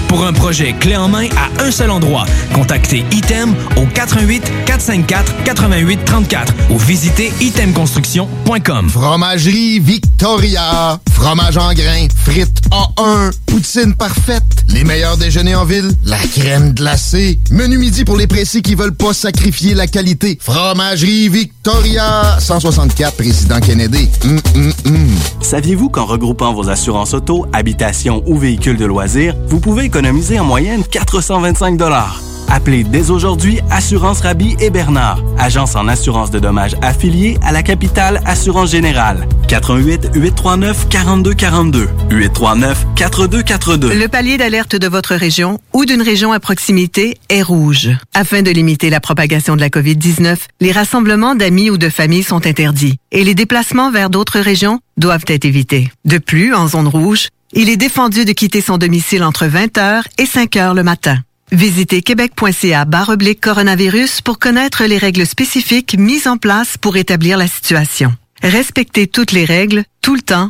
Pour un projet clé en main à un seul endroit, contactez Item au 88 454 88 34 ou visitez itemconstruction.com. Fromagerie Victoria. Fromage en grains. Frites A1. Poutine parfaite. Les meilleurs déjeuners en ville. La crème glacée. Menu midi pour les pressés qui veulent pas sacrifier la qualité. Fromagerie Victoria. 164 Président Kennedy. Hum, hum, hum. Saviez-vous qu'en regroupant vos assurances auto, habitation ou véhicules de loisirs, vous pouvez économiser en moyenne 425 Appelez dès aujourd'hui Assurance Rabi et Bernard, agence en assurance de dommages affiliée à la capitale Assurance Générale. 88 839 4242 839 4242. Le palier d'alerte de votre région ou d'une région à proximité est rouge. Afin de limiter la propagation de la COVID-19, les rassemblements d'amis ou de familles sont interdits et les déplacements vers d'autres régions doivent être évités. De plus, en zone rouge, il est défendu de quitter son domicile entre 20h et 5h le matin. Visitez québec.ca oblique coronavirus pour connaître les règles spécifiques mises en place pour établir la situation. Respectez toutes les règles, tout le temps,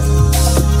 that.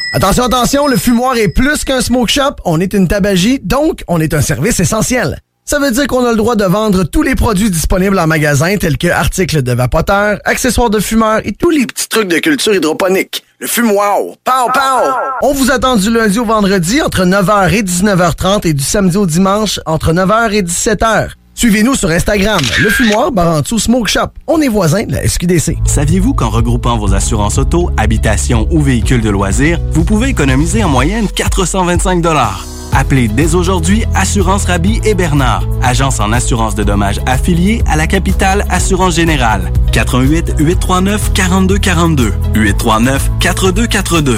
Attention, attention, le fumoir est plus qu'un smoke shop, on est une tabagie, donc on est un service essentiel. Ça veut dire qu'on a le droit de vendre tous les produits disponibles en magasin, tels que articles de vapoteurs, accessoires de fumeurs et tous les petits trucs de culture hydroponique. Le fumoir, pow, pow! On vous attend du lundi au vendredi entre 9h et 19h30 et du samedi au dimanche entre 9h et 17h. Suivez-nous sur Instagram, le fumoir Barantou Smoke Shop. On est voisins de la SQDC. Saviez-vous qu'en regroupant vos assurances auto, habitation ou véhicules de loisirs, vous pouvez économiser en moyenne 425 Appelez dès aujourd'hui Assurance Rabi et Bernard, agence en assurance de dommages affiliée à la capitale Assurance Générale. 88 839 4242 839 4242.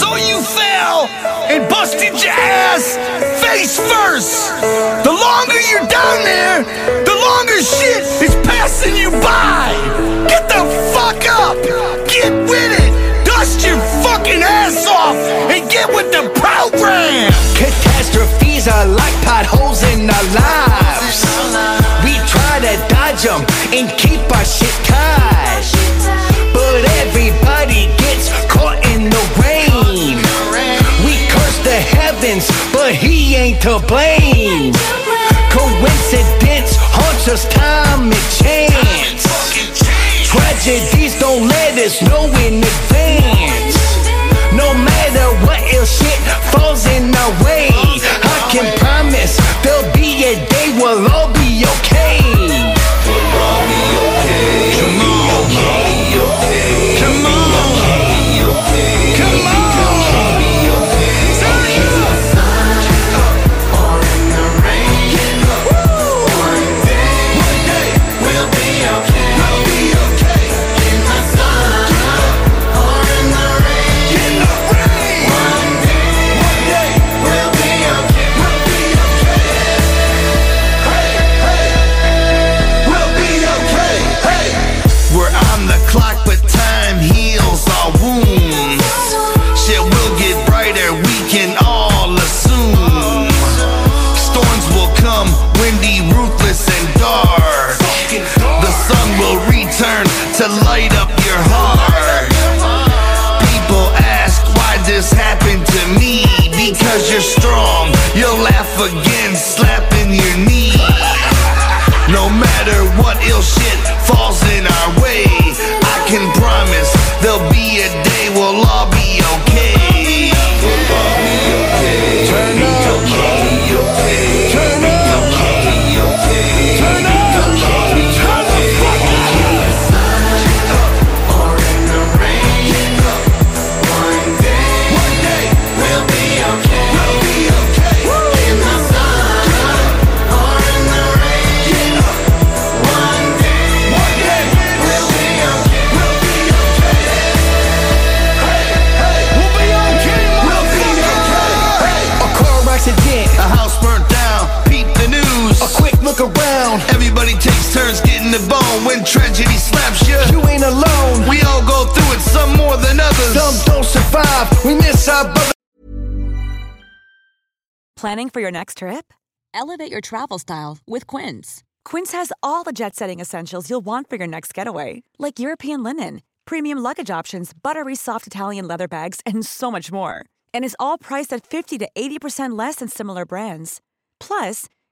So you fell and busted your ass face first. The longer you're down there, the longer shit is passing you by. Get the fuck up. Get with it. Dust your fucking ass off and get with the program. Catastrophes are like potholes in our lives. We try to dodge them and keep our shit tight. But everybody heavens, but he ain't to blame. Coincidence haunts us time and chance. Tragedies don't let us know in advance. No matter what ill shit falls in our way, I can promise there'll be a day we'll all be okay. Turns the bone when tragedy slaps you. You ain't alone. We all go through it, some more than others. Some don't survive. We miss our brother. Planning for your next trip? Elevate your travel style with Quince. Quince has all the jet setting essentials you'll want for your next getaway, like European linen, premium luggage options, buttery soft Italian leather bags, and so much more. And is all priced at 50 to 80% less than similar brands. Plus,